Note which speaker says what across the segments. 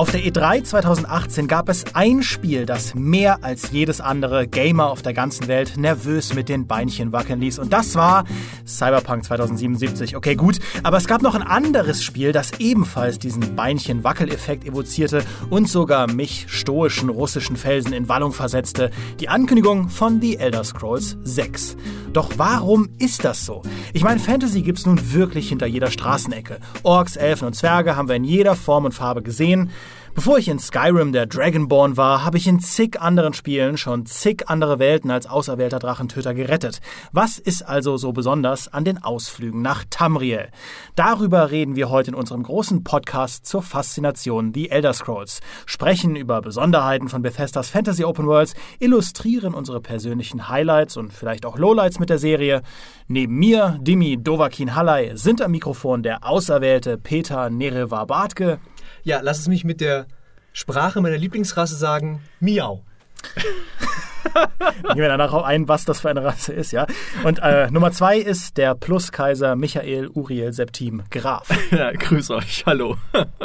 Speaker 1: Auf der E3 2018 gab es ein Spiel, das mehr als jedes andere Gamer auf der ganzen Welt nervös mit den Beinchen wackeln ließ. Und das war Cyberpunk 2077. Okay, gut. Aber es gab noch ein anderes Spiel, das ebenfalls diesen Beinchen-Wackel-Effekt evozierte und sogar mich, stoischen russischen Felsen, in Wallung versetzte. Die Ankündigung von The Elder Scrolls 6. Doch warum ist das so? Ich meine, Fantasy gibt's nun wirklich hinter jeder Straßenecke. Orks, Elfen und Zwerge haben wir in jeder Form und Farbe gesehen. Bevor ich in Skyrim der Dragonborn war, habe ich in zig anderen Spielen schon zig andere Welten als auserwählter Drachentöter gerettet. Was ist also so besonders an den Ausflügen nach Tamriel? Darüber reden wir heute in unserem großen Podcast zur Faszination The Elder Scrolls, sprechen über Besonderheiten von Bethesdas Fantasy Open Worlds, illustrieren unsere persönlichen Highlights und vielleicht auch Lowlights mit der Serie. Neben mir, Dimi Dovakin Hallei, sind am Mikrofon der auserwählte Peter Nerevar Bartke
Speaker 2: ja, lass es mich mit der Sprache meiner Lieblingsrasse sagen: Miau.
Speaker 1: Gehen wir danach auch ein, was das für eine Rasse ist, ja. Und äh, Nummer zwei ist der Pluskaiser Michael Uriel Septim Graf.
Speaker 3: Ja, grüß euch, hallo.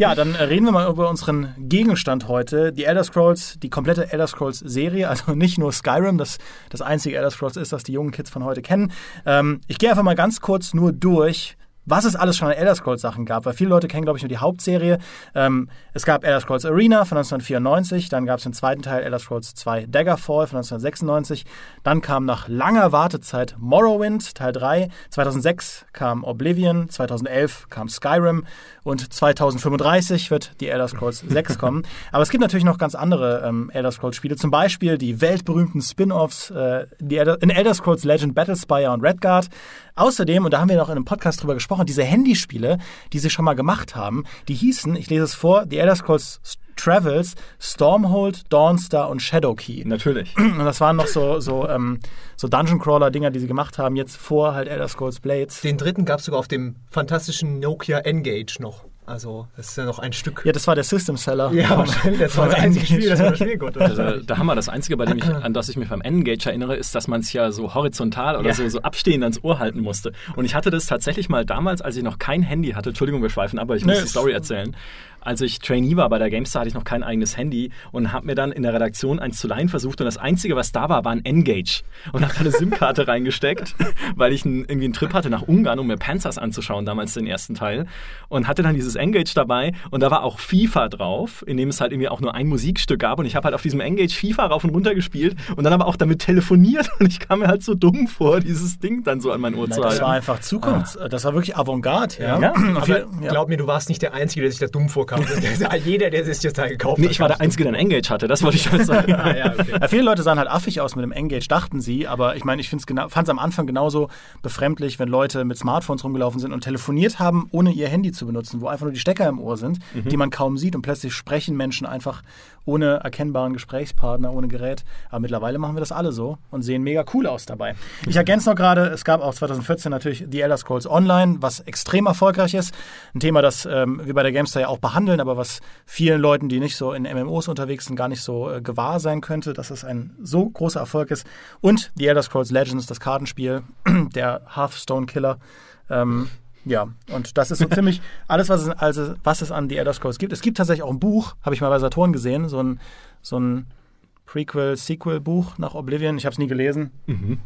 Speaker 1: Ja, dann reden wir mal über unseren Gegenstand heute. Die Elder Scrolls, die komplette Elder Scrolls Serie, also nicht nur Skyrim, das das einzige Elder Scrolls ist, das die jungen Kids von heute kennen. Ähm, ich gehe einfach mal ganz kurz nur durch, was es alles schon an Elder Scrolls Sachen gab, weil viele Leute kennen, glaube ich, nur die Hauptserie. Ähm, es gab Elder Scrolls Arena von 1994, dann gab es den zweiten Teil Elder Scrolls 2 Daggerfall von 1996, dann kam nach langer Wartezeit Morrowind Teil 3, 2006 kam Oblivion, 2011 kam Skyrim und 2035 wird die Elder Scrolls 6 kommen. Aber es gibt natürlich noch ganz andere ähm, Elder Scrolls Spiele, zum Beispiel die weltberühmten Spin-offs äh, in Elder Scrolls Legend Battlespire und Redguard. Außerdem, und da haben wir noch in einem Podcast drüber gesprochen, diese Handyspiele, die sie schon mal gemacht haben, die hießen, ich lese es vor, The Elder Scrolls Travels, Stormhold, Dawnstar und Shadowkey.
Speaker 3: Natürlich.
Speaker 1: Und das waren noch so, so, ähm, so Dungeon Crawler-Dinger, die sie gemacht haben, jetzt vor halt Elder Scrolls Blades.
Speaker 2: Den dritten gab es sogar auf dem fantastischen Nokia N-Gage noch. Also, das ist ja noch ein Stück.
Speaker 1: Ja, das war der System Seller.
Speaker 2: Ja, wahrscheinlich. Das war das einzige Spiel, das man spielen konnte.
Speaker 3: Also, da haben wir das Einzige, bei dem ich, an das ich mich beim N-Gage erinnere, ist, dass man es ja so horizontal oder ja. so, so abstehend ans Ohr halten musste. Und ich hatte das tatsächlich mal damals, als ich noch kein Handy hatte. Entschuldigung, wir schweifen ab, aber ich muss nee, die Story erzählen als ich Trainee war bei der GameStar, hatte ich noch kein eigenes Handy und habe mir dann in der Redaktion eins zu leihen versucht und das Einzige, was da war, war ein N-Gage. Und habe da eine SIM-Karte reingesteckt, weil ich einen, irgendwie einen Trip hatte nach Ungarn, um mir Panzers anzuschauen, damals den ersten Teil. Und hatte dann dieses N-Gage dabei und da war auch FIFA drauf, in dem es halt irgendwie auch nur ein Musikstück gab und ich habe halt auf diesem N-Gage FIFA rauf und runter gespielt und dann aber auch damit telefoniert und ich kam mir halt so dumm vor, dieses Ding dann so an mein Ohr
Speaker 1: Nein,
Speaker 3: zu halten.
Speaker 1: Das war einfach Zukunft, ah. das war wirklich Avantgarde. Ja? ja.
Speaker 2: Aber glaub mir, du warst nicht der Einzige, der sich da dumm vorkam. Jeder, der sich das Teil gekauft
Speaker 3: nee, hat. ich war der Einzige, der ein Engage hatte, das wollte ich schon sagen.
Speaker 1: ah, ja, okay. ja, viele Leute sahen halt affig aus mit dem Engage, dachten sie, aber ich meine, ich genau, fand es am Anfang genauso befremdlich, wenn Leute mit Smartphones rumgelaufen sind und telefoniert haben, ohne ihr Handy zu benutzen, wo einfach nur die Stecker im Ohr sind, mhm. die man kaum sieht und plötzlich sprechen Menschen einfach ohne erkennbaren Gesprächspartner, ohne Gerät. Aber mittlerweile machen wir das alle so und sehen mega cool aus dabei. Ich ergänze noch gerade, es gab auch 2014 natürlich The Elder Scrolls Online, was extrem erfolgreich ist. Ein Thema, das ähm, wir bei der Gamestar ja auch behandeln, aber was vielen Leuten, die nicht so in MMOs unterwegs sind, gar nicht so äh, gewahr sein könnte, dass es ein so großer Erfolg ist. Und The Elder Scrolls Legends, das Kartenspiel, der Hearthstone Killer. Ähm, ja, und das ist so ziemlich alles, was es, also, was es an The Elder Scrolls gibt. Es gibt tatsächlich auch ein Buch, habe ich mal bei Saturn gesehen, so ein, so ein Prequel-Sequel-Buch nach Oblivion. Ich habe es nie gelesen. Mhm.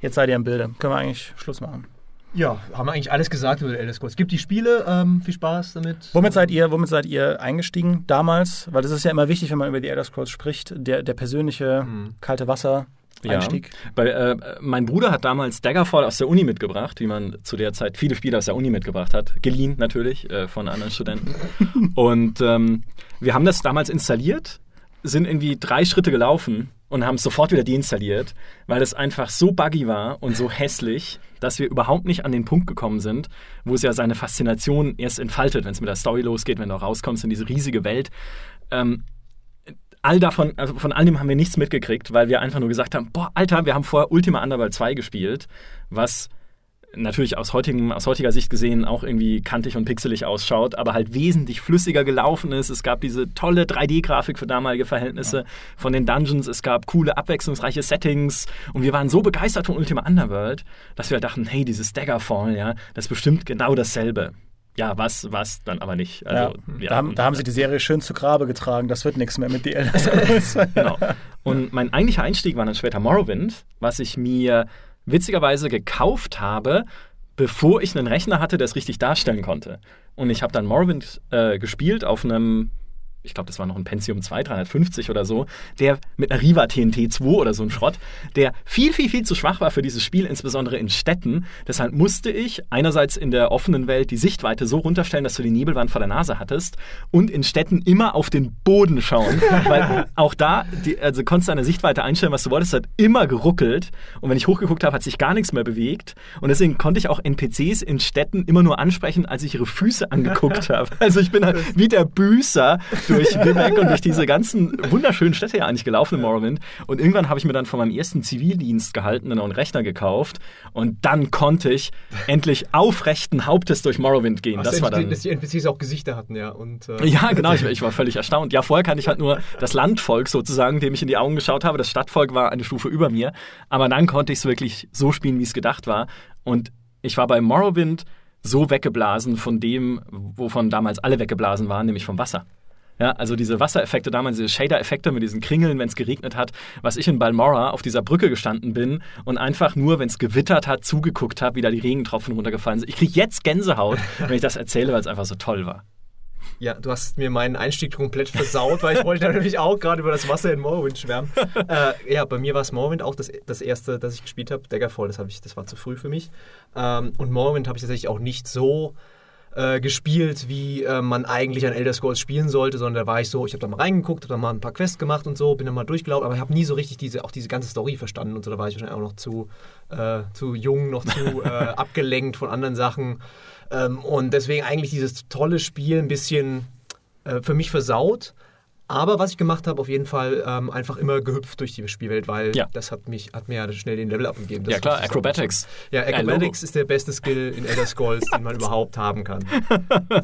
Speaker 1: Jetzt seid ihr im Bilde. Können wir eigentlich Schluss machen.
Speaker 2: Ja, haben wir eigentlich alles gesagt über Elder Scrolls. Es gibt die Spiele, ähm, viel Spaß damit.
Speaker 1: Womit seid ihr, womit seid ihr eingestiegen damals? Weil das ist ja immer wichtig, wenn man über die Elder Scrolls spricht, der, der persönliche mhm. kalte Wasser. Einstieg.
Speaker 3: Ja. Bei, äh, mein Bruder hat damals Daggerfall aus der Uni mitgebracht, wie man zu der Zeit viele Spiele aus der Uni mitgebracht hat. Geliehen natürlich äh, von anderen Studenten. und ähm, wir haben das damals installiert, sind irgendwie drei Schritte gelaufen und haben es sofort wieder deinstalliert, weil es einfach so buggy war und so hässlich, dass wir überhaupt nicht an den Punkt gekommen sind, wo es ja seine Faszination erst entfaltet, wenn es mit der Story losgeht, wenn du rauskommst in diese riesige Welt. Ähm, all davon, also von all dem haben wir nichts mitgekriegt, weil wir einfach nur gesagt haben, boah, Alter, wir haben vorher Ultima Underworld 2 gespielt, was natürlich aus, heutigem, aus heutiger Sicht gesehen auch irgendwie kantig und pixelig ausschaut, aber halt wesentlich flüssiger gelaufen ist. Es gab diese tolle 3D-Grafik für damalige Verhältnisse ja. von den Dungeons. Es gab coole, abwechslungsreiche Settings und wir waren so begeistert von Ultima Underworld, dass wir dachten, hey, dieses Daggerfall, ja, das ist bestimmt genau dasselbe. Ja, was, was dann aber nicht.
Speaker 1: Ja,
Speaker 3: Also, ja,
Speaker 1: da, haben, da haben sie die Serie schön zu Grabe getragen. Das wird nichts mehr mit die Elder Scrolls.
Speaker 3: genau. Und mein eigentlicher Einstieg war dann später Morrowind, was ich mir witzigerweise gekauft habe, bevor ich einen Rechner hatte, der es richtig darstellen konnte. Und ich habe dann Morrowind äh, gespielt auf einem, ich glaube, das war noch ein Pentium 2, 350 oder so, der mit einer Riva TNT 2 oder so ein Schrott, der viel, viel, viel zu schwach war für dieses Spiel, insbesondere in Städten. Deshalb musste ich einerseits in der offenen Welt die Sichtweite so runterstellen, dass du die Nebelwand vor der Nase hattest und in Städten immer auf den Boden schauen, weil auch da, die, also konntest du deine Sichtweite einstellen, was du wolltest, hat immer geruckelt und wenn ich hochgeguckt habe, hat sich gar nichts mehr bewegt und deswegen konnte ich auch NPCs in Städten immer nur ansprechen, als ich ihre Füße angeguckt habe. Also ich bin halt wie der Büßer durch Vivek und durch diese ganzen wunderschönen Städte ja eigentlich gelaufen in Morrowind und irgendwann habe ich mir dann von meinem ersten Zivildienst gehaltenen neuen Rechner gekauft und dann konnte ich endlich aufrechten Hauptes durch Morrowind gehen.
Speaker 2: Ach,
Speaker 3: Das war dann
Speaker 2: dass die NPCs auch Gesichter hatten, ja. Und, äh,
Speaker 3: ja, genau, ich, ich war völlig erstaunt. Ja, vorher kannte ich halt nur das Landvolk sozusagen, dem ich in die Augen geschaut habe. Das Stadtvolk war eine Stufe über mir. Aber dann konnte ich es wirklich so spielen, wie es gedacht war. Und ich war bei Morrowind so weggeblasen von dem, wovon damals alle weggeblasen waren, nämlich vom Wasser. Ja, also diese Wassereffekte damals, diese Shader-Effekte mit diesen Kringeln, wenn es geregnet hat, was ich in Balmora auf dieser Brücke gestanden bin und einfach nur, wenn es gewittert hat, zugeguckt habe, wie da die Regentropfen runtergefallen sind. Ich kriege jetzt Gänsehaut, wenn ich das erzähle, weil es einfach so toll war.
Speaker 2: Ja, du hast mir meinen Einstieg komplett versaut, weil ich wollte nämlich auch gerade über das Wasser in Morrowind schwärmen. äh, ja, bei mir war es Morrowind auch das, das erste, das ich gespielt habe. Daggerfall, das, hab ich, das war zu früh für mich. Ähm, und Morrowind habe ich tatsächlich auch nicht so äh, gespielt, wie äh, man eigentlich an Elder Scrolls spielen sollte, sondern da war ich so, ich habe da mal reingeguckt, habe da mal ein paar Quests gemacht und so, bin dann mal durchgelaufen, aber ich habe nie so richtig diese, auch diese ganze Story verstanden und so, da war ich wahrscheinlich auch noch zu, äh, zu jung, noch zu äh, abgelenkt von anderen Sachen. Ähm, und deswegen eigentlich dieses tolle Spiel ein bisschen äh, für mich versaut. Aber was ich gemacht habe, auf jeden Fall ähm, einfach immer gehüpft durch die Spielwelt, weil
Speaker 3: Ja.
Speaker 2: das hat mich hat mir ja schnell den Level abgegeben.
Speaker 3: Ja klar, Acrobatics.
Speaker 2: Ja, Acrobatics ist der beste Skill in Elder Scrolls, den man überhaupt haben kann.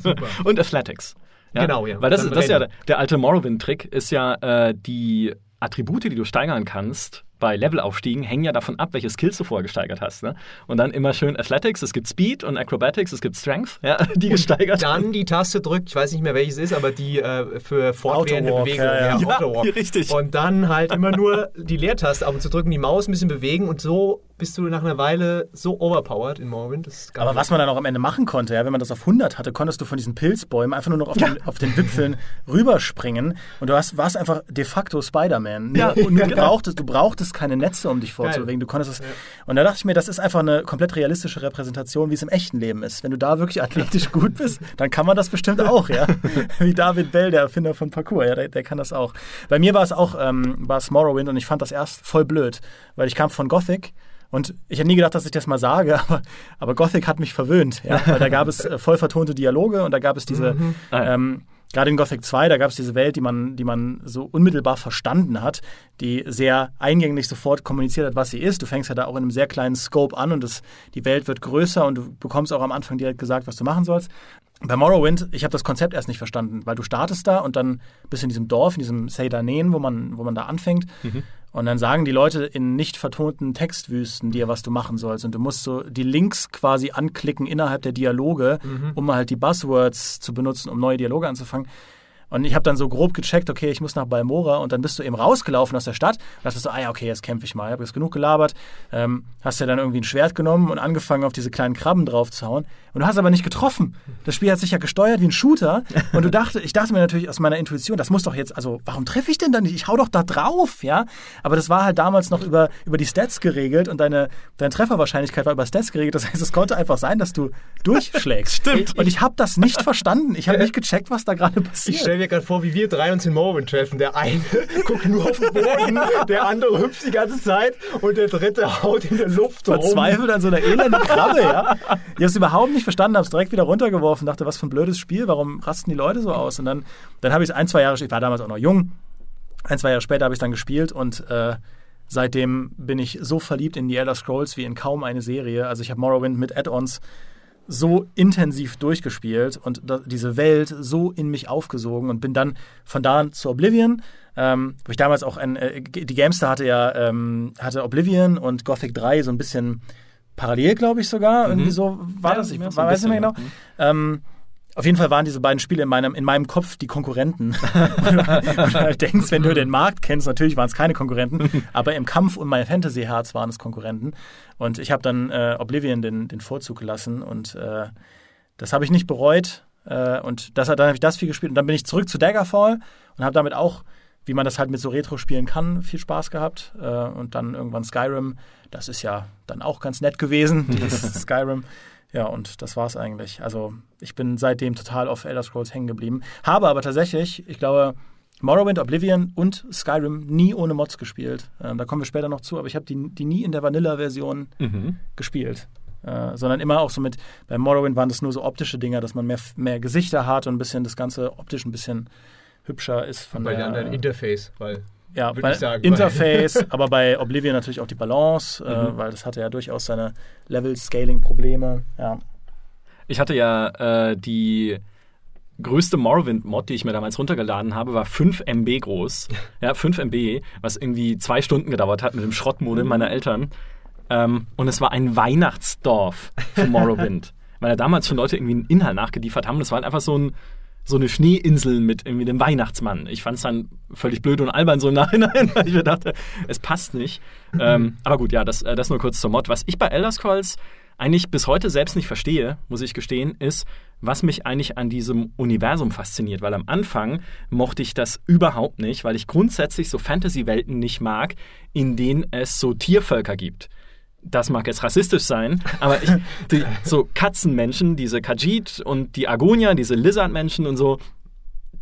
Speaker 2: Super.
Speaker 3: Und Athletics.
Speaker 2: Genau, ja.
Speaker 3: Weil das, ist- das ist ja der alte Morrowind-Trick, ist ja äh, die Attribute, die du steigern kannst bei Levelaufstiegen, hängen ja davon ab, welche Skills du vorher gesteigert hast. Ne? Und dann immer schön Athletics, es gibt Speed und Acrobatics, es gibt Strength, ja, die gesteigert
Speaker 2: Dann die Taste drückt, ich weiß nicht mehr welches ist, aber die äh, für fortwährende Bewegung.
Speaker 1: ja, ja.
Speaker 3: Ja, richtig.
Speaker 2: Und dann halt immer nur die Leertaste ab und zu drücken, die Maus ein bisschen bewegen und so bist du nach einer Weile so overpowered in Morrowind. Das ist gar
Speaker 1: Aber was man dann auch am Ende machen konnte, ja, wenn man das auf 100 hatte, konntest du von diesen Pilzbäumen einfach nur noch auf, den, auf den Wipfeln rüberspringen und du hast, warst einfach de facto Spider-Man.
Speaker 3: Ja,
Speaker 1: und du,
Speaker 3: genau.
Speaker 1: brauchtest, du brauchtest keine Netze, um dich vorzubewegen. Du konntest es, Und da dachte ich mir, das ist einfach eine komplett realistische Repräsentation, wie es im echten Leben ist. Wenn du da wirklich athletisch gut bist, dann kann man das bestimmt auch, ja. Wie David Bell, der Erfinder von Parkour, ja, der, der kann das auch. Bei mir war es auch, ähm, war es Morrowind und ich fand das erst voll blöd, weil ich kam von Gothic und ich hätte nie gedacht, dass ich das mal sage, aber, aber Gothic hat mich verwöhnt. Ja? Weil da gab es äh, voll vertonte Dialoge und da gab es diese,
Speaker 3: Ah, ja.
Speaker 1: ähm, gerade in Gothic 2, da gab es diese Welt, die man, die man so unmittelbar verstanden hat, die sehr eingänglich sofort kommuniziert hat, was sie ist. Du fängst ja da auch in einem sehr kleinen Scope an und das, die Welt wird größer und du bekommst auch am Anfang direkt gesagt, was du machen sollst. Bei Morrowind, ich habe das Konzept erst nicht verstanden, weil du startest da und dann bist du in diesem Dorf, in diesem Seydanen, wo man, wo man da anfängt. Und dann sagen die Leute in nicht vertonten Textwüsten dir, was du machen sollst. Und du musst so die Links quasi anklicken innerhalb der Dialoge, um halt die Buzzwords zu benutzen, um neue Dialoge anzufangen. Und ich habe dann so grob gecheckt, okay, ich muss nach Balmora und dann bist du eben rausgelaufen aus der Stadt. Und dachtest so, ah ja, okay, jetzt kämpfe ich mal. Ich habe jetzt genug gelabert. Ähm, hast ja dann irgendwie ein Schwert genommen und angefangen, auf diese kleinen Krabben drauf zu hauen. Und du hast aber nicht getroffen. Das Spiel hat sich ja gesteuert wie ein Shooter. Und du dachte, ich dachte mir natürlich aus meiner Intuition, das muss doch jetzt, also warum treffe ich denn da nicht? Ich hau doch da drauf, ja. Aber das war halt damals noch über, über die Stats geregelt und deine, deine Trefferwahrscheinlichkeit war über Stats geregelt. Das heißt, es konnte einfach sein, dass du durchschlägst.
Speaker 3: Stimmt.
Speaker 1: Und ich habe das nicht verstanden. Ich habe nicht gecheckt, was da gerade
Speaker 2: Ich
Speaker 1: passiert.
Speaker 2: stelle mir gerade vor, wie wir drei uns in Morrowind treffen. Der eine guckt nur auf den Boden, der andere hüpft die ganze Zeit und der dritte haut in der Luft rum.
Speaker 1: verzweifelt an so einer elenden Krabbe, ja. Ich habe es überhaupt nicht verstanden, habe es direkt wieder runtergeworfen, dachte, was für ein blödes Spiel, warum rasten die Leute so aus? Und dann, dann habe ich es ein, zwei Jahre, ich war damals auch noch jung, ein, zwei Jahre später habe ich es dann gespielt und äh, seitdem bin ich so verliebt in die Elder Scrolls wie in kaum eine Serie. Also ich habe Morrowind mit Add-ons so intensiv durchgespielt und da, diese Welt so in mich aufgesogen und bin dann von da an zu Oblivion, ähm, wo ich damals auch ein, äh, die Gamester hatte ja ähm, hatte Oblivion und Gothic 3 so ein bisschen parallel, glaube ich sogar. Irgendwie so war
Speaker 3: Ja,
Speaker 1: das. Ich
Speaker 3: so ein
Speaker 1: weiß nicht mehr genau. Ähm, Auf jeden Fall waren diese beiden Spiele in meinem, in meinem Kopf die Konkurrenten. und du halt denkst, wenn du den Markt kennst, natürlich waren es keine Konkurrenten, aber im Kampf um mein Fantasy-Herz waren es Konkurrenten. Und ich habe dann äh, Oblivion den, den Vorzug gelassen und äh, das habe ich nicht bereut. Äh, und das, dann habe ich das viel gespielt. Und dann bin ich zurück zu Daggerfall und habe damit auch, wie man das halt mit so Retro-Spielen kann, viel Spaß gehabt. Äh, und dann irgendwann Skyrim. Das ist ja dann auch ganz nett gewesen, dieses Skyrim. Ja, und das war's eigentlich. Also ich bin seitdem total auf Elder Scrolls hängen geblieben. Habe aber tatsächlich, ich glaube, Morrowind, Oblivion und Skyrim nie ohne Mods gespielt. Ähm, da kommen wir später noch zu, aber ich habe die, die nie in der Vanilla-Version
Speaker 3: Mhm.
Speaker 1: gespielt. Äh, sondern immer auch so mit, bei Morrowind waren das nur so optische Dinger, dass man mehr, mehr Gesichter hat und ein bisschen das Ganze optisch ein bisschen hübscher ist von
Speaker 2: Bei
Speaker 1: der,
Speaker 2: den anderen Interface, weil
Speaker 1: ja, bei
Speaker 2: ich sagen,
Speaker 1: Interface, aber bei Oblivion natürlich auch die Balance, äh,
Speaker 3: Mhm.
Speaker 1: weil das hatte ja durchaus seine Level-Scaling-Probleme. Ja.
Speaker 3: Ich hatte ja äh, die größte Morrowind-Mod, die ich mir damals runtergeladen habe, war 5 MB groß. Ja, 5 MB, was irgendwie zwei Stunden gedauert hat mit dem Schrottmodem meiner Eltern. Ähm, und es war ein Weihnachtsdorf für Morrowind. weil da damals schon Leute irgendwie einen Inhalt nachgeliefert haben. Das war halt einfach so, ein, so eine Schneeinsel mit irgendwie dem Weihnachtsmann. Ich fand es dann völlig blöd und albern so im Nachhinein, weil ich mir dachte, es passt nicht. ähm, aber gut, ja, das, äh, das nur kurz zur Mod. Was ich bei Elder Scrolls eigentlich bis heute selbst nicht verstehe, muss ich gestehen, ist, was mich eigentlich an diesem Universum fasziniert. Weil am Anfang mochte ich das überhaupt nicht, weil ich grundsätzlich so Fantasy-Welten nicht mag, in denen es so Tiervölker gibt. Das mag jetzt rassistisch sein, aber ich, die, so Katzenmenschen, diese Khajiit und die Agonia, diese Lizardmenschen und so,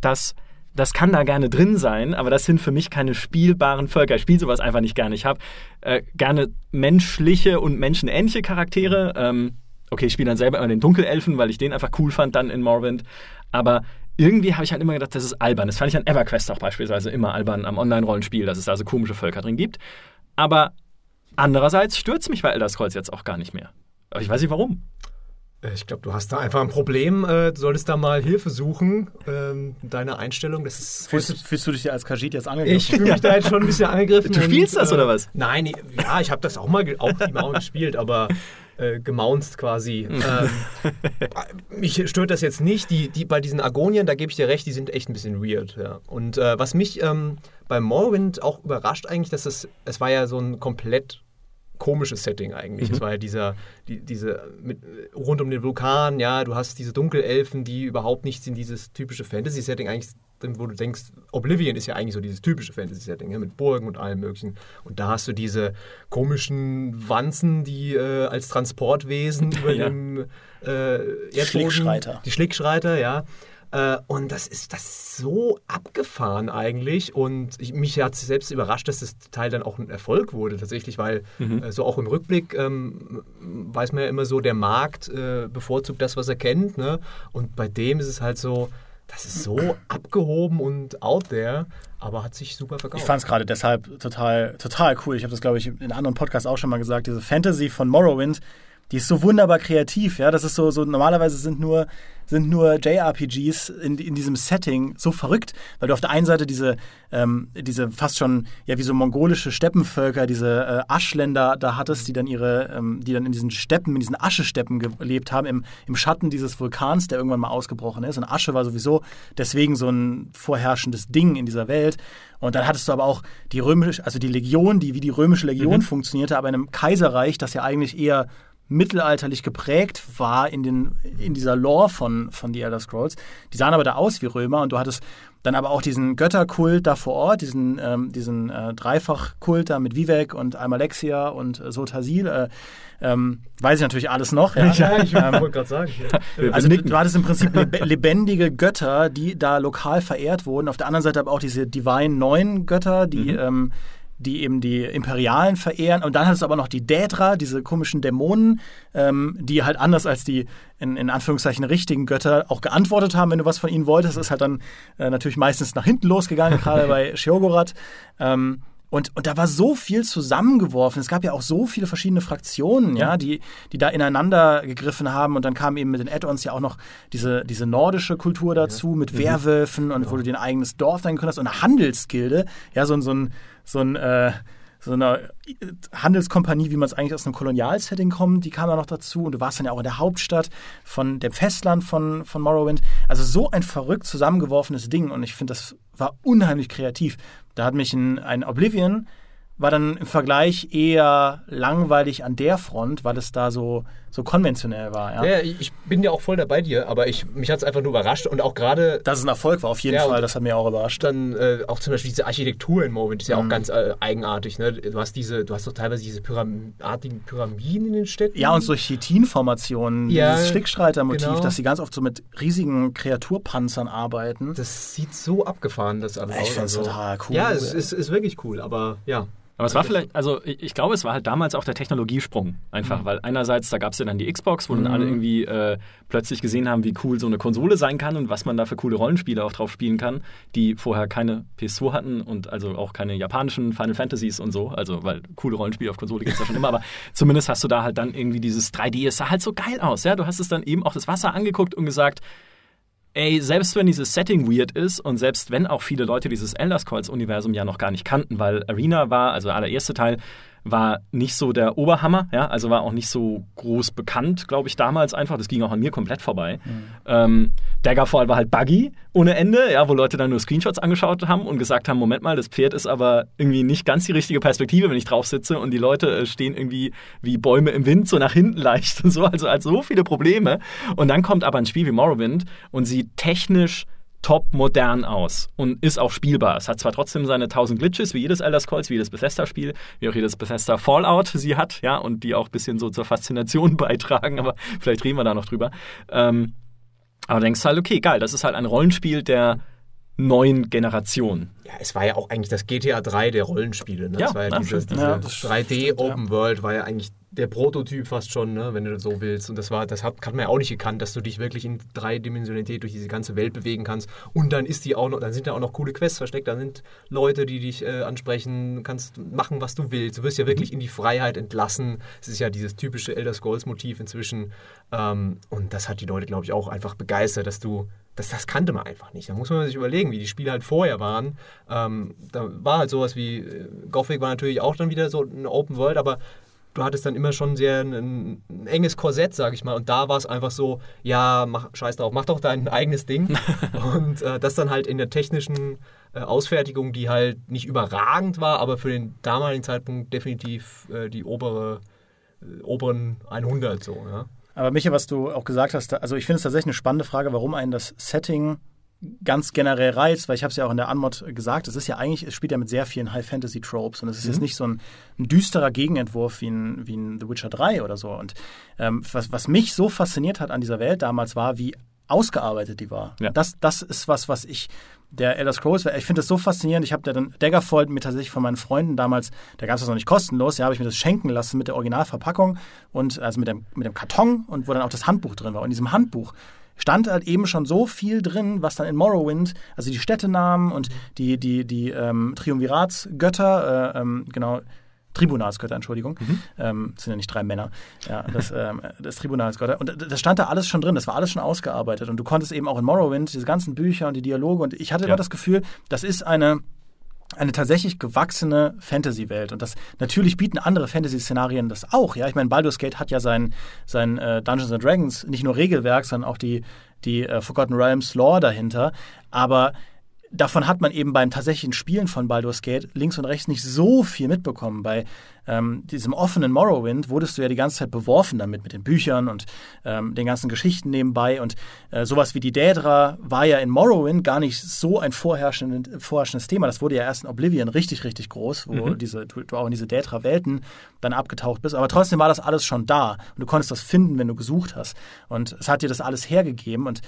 Speaker 3: das, das kann da gerne drin sein, aber das sind für mich keine spielbaren Völker. Ich spiele sowas einfach nicht gerne. Ich habe äh, gerne menschliche und menschenähnliche Charaktere. Ähm, okay, ich spiele dann selber immer den Dunkelelfen, weil ich den einfach cool fand dann in Morrowind. Aber irgendwie habe ich halt immer gedacht, das ist albern. Das fand ich an EverQuest auch beispielsweise immer albern am Online-Rollenspiel, dass es da so komische Völker drin gibt. Aber andererseits stürzt mich bei Elder Scrolls jetzt auch gar nicht mehr. Aber ich weiß nicht warum.
Speaker 2: Äh, Ich glaube, du hast da einfach ein Problem. Äh, Du solltest da mal Hilfe suchen. Ähm, Deine Einstellung, das ist.
Speaker 1: Fühlst, fühlst du dich als Kajit jetzt angegriffen?
Speaker 2: Ich fühle mich da jetzt schon ein bisschen angegriffen.
Speaker 3: Du spielst
Speaker 2: und,
Speaker 3: das,
Speaker 2: äh,
Speaker 3: oder was?
Speaker 2: Nein, ja, ich habe das auch mal auch die gespielt, aber äh, gemaunzt quasi. ähm, mich stört das jetzt nicht. Die, die, bei diesen Agonien, da gebe ich dir recht, die sind echt ein bisschen weird. Ja. Und äh, was mich ähm, bei Morrowind auch überrascht eigentlich, dass es, es war ja so ein komplett komisches Setting eigentlich. Es war ja dieser, die, diese mit, rund um den Vulkan, ja, du hast diese Dunkelelfen, die überhaupt nicht in dieses typische Fantasy-Setting eigentlich drin, wo du denkst, Oblivion ist ja eigentlich so dieses typische Fantasy-Setting, ja, mit Burgen und allem möglichen. Und da hast du diese komischen Wanzen, die äh, als Transportwesen über
Speaker 3: Ja.
Speaker 2: dem äh, Erdboden,
Speaker 1: Schlickschreiter.
Speaker 2: Die Schlickschreiter, ja. Äh, und das ist das so abgefahren eigentlich. Und ich, mich hat es selbst überrascht, dass das Teil dann auch ein Erfolg wurde tatsächlich, weil äh, so auch im Rückblick ähm, weiß man ja immer so, der Markt äh, bevorzugt das, was er kennt. Ne? Und bei dem ist es halt so, das ist so abgehoben und out there, aber hat sich super verkauft.
Speaker 1: Ich fand es gerade deshalb total, total cool. Ich habe das, glaube ich, in anderen Podcasts auch schon mal gesagt. Diese Fantasy von Morrowind, die ist so wunderbar kreativ. Ja, das ist so, so normalerweise sind nur, sind nur JRPGs in, in diesem Setting so verrückt, weil du auf der einen Seite diese, ähm, diese fast schon, ja, wie so mongolische Steppenvölker, diese äh, Aschländer da hattest, die dann ihre, ähm, die dann in diesen Steppen, in diesen Aschesteppen gelebt haben, im, im Schatten dieses Vulkans, der irgendwann mal ausgebrochen ist. Und Asche war sowieso deswegen so ein vorherrschendes Ding in dieser Welt. Und dann hattest du aber auch die römische, also die Legion, die wie die römische Legion funktionierte, aber in einem Kaiserreich, das ja eigentlich eher mittelalterlich geprägt war in, den, in dieser Lore von, von The Elder Scrolls. Die sahen aber da aus wie Römer und du hattest dann aber auch diesen Götterkult da vor Ort, diesen, ähm, diesen äh, Dreifachkult da mit Vivek und Almalexia und äh, Sotasil. Äh, ähm, weiß ich natürlich alles noch. Ja,
Speaker 2: ja, ich
Speaker 1: Ähm,
Speaker 2: wollte gerade sagen. Ja.
Speaker 1: Also du, du hattest im Prinzip lebe- lebendige Götter, die da lokal verehrt wurden. Auf der anderen Seite aber auch diese Divine Neuen Götter, die, ähm, die eben die Imperialen verehren. Und dann hattest du aber noch die Dädra, diese komischen Dämonen, ähm, die halt anders als die in, in Anführungszeichen richtigen Götter auch geantwortet haben, wenn du was von ihnen wolltest. Das ist halt dann äh, natürlich meistens nach hinten losgegangen, gerade bei Sheogorath. Ähm, und, und da war so viel zusammengeworfen. Es gab ja auch so viele verschiedene Fraktionen, ja, die, die da ineinander gegriffen haben. Und dann kam eben mit den Add-ons ja auch noch diese, diese nordische Kultur dazu, mit Werwölfen und wo du dir ein eigenes Dorf dann gegründet hast und eine Handelsgilde, ja, so, so ein, so ein, äh, so eine Handelskompanie, wie man es eigentlich aus einem Kolonialsetting kommt, die kam da noch dazu. Und du warst dann ja auch in der Hauptstadt von dem Festland von, von Morrowind. Also so ein verrückt zusammengeworfenes Ding. Und ich finde, das war unheimlich kreativ. Da hat mich ein, ein Oblivion war dann im Vergleich eher langweilig an der Front, weil es da so, so konventionell war. Ja,
Speaker 2: Ja, ich bin ja auch voll dabei dir, aber ich, mich hat es einfach nur überrascht und auch gerade
Speaker 1: Dass es ein Erfolg war, auf jeden
Speaker 2: Ja,
Speaker 1: Fall, das hat mir auch überrascht.
Speaker 2: dann äh, auch zum Beispiel diese Architektur in Moment ist ja
Speaker 1: Mhm.
Speaker 2: auch ganz äh, eigenartig. Ne? Du hast diese, du hast doch teilweise diese pyramiden Pyramiden in den Städten.
Speaker 1: Ja, und so Chitinformationen,
Speaker 2: Ja,
Speaker 1: dieses Schlickstreiter-Motiv,
Speaker 2: genau.
Speaker 1: dass sie ganz oft so mit riesigen Kreaturpanzern arbeiten.
Speaker 2: Das sieht so abgefahren, das alles
Speaker 1: Ich
Speaker 2: aus.
Speaker 1: find's total cool.
Speaker 2: Ja, es ist, ist wirklich cool, aber ja.
Speaker 3: Aber es war vielleicht, also ich, glaube, es war halt damals auch der Technologiesprung einfach, weil einerseits, da gab es ja dann die Xbox, wo dann alle irgendwie äh, plötzlich gesehen haben, wie cool so eine Konsole sein kann und was man da für coole Rollenspiele auch drauf spielen kann, die vorher keine PS2 hatten und also auch keine japanischen Final Fantasies und so, also weil coole Rollenspiele auf Konsole gibt es ja schon immer, aber zumindest hast du da halt dann irgendwie dieses 3D, es sah halt so geil aus, ja, du hast es dann eben auch das Wasser angeguckt und gesagt, ey, selbst wenn dieses Setting weird ist und selbst wenn auch viele Leute dieses Elder Scrolls-Universum ja noch gar nicht kannten, weil Arena war, also der allererste Teil, war nicht so der Oberhammer, ja, also war auch nicht so groß bekannt, glaube ich, damals einfach. Das ging auch an mir komplett vorbei. Ähm, Daggerfall war halt buggy ohne Ende, ja, wo Leute dann nur Screenshots angeschaut haben und gesagt haben, Moment mal, das Pferd ist aber irgendwie nicht ganz die richtige Perspektive, wenn ich drauf sitze und die Leute äh, stehen irgendwie wie Bäume im Wind, so nach hinten leicht und so, also, also so viele Probleme. Und dann kommt aber ein Spiel wie Morrowind und sieht technisch top modern aus und ist auch spielbar. Es hat zwar trotzdem seine 1000 Glitches, wie jedes Elder Scrolls, wie jedes Bethesda-Spiel, wie auch jedes Bethesda Fallout sie hat, ja, und die auch ein bisschen so zur Faszination beitragen, aber vielleicht reden wir da noch drüber. Ähm, aber denkst halt, okay, geil, das ist halt ein Rollenspiel der neuen Generation.
Speaker 2: Ja, es war ja auch eigentlich das GTA 3 der Rollenspiele. Ne?
Speaker 3: Ja,
Speaker 2: das war ja
Speaker 3: na,
Speaker 2: dieses, diese
Speaker 1: Ja, das stimmt,
Speaker 2: 3D
Speaker 1: ja.
Speaker 2: Open World war ja eigentlich der Prototyp fast schon, ne? wenn du so willst. Und das war, das hat, hat man ja auch nicht gekannt, dass du dich wirklich in Dreidimensionalität durch diese ganze Welt bewegen kannst. Und dann ist die auch noch, dann sind da auch noch coole Quests versteckt, da sind Leute, die dich äh, ansprechen, kannst machen, was du willst. Du wirst ja wirklich in die Freiheit entlassen. Es ist ja dieses typische Elder Scrolls-Motiv inzwischen. Ähm, und das hat die Leute, glaube ich, auch einfach begeistert, dass du das, das kannte man einfach nicht. Da muss man sich überlegen, wie die Spiele halt vorher waren. Ähm, da war halt sowas wie, äh, Gothic war natürlich auch dann wieder so eine Open World, aber du hattest dann immer schon sehr ein, ein enges Korsett, sag ich mal. Und da war es einfach so, ja, mach, scheiß drauf, mach doch dein eigenes Ding. und äh, das dann halt in der technischen äh, Ausfertigung, die halt nicht überragend war, aber für den damaligen Zeitpunkt definitiv äh, die obere, äh, oberen 100 so, ja.
Speaker 1: Aber Micha, was du auch gesagt hast, also ich finde es tatsächlich eine spannende Frage, warum einen das Setting ganz generell reizt, weil ich habe es ja auch in der Anmod gesagt, es ist ja eigentlich, es spielt ja mit sehr vielen High-Fantasy-Tropes und es ist jetzt nicht so ein, ein düsterer Gegenentwurf wie ein, wie ein The Witcher 3 oder so. Und ähm, was, was mich so fasziniert hat an dieser Welt damals war, wie ausgearbeitet die war.
Speaker 3: Ja.
Speaker 1: Das, das ist was, was ich der Elder Scrolls, ich finde das so faszinierend. Ich habe da dann Daggerfall mir tatsächlich von meinen Freunden damals, da gab es das noch nicht kostenlos, ja, habe ich mir das schenken lassen mit der Originalverpackung und also mit dem, mit dem Karton und wo dann auch das Handbuch drin war. Und in diesem Handbuch stand halt eben schon so viel drin, was dann in Morrowind, also die Städtenamen und die, die, die ähm, Triumviratsgötter, äh, ähm, genau, Tribunalsgötter, Entschuldigung. Ähm, das sind ja nicht drei Männer. Ja, das, ähm, das Tribunalsgötter. Und das stand da alles schon drin, das war alles schon ausgearbeitet. Und du konntest eben auch in Morrowind diese ganzen Bücher und die Dialoge. Und ich hatte
Speaker 3: Ja.
Speaker 1: immer das Gefühl, das ist eine eine tatsächlich gewachsene Fantasy-Welt. Und das natürlich bieten andere Fantasy-Szenarien das auch. Ja, ich meine, Baldur's Gate hat ja sein, sein äh, Dungeons and Dragons nicht nur Regelwerk, sondern auch die, die äh, Forgotten Realms Lore dahinter. Aber davon hat man eben beim tatsächlichen Spielen von Baldur's Gate links und rechts nicht so viel mitbekommen. Bei ähm, diesem offenen Morrowind wurdest du ja die ganze Zeit beworfen damit, mit den Büchern und ähm, den ganzen Geschichten nebenbei. Und äh, sowas wie die Daedra war ja in Morrowind gar nicht so ein vorherrschendes, vorherrschendes Thema. Das wurde ja erst in Oblivion richtig, richtig groß, wo diese, du, du auch in diese Daedra-Welten dann abgetaucht bist. Aber trotzdem war das alles schon da. Und du konntest das finden, wenn du gesucht hast. Und es hat dir das alles hergegeben. Und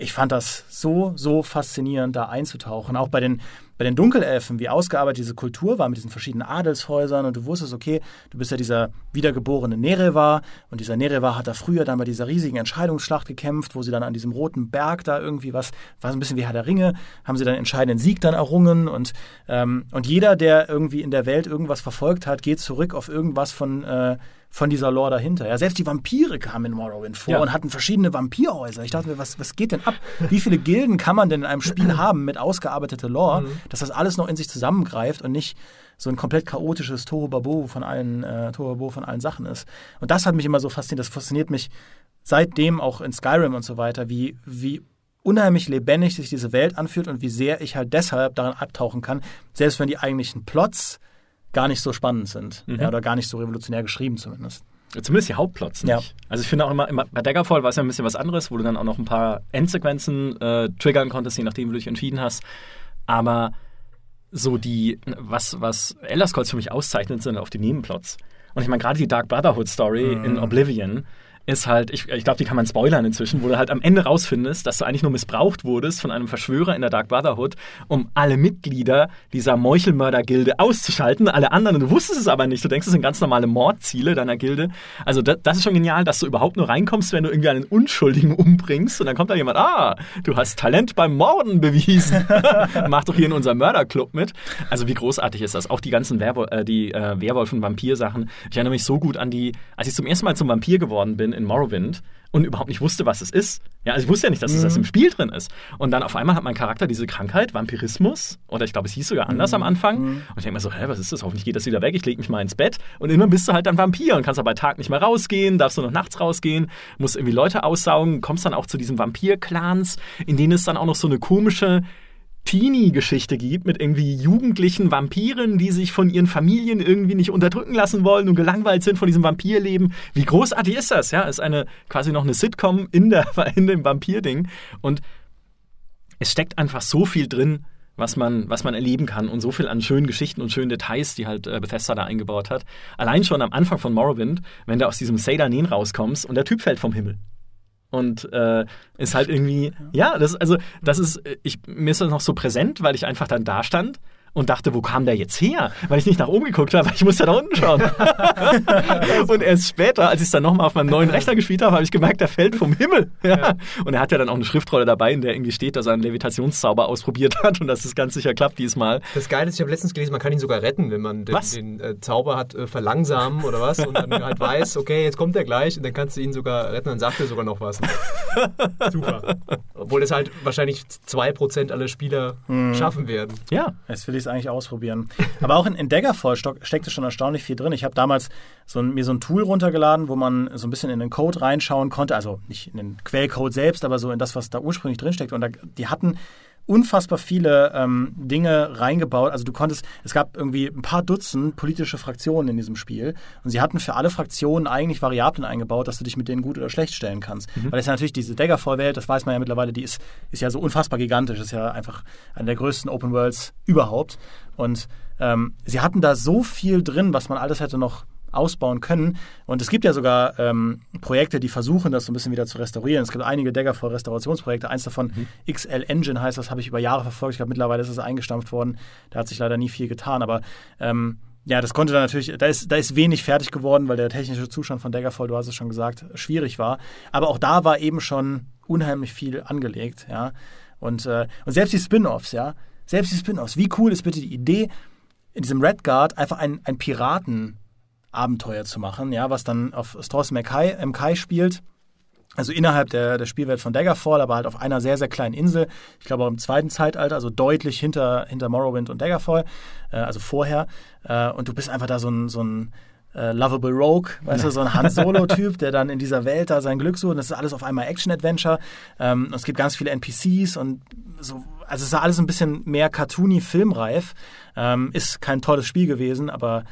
Speaker 1: ich fand das so, so faszinierend, da einzutauchen. Auch bei den, bei den Dunkelelfen, wie ausgearbeitet diese Kultur war mit diesen verschiedenen Adelshäusern. Und du wusstest, okay, du bist ja dieser wiedergeborene Nerevar. Und dieser Nerevar hat da früher dann bei dieser riesigen Entscheidungsschlacht gekämpft, wo sie dann an diesem roten Berg da irgendwie was, war so ein bisschen wie Herr der Ringe, haben sie dann entscheidenden Sieg dann errungen. Und, ähm, und jeder, der irgendwie in der Welt irgendwas verfolgt hat, geht zurück auf irgendwas von. Äh, von dieser Lore dahinter. Ja, selbst die Vampire kamen in Morrowind vor
Speaker 3: Ja.
Speaker 1: und hatten verschiedene Vampirhäuser. Ich dachte mir, was, was geht denn ab? Wie viele Gilden kann man denn in einem Spiel haben mit ausgearbeiteter Lore, dass das alles noch in sich zusammengreift und nicht so ein komplett chaotisches Tohuwabo von allen, äh, Tohuwabo von allen Sachen ist. Und das hat mich immer so fasziniert. Das fasziniert mich seitdem auch in Skyrim und so weiter, wie, wie unheimlich lebendig sich diese Welt anfühlt und wie sehr ich halt deshalb daran abtauchen kann, selbst wenn die eigentlichen Plots gar nicht so spannend sind. Mhm. Ja, oder gar nicht so revolutionär geschrieben zumindest.
Speaker 3: Zumindest die Hauptplots nicht. Ja. Also ich finde auch immer, immer bei Daggerfall war es ja ein bisschen was anderes, wo du dann auch noch ein paar Endsequenzen äh, triggern konntest, je nachdem, wie du dich entschieden hast. Aber so die, was, was Elder Scrolls für mich auszeichnet, sind auf die Nebenplots. Und ich meine, gerade die Dark Brotherhood Story mhm. in Oblivion, ist halt, ich, ich glaube, die kann man spoilern inzwischen, wo du halt am Ende rausfindest, dass du eigentlich nur missbraucht wurdest von einem Verschwörer in der Dark Brotherhood, um alle Mitglieder dieser Meuchelmörder-Gilde auszuschalten, alle anderen, und du wusstest es aber nicht, du denkst, es sind ganz normale Mordziele deiner Gilde. Also das, das ist schon genial, dass du überhaupt nur reinkommst, wenn du irgendwie einen Unschuldigen umbringst und dann kommt da jemand, ah, du hast Talent beim Morden bewiesen, mach doch hier in unserem Mörderclub mit. Also wie großartig ist das? Auch die ganzen Werwol äh, die äh, Werwolf- und Vampir-Sachen. Ich erinnere mich so gut an die, als ich zum ersten Mal zum Vampir geworden bin, in Morrowind und überhaupt nicht wusste, was es ist. Ja, also ich wusste ja nicht, dass es das im Spiel drin ist. Und dann auf einmal hat mein Charakter diese Krankheit, Vampirismus, oder ich glaube, es hieß sogar anders mhm. am Anfang. Mhm. Und ich denke mir so, hä, was ist das? Hoffentlich geht das wieder weg. Ich lege mich mal ins Bett. Und immer bist du halt dann Vampir und kannst aber bei Tag nicht mehr rausgehen, darfst nur noch nachts rausgehen, musst irgendwie Leute aussaugen, kommst dann auch zu diesen Vampir-Clans, in denen es dann auch noch so eine komische Teenie-Geschichte gibt mit irgendwie jugendlichen Vampiren, die sich von ihren Familien irgendwie nicht unterdrücken lassen wollen und gelangweilt sind von diesem Vampirleben. Wie großartig ist das? Ja, ist eine quasi noch eine Sitcom in, der, in dem Vampir-Ding. Und es steckt einfach so viel drin, was man, was man erleben kann und so viel an schönen Geschichten und schönen Details, die halt äh, Bethesda da eingebaut hat. Allein schon am Anfang von Morrowind, wenn du aus diesem Sadanin rauskommst und der Typ fällt vom Himmel und äh, ist halt irgendwie, ja, das also das ist, ich, mir ist das noch so präsent, weil ich einfach dann da stand und dachte, wo kam der jetzt her? Weil ich nicht nach oben geguckt habe, weil ich musste da unten schauen. und erst später, als ich es dann nochmal auf meinem neuen Rechner gespielt habe, habe ich gemerkt, der fällt vom Himmel. Ja. Und er hat ja dann auch eine Schriftrolle dabei, in der irgendwie steht, dass er einen Levitationszauber ausprobiert hat und dass es ganz sicher klappt diesmal.
Speaker 2: Das Geile ist, ich habe letztens gelesen, man kann ihn sogar retten, wenn man den, den äh, Zauber hat äh, verlangsamen oder was und dann halt weiß, okay, jetzt kommt er gleich und dann kannst du ihn sogar retten und dann sagt er sogar noch was. Super. Obwohl es halt wahrscheinlich 2% aller Spieler mhm. schaffen werden.
Speaker 1: Ja. Das will ich es eigentlich ausprobieren. Aber auch in, in Daggerfall steckte schon erstaunlich viel drin. Ich habe damals so ein, mir so ein Tool runtergeladen, wo man so ein bisschen in den Code reinschauen konnte. Also nicht in den Quellcode selbst, aber so in das, was da ursprünglich drinsteckt. Und da, die hatten unfassbar viele ähm, Dinge reingebaut. Also du konntest, es gab irgendwie ein paar Dutzend politische Fraktionen in diesem Spiel und sie hatten für alle Fraktionen eigentlich Variablen eingebaut, dass du dich mit denen gut oder schlecht stellen kannst. Mhm. Weil es ja natürlich diese Daggerfall-Welt, das weiß man ja mittlerweile, die ist, ist ja so unfassbar gigantisch, ist ja einfach eine der größten Open Worlds überhaupt. Und ähm, sie hatten da so viel drin, was man alles hätte noch ausbauen können. Und es gibt ja sogar ähm, Projekte, die versuchen, das so ein bisschen wieder zu restaurieren. Es gibt einige Daggerfall-Restaurationsprojekte. Eins davon, mhm. XL Engine heißt das, habe ich über Jahre verfolgt. Ich glaube, mittlerweile ist es eingestampft worden. Da hat sich leider nie viel getan. Aber ähm, ja, das konnte dann natürlich, da ist, da ist wenig fertig geworden, weil der technische Zustand von Daggerfall, du hast es schon gesagt, schwierig war. Aber auch da war eben schon unheimlich viel angelegt, ja. Und, äh, und selbst die Spin-offs, ja, selbst die Spin-offs, wie cool ist bitte die Idee, in diesem Redguard einfach ein, ein Piraten Abenteuer zu machen, ja, was dann auf Stros MK spielt. Also innerhalb der, der Spielwelt von Daggerfall, aber halt auf einer sehr, sehr kleinen Insel. Ich glaube auch im zweiten Zeitalter, also deutlich hinter, hinter Morrowind und Daggerfall, äh, also vorher. Äh, und du bist einfach da so ein, so ein äh, Lovable Rogue, weißt du, so ein Han Solo-Typ, der dann in dieser Welt da sein Glück sucht. Und das ist alles auf einmal Action-Adventure. Ähm, und es gibt ganz viele NPCs und so. Also es ist alles ein bisschen mehr cartoony, filmreif. Ähm, ist kein tolles Spiel gewesen, aber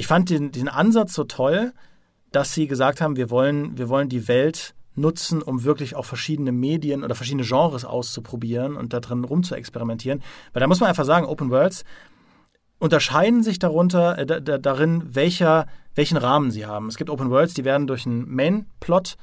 Speaker 1: ich fand den, den Ansatz so toll, dass sie gesagt haben, wir wollen, wir wollen die Welt nutzen, um wirklich auch verschiedene Medien oder verschiedene Genres auszuprobieren und da drin rumzuexperimentieren. Weil da muss man einfach sagen, Open Worlds unterscheiden sich darunter, äh, darin, welcher, welchen Rahmen sie haben. Es gibt Open Worlds, die werden durch einen Main-Plot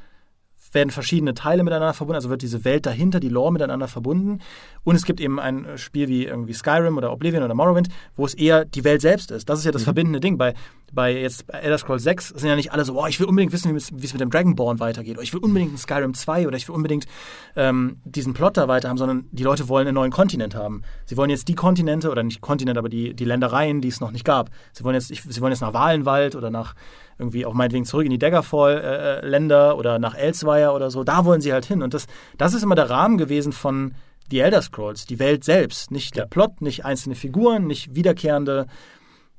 Speaker 1: werden verschiedene Teile miteinander verbunden, also wird diese Welt dahinter, die Lore miteinander verbunden. Und es gibt eben ein Spiel wie irgendwie Skyrim oder Oblivion oder Morrowind, wo es eher die Welt selbst ist. Das ist ja das mhm. verbindende Ding. Bei, bei jetzt Elder Scrolls 6 sind ja nicht alle so, oh, ich will unbedingt wissen, wie es mit dem Dragonborn weitergeht. Oder ich will unbedingt ein Skyrim 2 oder ich will unbedingt ähm, diesen Plot da weiter haben, sondern die Leute wollen einen neuen Kontinent haben. Sie wollen jetzt die Kontinente, oder nicht Kontinent, aber die, die Ländereien, die es noch nicht gab. Sie wollen jetzt, ich, sie wollen jetzt nach Walenwald oder nach irgendwie auch meinetwegen zurück in die Daggerfall-Länder äh, oder nach Elsewire oder so. Da wollen sie halt hin. Und das, das ist immer der Rahmen gewesen von The Elder Scrolls, die Welt selbst. Nicht der Plot, nicht einzelne Figuren, nicht wiederkehrende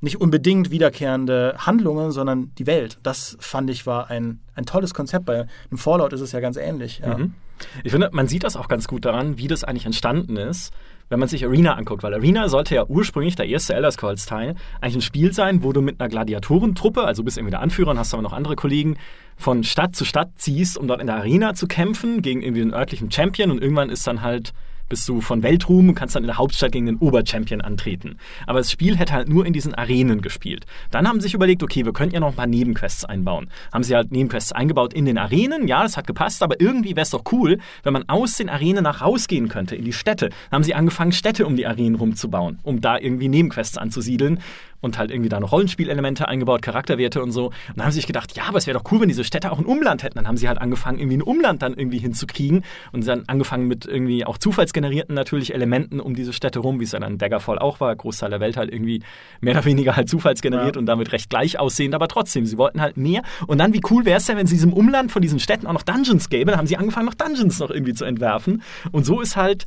Speaker 1: nicht unbedingt wiederkehrende Handlungen, sondern die Welt. Das fand ich war ein, ein tolles Konzept. Bei einem Fallout ist es ja ganz ähnlich. Ja.
Speaker 3: Mhm. Ich finde, man sieht das auch ganz gut daran, wie das eigentlich entstanden ist, wenn man sich Arena anguckt, weil Arena sollte ja ursprünglich der erste Elder Scrolls Teil eigentlich ein Spiel sein, wo du mit einer Gladiatorentruppe, also bist irgendwie der Anführer und hast aber noch andere Kollegen, von Stadt zu Stadt ziehst, um dort in der Arena zu kämpfen gegen irgendwie den örtlichen Champion und irgendwann ist dann halt bist du von Weltruhm und kannst dann in der Hauptstadt gegen den Oberchampion antreten. Aber das Spiel hätte halt nur in diesen Arenen gespielt. Dann haben sie sich überlegt, okay, wir könnten ja noch ein paar Nebenquests einbauen. Haben sie halt Nebenquests eingebaut in den Arenen, ja, das hat gepasst, aber irgendwie wäre es doch cool, wenn man aus den Arenen nach rausgehen könnte, in die Städte. Dann haben sie angefangen, Städte um die Arenen rumzubauen, um da irgendwie Nebenquests anzusiedeln und halt irgendwie da noch Rollenspielelemente eingebaut, Charakterwerte und so. Und dann haben sie sich gedacht, ja, aber es wäre doch cool, wenn diese Städte auch ein Umland hätten. Dann haben sie halt angefangen, irgendwie ein Umland dann irgendwie hinzukriegen und dann angefangen mit irgendwie auch zufallsgenerierten natürlich Elementen um diese Städte rum, wie es dann an Daggerfall auch war. Großteil der Welt halt irgendwie mehr oder weniger halt zufallsgeneriert ja. und damit recht gleich aussehend, aber trotzdem, sie wollten halt mehr. Und dann, wie cool wäre es denn, wenn sie diesem Umland von diesen Städten auch noch Dungeons gäbe? Dann haben sie angefangen, noch Dungeons noch irgendwie zu entwerfen. Und so ist halt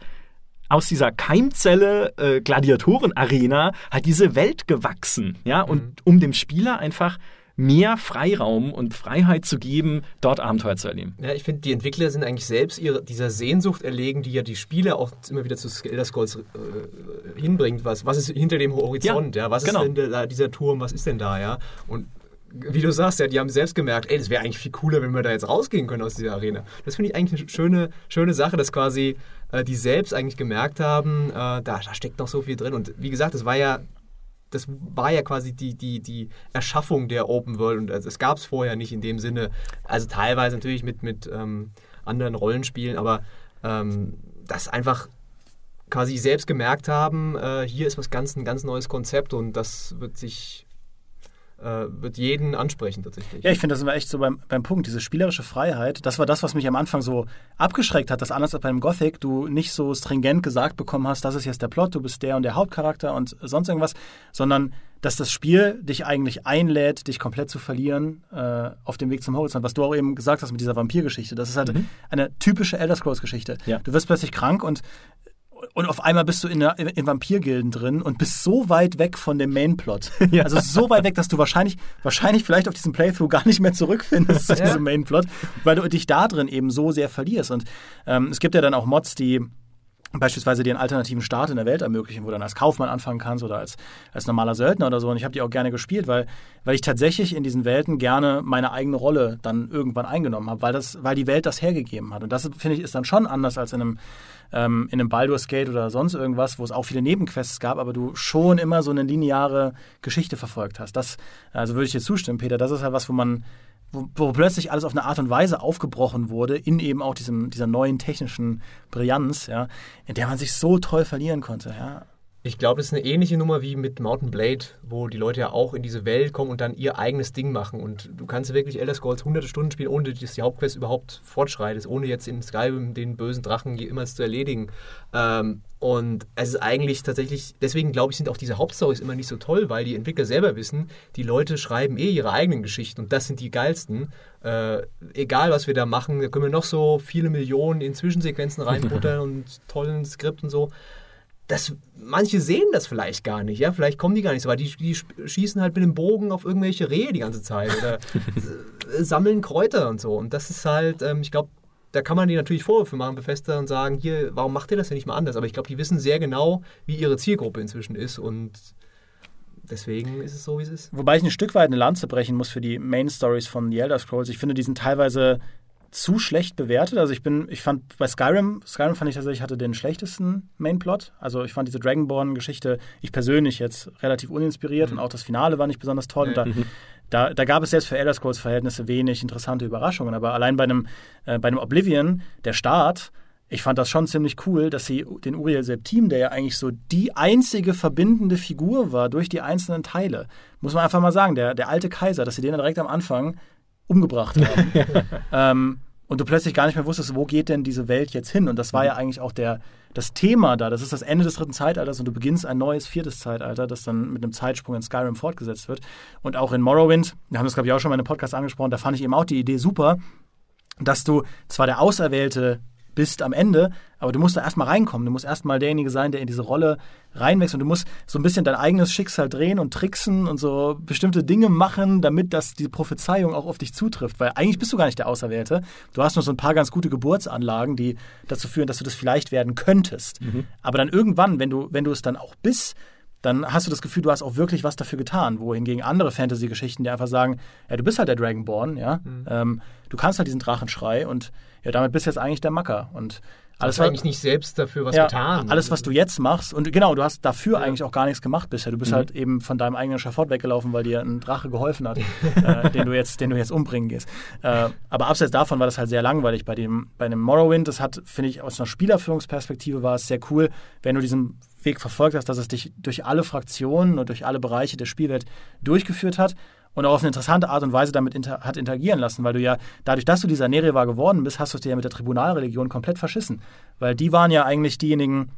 Speaker 3: aus dieser Keimzelle äh, Gladiatoren-Arena halt diese Welt gewachsen, ja, und mhm. um dem Spieler einfach mehr Freiraum und Freiheit zu geben, dort Abenteuer zu erleben.
Speaker 2: Ja, ich finde, die Entwickler sind eigentlich selbst ihre, dieser Sehnsucht erlegen, die ja die Spieler auch immer wieder zu Elder Scrolls äh, hinbringt. Was, was ist hinter dem Horizont? Ja, ja? Was genau. ist denn da, dieser Turm? Was ist denn da? Ja, und wie du sagst, ja, die haben selbst gemerkt, ey, das wäre eigentlich viel cooler, wenn wir da jetzt rausgehen können aus dieser Arena. Das finde ich eigentlich eine schöne, schöne Sache, dass quasi äh, die selbst eigentlich gemerkt haben, äh, da, da steckt noch so viel drin. Und wie gesagt, das war ja das war ja quasi die, die, die Erschaffung der Open World und also es gab es vorher nicht in dem Sinne. Also teilweise natürlich mit, mit ähm, anderen Rollenspielen, aber ähm, das einfach quasi selbst gemerkt haben, äh, hier ist was ganz, ein ganz neues Konzept und das wird sich wird jeden ansprechen tatsächlich.
Speaker 1: Ja, ich finde, das war echt so beim, beim Punkt, diese spielerische Freiheit, das war das, was mich am Anfang so abgeschreckt hat, dass anders als beim Gothic du nicht so stringent gesagt bekommen hast, das ist jetzt der Plot, du bist der und der Hauptcharakter und sonst irgendwas, sondern dass das Spiel dich eigentlich einlädt, dich komplett zu verlieren äh, auf dem Weg zum Horizont. Was du auch eben gesagt hast mit dieser Vampirgeschichte. Das ist halt mhm. eine typische Elder Scrolls-Geschichte. Ja. Du wirst plötzlich krank und und auf einmal bist du in, der, in Vampirgilden drin und bist so weit weg von dem Mainplot. ja. Also so weit weg, dass du wahrscheinlich, wahrscheinlich vielleicht auf diesem Playthrough gar nicht mehr zurückfindest zu ja. diesem Mainplot, weil du dich da drin eben so sehr verlierst. Und ähm, es gibt ja dann auch Mods, die beispielsweise dir einen alternativen Start in der Welt ermöglichen, wo du dann als Kaufmann anfangen kannst oder als, als normaler Söldner oder so. Und ich habe die auch gerne gespielt, weil, weil ich tatsächlich in diesen Welten gerne meine eigene Rolle dann irgendwann eingenommen habe, weil, weil die Welt das hergegeben hat. Und das, finde ich, ist dann schon anders als in einem, ähm, in einem Baldur's Gate oder sonst irgendwas, wo es auch viele Nebenquests gab, aber du schon immer so eine lineare Geschichte verfolgt hast. Das, also würde ich dir zustimmen, Peter, das ist halt was, wo man wo, wo, plötzlich alles auf eine Art und Weise aufgebrochen wurde, in eben auch diesem, dieser neuen technischen Brillanz, ja, in der man sich so toll verlieren konnte. Ja.
Speaker 2: Ich glaube, das ist eine ähnliche Nummer wie mit Mountain Blade, wo die Leute ja auch in diese Welt kommen und dann ihr eigenes Ding machen. Und du kannst wirklich Elder Scrolls hunderte Stunden spielen, ohne dass die Hauptquest überhaupt fortschreitet, ohne jetzt in Skyrim den bösen Drachen jemals zu erledigen. Ähm, und es ist eigentlich tatsächlich, deswegen glaube ich, sind auch diese Hauptstories immer nicht so toll, weil die Entwickler selber wissen, die Leute schreiben eh ihre eigenen Geschichten und das sind die geilsten. Äh, egal, was wir da machen, da können wir noch so viele Millionen in Zwischensequenzen reinbuttern und tollen Skripten und so das, manche sehen das vielleicht gar nicht, ja, vielleicht kommen die gar nicht so weit. Die, die schießen halt mit dem Bogen auf irgendwelche Rehe die ganze Zeit oder sammeln Kräuter und so. Und das ist halt, ähm, ich glaube, da kann man die natürlich Vorwürfe machen, Befester und sagen, hier, warum macht ihr das denn nicht mal anders? Aber ich glaube, die wissen sehr genau, wie ihre Zielgruppe inzwischen ist und deswegen ist es so, wie es ist.
Speaker 1: Wobei ich ein Stück weit eine Lanze brechen muss für die Main Stories von The Elder Scrolls. Ich finde, die sind teilweise zu schlecht bewertet. Also ich bin, ich fand bei Skyrim, Skyrim fand ich tatsächlich hatte den schlechtesten Mainplot. Also ich fand diese Dragonborn-Geschichte, ich persönlich jetzt relativ uninspiriert mhm. und auch das Finale war nicht besonders toll. Und da, mhm. da, da, gab es selbst für Elder Scrolls-Verhältnisse wenig interessante Überraschungen. Aber allein bei einem, äh, bei einem Oblivion, der Start, ich fand das schon ziemlich cool, dass sie den Uriel Septim, der ja eigentlich so die einzige verbindende Figur war durch die einzelnen Teile, muss man einfach mal sagen, der, der alte Kaiser, dass sie den direkt am Anfang umgebracht haben. ähm, und du plötzlich gar nicht mehr wusstest, wo geht denn diese Welt jetzt hin? Und das war ja eigentlich auch der, das Thema da. Das ist das Ende des dritten Zeitalters und du beginnst ein neues viertes Zeitalter, das dann mit einem Zeitsprung in Skyrim fortgesetzt wird. Und auch in Morrowind, wir haben das, glaube ich, auch schon mal in einem Podcast angesprochen, da fand ich eben auch die Idee super, dass du zwar der Auserwählte bist am Ende, aber du musst da erstmal reinkommen. Du musst erstmal derjenige sein, der in diese Rolle reinwächst und du musst so ein bisschen dein eigenes Schicksal drehen und tricksen und so bestimmte Dinge machen, damit das die Prophezeiung auch auf dich zutrifft. Weil eigentlich bist du gar nicht der Auserwählte. Du hast nur so ein paar ganz gute Geburtsanlagen, die dazu führen, dass du das vielleicht werden könntest. Mhm. Aber dann irgendwann, wenn du, wenn du es dann auch bist, dann hast du das Gefühl, du hast auch wirklich was dafür getan. Wohingegen andere Fantasy-Geschichten, die einfach sagen, ja, du bist halt der Dragonborn, ja, mhm. ähm, du kannst halt diesen Drachenschrei und ja, damit bist du jetzt eigentlich der Macker. Und
Speaker 2: alles du hast eigentlich nicht selbst dafür was ja, getan.
Speaker 1: Alles, was du jetzt machst, und genau, du hast dafür ja. eigentlich auch gar nichts gemacht bisher. Du bist mhm. halt eben von deinem eigenen Schafott weggelaufen, weil dir ein Drache geholfen hat, äh, den, du jetzt, den du jetzt umbringen gehst. Äh, aber abseits davon war das halt sehr langweilig bei dem, bei dem Morrowind. Das hat, finde ich, aus einer Spielerführungsperspektive war es sehr cool, wenn du diesen Weg verfolgt hast, dass es dich durch alle Fraktionen und durch alle Bereiche der Spielwelt durchgeführt hat und auch auf eine interessante Art und Weise damit inter hat interagieren lassen, weil du ja, dadurch, dass du dieser Nereva geworden bist, hast du es dir ja mit der Tribunalreligion komplett verschissen. Weil die waren ja eigentlich diejenigen,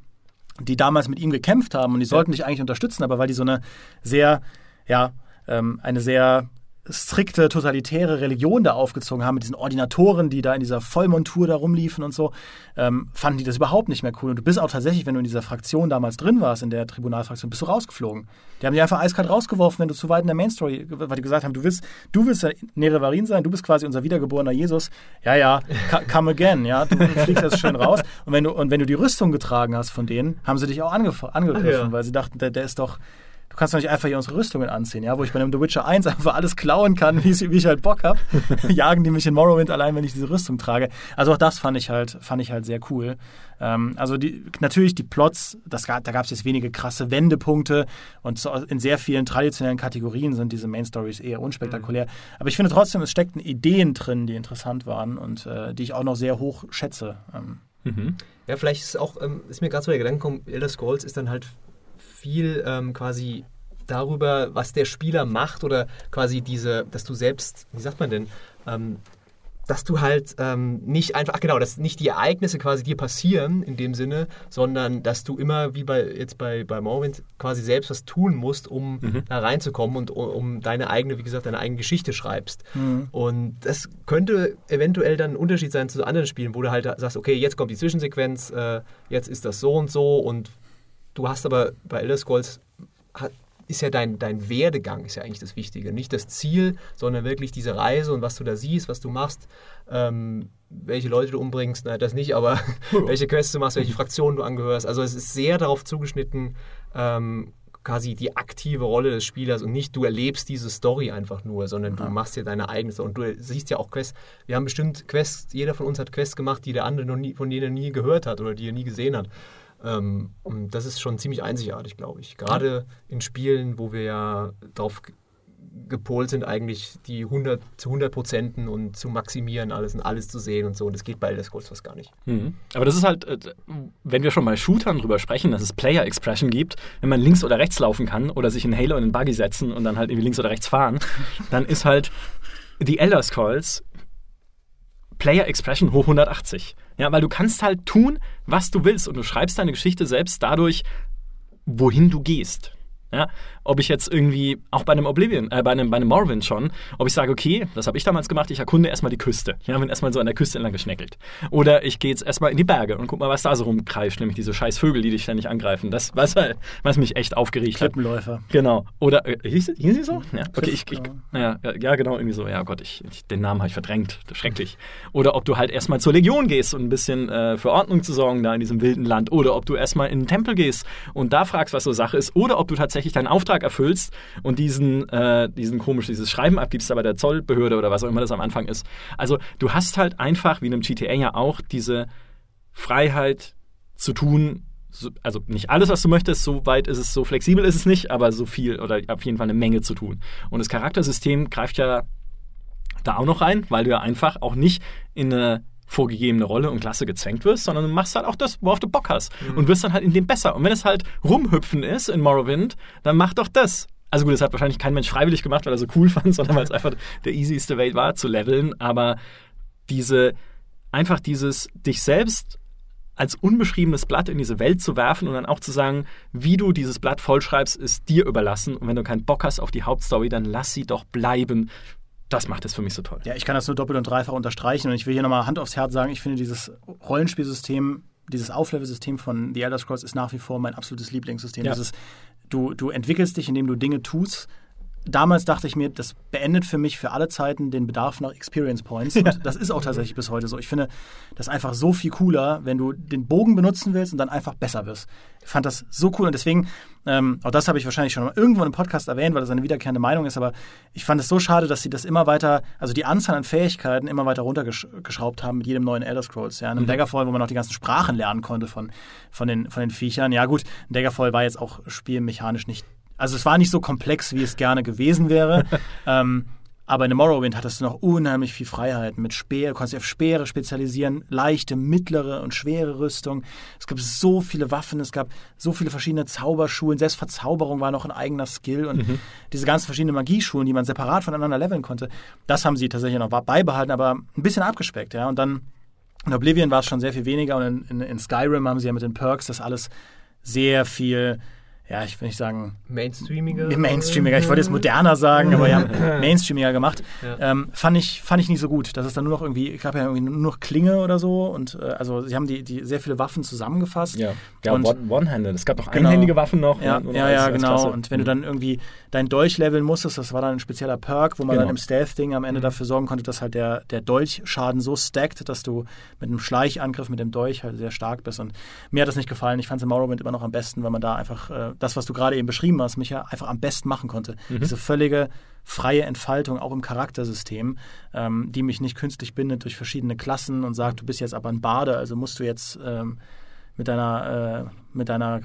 Speaker 1: die damals mit ihm gekämpft haben und die sollten dich eigentlich unterstützen, aber weil die so eine sehr, ja, ähm, eine sehr strikte, totalitäre Religion da aufgezogen haben, mit diesen Ordinatoren, die da in dieser Vollmontur da rumliefen und so, ähm, fanden die das überhaupt nicht mehr cool. Und du bist auch tatsächlich, wenn du in dieser Fraktion damals drin warst, in der Tribunalfraktion, bist du rausgeflogen. Die haben dich einfach eiskalt rausgeworfen, wenn du zu weit in der Mainstory, weil die gesagt haben, du willst, du willst der Nerevarin sein, du bist quasi unser wiedergeborener Jesus. Ja, ja, come again, ja, du fliegst jetzt schön raus. Und wenn du, und wenn du die Rüstung getragen hast von denen, haben sie dich auch angegriffen, ja. weil sie dachten, der, der ist doch, du kannst doch nicht einfach hier unsere Rüstungen anziehen, ja, wo ich bei einem The Witcher 1 einfach alles klauen kann, wie, ich halt Bock habe. Jagen die mich in Morrowind allein, wenn ich diese Rüstung trage. Also auch das fand ich halt, fand ich halt sehr cool. Ähm, also die, natürlich die Plots, das, da gab es jetzt wenige krasse Wendepunkte und so in sehr vielen traditionellen Kategorien sind diese Main Stories eher unspektakulär. Mhm. Aber ich finde trotzdem, es steckten Ideen drin, die interessant waren und äh, die ich auch noch sehr hoch schätze. Ähm.
Speaker 2: Mhm. Ja, vielleicht ist auch, ähm, ist mir gerade so der Gedanke gekommen, Elder Scrolls ist dann halt viel ähm, quasi darüber, was der Spieler macht oder quasi diese, dass du selbst, wie sagt man denn, ähm, dass du halt ähm, nicht einfach, ach genau, dass nicht die Ereignisse quasi dir passieren in dem Sinne, sondern dass du immer wie bei jetzt bei, bei Morrowind quasi selbst was tun musst, um mhm. da reinzukommen und um deine eigene, wie gesagt, deine eigene Geschichte schreibst. Mhm. Und das könnte eventuell dann ein Unterschied sein zu anderen Spielen, wo du halt sagst, okay, jetzt kommt die Zwischensequenz, äh, jetzt ist das so und so und Du hast aber bei Elder Scrolls hat, ist ja dein, dein Werdegang ist ja eigentlich das Wichtige. Nicht das Ziel, sondern wirklich diese Reise und was du da siehst, was du machst, ähm, welche Leute du umbringst, nein, das nicht, aber welche Quests du machst, welche Fraktionen du angehörst. Also es ist sehr darauf zugeschnitten, ähm, quasi die aktive Rolle des Spielers und nicht du erlebst diese Story einfach nur, sondern ja. du machst dir deine eigene und du siehst ja auch Quests. Wir haben bestimmt Quests, jeder von uns hat Quests gemacht, die der andere noch nie, von denen er nie gehört hat oder die er nie gesehen hat. Ähm, das ist schon ziemlich einzigartig, glaube ich. Gerade in Spielen, wo wir ja darauf gepolt sind, eigentlich die 100 zu 100 Prozenten und zu maximieren alles und alles zu sehen und so. Und das geht bei Elder Scrolls fast gar nicht.
Speaker 3: Mhm. Aber das ist halt, äh, wenn wir schon bei Shootern drüber sprechen, dass es Player Expression gibt, wenn man links oder rechts laufen kann oder sich in Halo in den Buggy setzen und dann halt irgendwie links oder rechts fahren, dann ist halt die Elder Scrolls Player Expression hoch 180. Ja, weil du kannst halt tun, was du willst und du schreibst deine Geschichte selbst dadurch, wohin du gehst. Ja? Ob ich jetzt irgendwie, auch bei einem Oblivion, äh, bei einem, bei einem Morrowind schon, ob ich sage, okay, das habe ich damals gemacht, ich erkunde erstmal die Küste. Ja, bin erstmal so an der Küste entlang geschneckelt. Oder ich gehe jetzt erstmal in die Berge und guck mal, was da so rumkreischt, nämlich diese scheiß Vögel, die dich ständig angreifen. Das, was, was mich echt aufgeregt
Speaker 1: hat. Klippenläufer.
Speaker 3: Genau. Oder, äh, hieß, hieß sie so? Ja, okay, ich, ich ja, ja, genau, irgendwie so. Ja, Gott, ich, ich den Namen habe ich verdrängt. Das ist schrecklich. Oder ob du halt erstmal zur Legion gehst und ein bisschen äh, für Ordnung zu sorgen da in diesem wilden Land. Oder ob du erstmal in den Tempel gehst und da fragst, was so Sache ist. Oder ob du tatsächlich deinen Auftrag erfüllst und diesen, äh, diesen komisch, dieses Schreiben abgibst da bei der Zollbehörde oder was auch immer das am Anfang ist. Also du hast halt einfach, wie in einem GTA ja auch, diese Freiheit zu tun, so, also nicht alles, was du möchtest, so weit ist es, so flexibel ist es nicht, aber so viel oder auf jeden Fall eine Menge zu tun. Und das Charaktersystem greift ja da auch noch rein, weil du ja einfach auch nicht in eine vorgegebene Rolle und Klasse gezwängt wirst, sondern du machst halt auch das, worauf du Bock hast mhm. und wirst dann halt in dem besser. Und wenn es halt rumhüpfen ist in Morrowind, dann mach doch das. Also gut, das hat wahrscheinlich kein Mensch freiwillig gemacht, weil er so cool fand, sondern weil es einfach der easyste Way war zu leveln. Aber diese, einfach dieses dich selbst als unbeschriebenes Blatt in diese Welt zu werfen und dann auch zu sagen, wie du dieses Blatt vollschreibst, ist dir überlassen. Und wenn du keinen Bock hast auf die Hauptstory, dann lass sie doch bleiben das macht es für mich so toll.
Speaker 1: Ja, ich kann das nur doppelt und dreifach unterstreichen und ich will hier nochmal Hand aufs Herz sagen, ich finde dieses Rollenspielsystem, dieses Auflevel-System von The Elder Scrolls ist nach wie vor mein absolutes Lieblingssystem.
Speaker 3: Ja.
Speaker 1: Dieses, du, du entwickelst dich, indem du Dinge tust. Damals dachte ich mir, das beendet für mich für alle Zeiten den Bedarf nach Experience Points. Und das ist auch tatsächlich bis heute so. Ich finde das einfach so viel cooler, wenn du den Bogen benutzen willst und dann einfach besser wirst. Ich fand das so cool und deswegen, ähm, auch das habe ich wahrscheinlich schon mal irgendwo im Podcast erwähnt, weil das eine wiederkehrende Meinung ist, aber ich fand es so schade, dass sie das immer weiter, also die Anzahl an Fähigkeiten immer weiter runtergeschraubt haben mit jedem neuen Elder Scrolls. Ja, in einem Daggerfall, wo man auch die ganzen Sprachen lernen konnte von, von, den, von den Viechern. Ja gut, ein Daggerfall war jetzt auch spielmechanisch nicht, also es war nicht so komplex, wie es gerne gewesen wäre. ähm, aber in dem Morrowind hattest du noch unheimlich viel Freiheit mit Speer, du konntest dich auf Speere spezialisieren, leichte, mittlere und schwere Rüstung. Es gab so viele Waffen, es gab so viele verschiedene Zauberschulen, selbst Verzauberung war noch ein eigener Skill. Und diese ganzen verschiedenen Magieschulen, die man separat voneinander leveln konnte, das haben sie tatsächlich noch beibehalten, aber ein bisschen abgespeckt, ja. Und dann in Oblivion war es schon sehr viel weniger. Und in, in, in Skyrim haben sie ja mit den Perks das alles sehr viel, ja, ich will nicht sagen,
Speaker 2: Mainstreamiger.
Speaker 1: Mainstreamiger, ich wollte jetzt moderner sagen, aber ja, Mainstreamiger gemacht.
Speaker 2: Ja.
Speaker 1: Ähm, fand, ich, fand ich nicht so gut. Das ist dann nur noch irgendwie, ich gab ja irgendwie nur noch Klinge oder so und äh, also sie haben die, die sehr viele Waffen zusammengefasst.
Speaker 3: Ja, ja One-Handed. Es gab doch
Speaker 1: Genau.
Speaker 3: einhändige Waffen noch.
Speaker 1: Ja,
Speaker 3: und- und
Speaker 1: ja, ja,
Speaker 3: als
Speaker 1: genau.
Speaker 3: Klasse.
Speaker 1: Und wenn du
Speaker 3: Mhm.
Speaker 1: dann irgendwie dein Dolch leveln musstest, das war dann ein spezieller Perk, wo man
Speaker 3: Genau.
Speaker 1: dann im Stealth-Ding am Ende dafür sorgen konnte, dass halt der, der Dolchschaden so stackt, dass du mit einem Schleichangriff mit dem Dolch halt sehr stark bist. Und mir hat das nicht gefallen. Ich fand es in Morrowind immer noch am besten, weil man da einfach äh, das, was du gerade eben beschrieben hast, mich ja einfach am besten machen konnte. Diese völlige freie Entfaltung auch im Charaktersystem, ähm, die mich nicht künstlich bindet durch verschiedene Klassen und sagt, du bist jetzt aber ein Bade, also musst du jetzt ähm, mit deiner, äh, mit deiner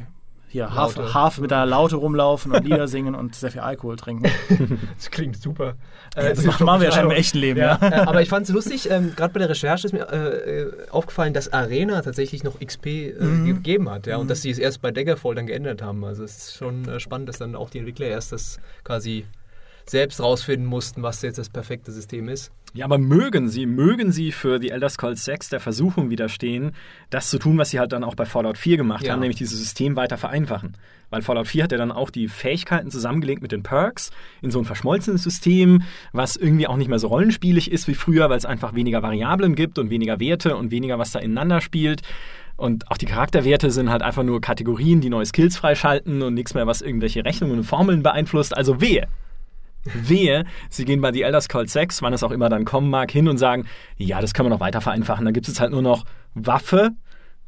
Speaker 1: hier, Harfe. Harfe mit deiner Laute rumlaufen und Lieder singen und sehr viel Alkohol trinken.
Speaker 2: Das klingt super. Äh,
Speaker 1: das machen machen wir ja schon im echten Leben, ja.
Speaker 2: Ja, äh, aber ich fand es lustig, ähm, gerade bei der Recherche ist mir äh, aufgefallen, dass Arena tatsächlich noch XP äh,
Speaker 1: Mhm.
Speaker 2: gegeben hat, ja, und dass sie es erst bei Daggerfall dann geändert haben. Also es ist schon äh, spannend, dass dann auch die Entwickler erst das quasi selbst rausfinden mussten, was jetzt das perfekte System ist.
Speaker 3: Ja, aber mögen sie, mögen sie für die Elder Scrolls 6 der Versuchung widerstehen, das zu tun, was sie halt dann auch bei Fallout 4 gemacht
Speaker 2: Ja.
Speaker 3: haben, nämlich dieses System weiter vereinfachen. Weil Fallout 4 hat ja dann auch die Fähigkeiten zusammengelegt mit den Perks in so ein verschmolzenes System, was irgendwie auch nicht mehr so rollenspielig ist wie früher, weil es einfach weniger Variablen gibt und weniger Werte und weniger, was da ineinander spielt. Und auch die Charakterwerte sind halt einfach nur Kategorien, die neue Skills freischalten und nichts mehr, was irgendwelche Rechnungen und Formeln beeinflusst. Also wehe. Wehe, sie gehen bei The Elder Scrolls 6, wann es auch immer dann kommen mag, hin und sagen, ja, das kann man noch weiter vereinfachen. Dann gibt es jetzt halt nur noch Waffe,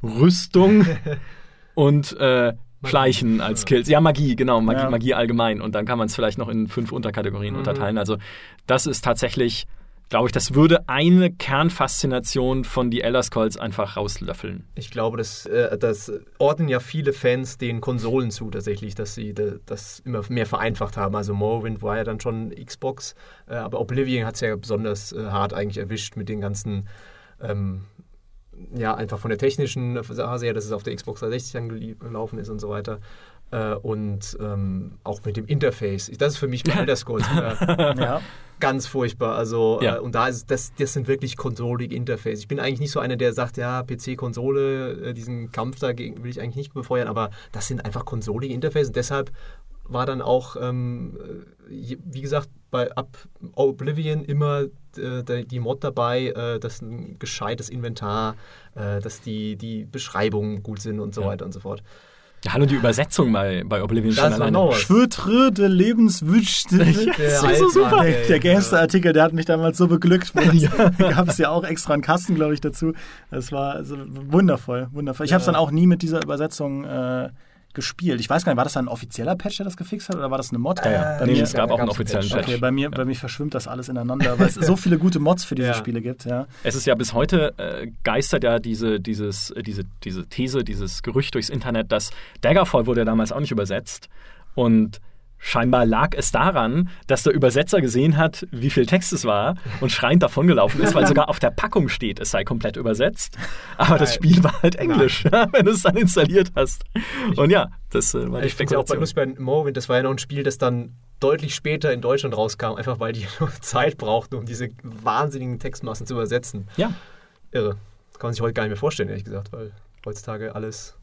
Speaker 3: Rüstung und äh, Schleichen als Skills. Ja, Magie, genau, Magie,
Speaker 1: Ja.
Speaker 3: Magie allgemein. Und dann kann man es vielleicht noch in fünf Unterkategorien unterteilen. Also das ist tatsächlich, glaube ich, das würde eine Kernfaszination von The Elder Scrolls einfach rauslöffeln.
Speaker 2: Ich glaube, das, äh, das ordnen ja viele Fans den Konsolen zu tatsächlich, dass sie da- das immer mehr vereinfacht haben. Also Morrowind war ja dann schon Xbox, äh, aber Oblivion hat es ja besonders äh, hart eigentlich erwischt mit den ganzen, ähm, ja, einfach von der technischen Phase her, dass es auf der Xbox 360 angelaufen ist und so weiter. Äh, und ähm, auch mit dem Interface. Das ist für mich bei Elder Scrolls
Speaker 1: ja.
Speaker 2: ganz furchtbar. Also,
Speaker 3: Ja.
Speaker 2: äh, und da ist das, das sind wirklich konsolige Interface. Ich bin eigentlich nicht so einer, der sagt, ja, PC, Konsole, äh, diesen Kampf dagegen will ich eigentlich nicht befeuern, aber das sind einfach konsolige Interface und deshalb war dann auch, ähm, äh, wie gesagt, bei ab Oblivion immer äh, die- die Mod dabei, äh, dass ein gescheites Inventar, äh, dass die, die Beschreibungen gut sind und so
Speaker 3: Ja.
Speaker 2: weiter und so fort.
Speaker 3: Ja, hallo, die Übersetzung bei, bei Oblivion
Speaker 2: Das
Speaker 3: schon
Speaker 2: war
Speaker 3: alleine.
Speaker 1: Schwötre der Lebenswünsche.
Speaker 2: Der
Speaker 1: Das ist so super.
Speaker 2: der-
Speaker 1: Der, Gamester-Artikel, der hat mich damals so beglückt. Da gab es ja auch extra einen Kasten, glaube ich, dazu. Das war also wundervoll, wundervoll. Ich habe es dann auch nie mit dieser Übersetzung äh, gespielt. Ich weiß gar nicht, war das dann ein offizieller Patch, der das gefixt hat, oder war das eine Mod?
Speaker 3: Ja, ja.
Speaker 1: Bei
Speaker 3: nee,
Speaker 1: mir,
Speaker 3: es gab auch einen offiziellen
Speaker 2: Patch.
Speaker 3: Patch.
Speaker 1: okay, bei mir, bei mir verschwimmt das alles ineinander, weil es so viele gute Mods für diese
Speaker 2: Ja.
Speaker 1: Spiele gibt. Ja.
Speaker 3: Es ist ja bis heute äh, geistert ja diese, dieses, äh, diese, diese These, dieses Gerücht durchs Internet, dass Daggerfall wurde ja damals auch nicht übersetzt. Und scheinbar lag es daran, dass der Übersetzer gesehen hat, wie viel Text es war und schreiend davongelaufen ist, weil sogar auf der Packung steht, es sei komplett übersetzt. Aber das
Speaker 2: Nein.
Speaker 3: Spiel war halt Englisch, wenn du es dann installiert hast. Und ja, das äh, war die
Speaker 2: Ich finde auch bei lustig bei Morrowind, das war ja noch ein Spiel, das dann deutlich später in Deutschland rauskam, einfach weil die nur Zeit brauchten, um diese wahnsinnigen Textmassen zu übersetzen.
Speaker 3: Ja,
Speaker 2: Irre. Das kann man sich heute gar nicht mehr vorstellen, ehrlich gesagt, weil heutzutage alles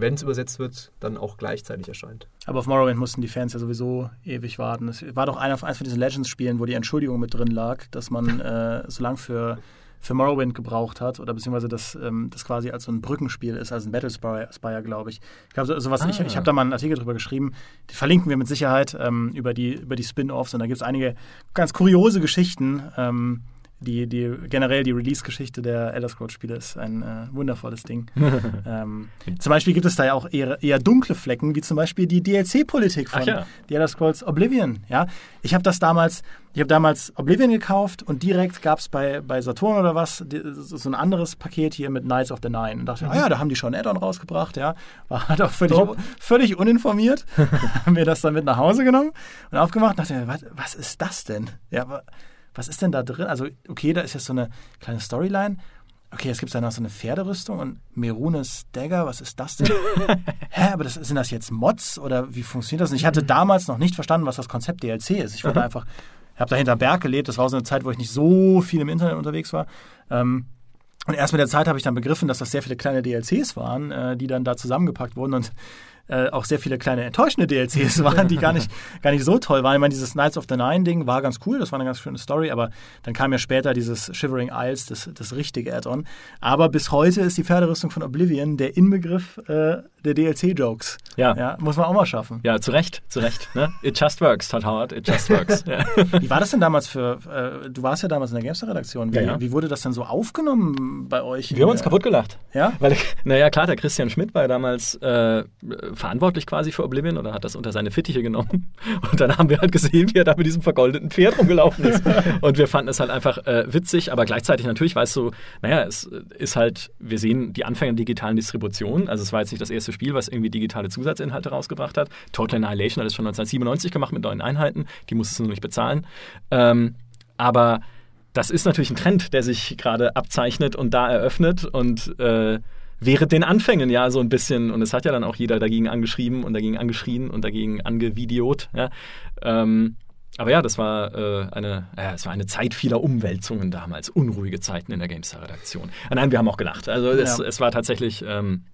Speaker 2: wenn es übersetzt wird, dann auch gleichzeitig erscheint.
Speaker 1: Aber auf Morrowind mussten die Fans ja sowieso ewig warten. Es war doch einer, eins von diesen Legends-Spielen, wo die Entschuldigung mit drin lag, dass man äh, so lang für, für Morrowind gebraucht hat oder beziehungsweise das, ähm, das quasi als so ein Brückenspiel ist, als ein Battlespire, Spire, glaube ich. Ich glaube, so, sowas,
Speaker 3: Ah.
Speaker 1: ich, ich habe da mal einen Artikel drüber geschrieben, die verlinken wir mit Sicherheit ähm, über die, über die Spin-Offs und da gibt es einige ganz kuriose Geschichten. Ähm, die, die, generell die Release-Geschichte der Elder Scrolls-Spiele ist ein äh, wundervolles Ding. ähm, zum Beispiel gibt es da ja auch eher, eher dunkle Flecken, wie zum Beispiel die DLC-Politik von
Speaker 3: ja.
Speaker 1: The Elder Scrolls Oblivion. Ja? Ich habe das damals, ich habe damals Oblivion gekauft und direkt gab es bei, bei Saturn oder was die, so ein anderes Paket hier mit Knights of the Nine. Und dachte, ah ja, da haben die schon Add-on rausgebracht, ja. War halt auch völlig, völlig uninformiert. haben wir das dann mit nach Hause genommen und aufgemacht und dachte, mir, was, was ist das denn? Ja, was ist denn da drin? Also, okay, da ist jetzt so eine kleine Storyline. Okay, es gibt dann noch so eine Pferderüstung und Merunes Dagger, was ist das denn? Hä, aber das, sind das jetzt Mods oder wie funktioniert das? Und ich hatte damals noch nicht verstanden, was das Konzept DLC ist. Ich wollte einfach, ich habe da hinter Berg gelebt. Das war so eine Zeit, wo ich nicht so viel im Internet unterwegs war. Ähm, und erst mit der Zeit habe ich dann begriffen, dass das sehr viele kleine DLCs waren, äh, die dann da zusammengepackt wurden und äh, auch sehr viele kleine enttäuschende DLCs waren, die gar nicht, gar nicht so toll waren. Ich meine, dieses Knights of the Nine-Ding war ganz cool, das war eine ganz schöne Story, aber dann kam ja später dieses Shivering Isles, das, das richtige Add-on. Aber bis heute ist die Pferderüstung von Oblivion der Inbegriff äh, der DLC-Jokes.
Speaker 3: Ja.
Speaker 1: ja. Muss man auch mal schaffen.
Speaker 3: Ja, zu Recht, zu Recht. Ne? It just works, Todd Howard, it just works. Ja.
Speaker 1: Wie war das denn damals für, äh, du warst ja damals in der Gamester-Redaktion, wie,
Speaker 3: Ja,
Speaker 1: wie wurde das denn so aufgenommen bei euch?
Speaker 3: Wir haben uns kaputt gelacht.
Speaker 1: Ja?
Speaker 3: Weil, naja, klar, der Christian Schmidt war ja damals äh, verantwortlich quasi für Oblivion oder hat das unter seine Fittiche genommen. Und dann haben wir halt gesehen, wie er da mit diesem vergoldeten Pferd rumgelaufen ist. Und wir fanden es halt einfach äh, witzig, aber gleichzeitig natürlich, weißt du, naja, es ist halt, wir sehen die Anfänge der digitalen Distribution. Also es war jetzt nicht das erste Spiel, was irgendwie digitale Zusatzinhalte rausgebracht hat. Total Annihilation hat es schon 1997 gemacht mit neuen Einheiten. Die musstest du nur nicht bezahlen. Ähm, aber das ist natürlich ein Trend, der sich gerade abzeichnet und da eröffnet und äh, während den Anfängen ja so ein bisschen, und es hat ja dann auch jeder dagegen angeschrieben und dagegen angeschrien und dagegen angevideot. Ja. Ähm, aber ja, das war, äh, eine, äh, es war eine Zeit vieler Umwälzungen damals, unruhige Zeiten in der GameStar-Redaktion. Äh, nein, wir haben auch gelacht. Also es,
Speaker 1: Ja.
Speaker 3: es war tatsächlich, ähm,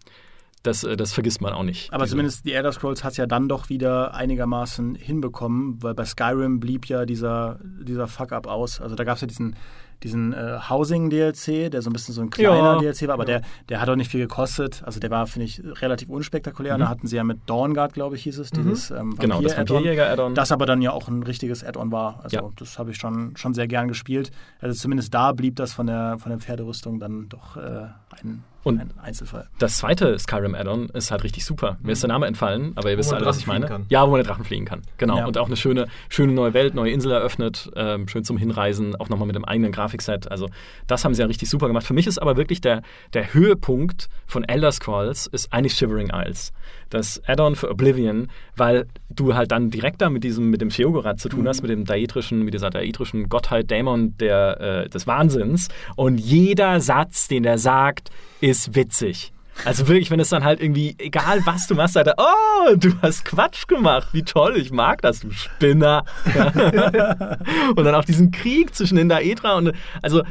Speaker 3: das, äh, das vergisst man auch nicht.
Speaker 1: Aber zumindest die Elder Scrolls hat es ja dann doch wieder einigermaßen hinbekommen, weil bei Skyrim blieb ja dieser, dieser Fuck-up aus. Also da gab es ja diesen, diesen äh, Housing-DLC, der so ein bisschen so ein kleiner
Speaker 3: Ja.
Speaker 1: DLC war, aber der, der hat auch nicht viel gekostet. Also der war, finde ich, relativ unspektakulär.
Speaker 3: Mhm.
Speaker 1: Da hatten sie ja mit Dawnguard, glaube ich, hieß es, dieses ähm,
Speaker 3: Genau, das. Vampirjäger-Add-on.
Speaker 1: Das aber dann ja auch ein richtiges Add-on war. Also
Speaker 3: Ja.
Speaker 1: das habe ich schon, schon sehr gern gespielt. Also zumindest da blieb das von der, von der Pferderüstung dann doch äh, ein,
Speaker 3: Und-
Speaker 1: ein Einzelfall.
Speaker 3: Das zweite Skyrim Add-on ist halt richtig super. Mir ist der Name entfallen, aber ihr wisst alle, was ich meine.
Speaker 2: fliegen kann.
Speaker 3: Ja, wo man den Drachen fliegen kann. Genau.
Speaker 1: Ja.
Speaker 3: Und auch eine schöne, schöne neue Welt, neue Insel eröffnet, ähm, schön zum Hinreisen, auch nochmal mit einem eigenen Grafikset. Also das haben sie ja richtig super gemacht. Für mich ist aber wirklich der, der Höhepunkt von Elder Scrolls ist eigentlich Shivering Isles. Das Add-on für Oblivion, weil du halt dann direkt da mit diesem, mit dem Sheogorath zu tun hast, mit dem daetrischen, mit dieser daetrischen Gottheit Dämon der, äh, des Wahnsinns. Und jeder Satz, den der sagt, ist witzig. Also wirklich, wenn es dann halt irgendwie, egal was du machst, er, oh, du hast Quatsch gemacht, wie toll, ich mag das, du Spinner. und dann auch diesen Krieg zwischen den Daedra und, also,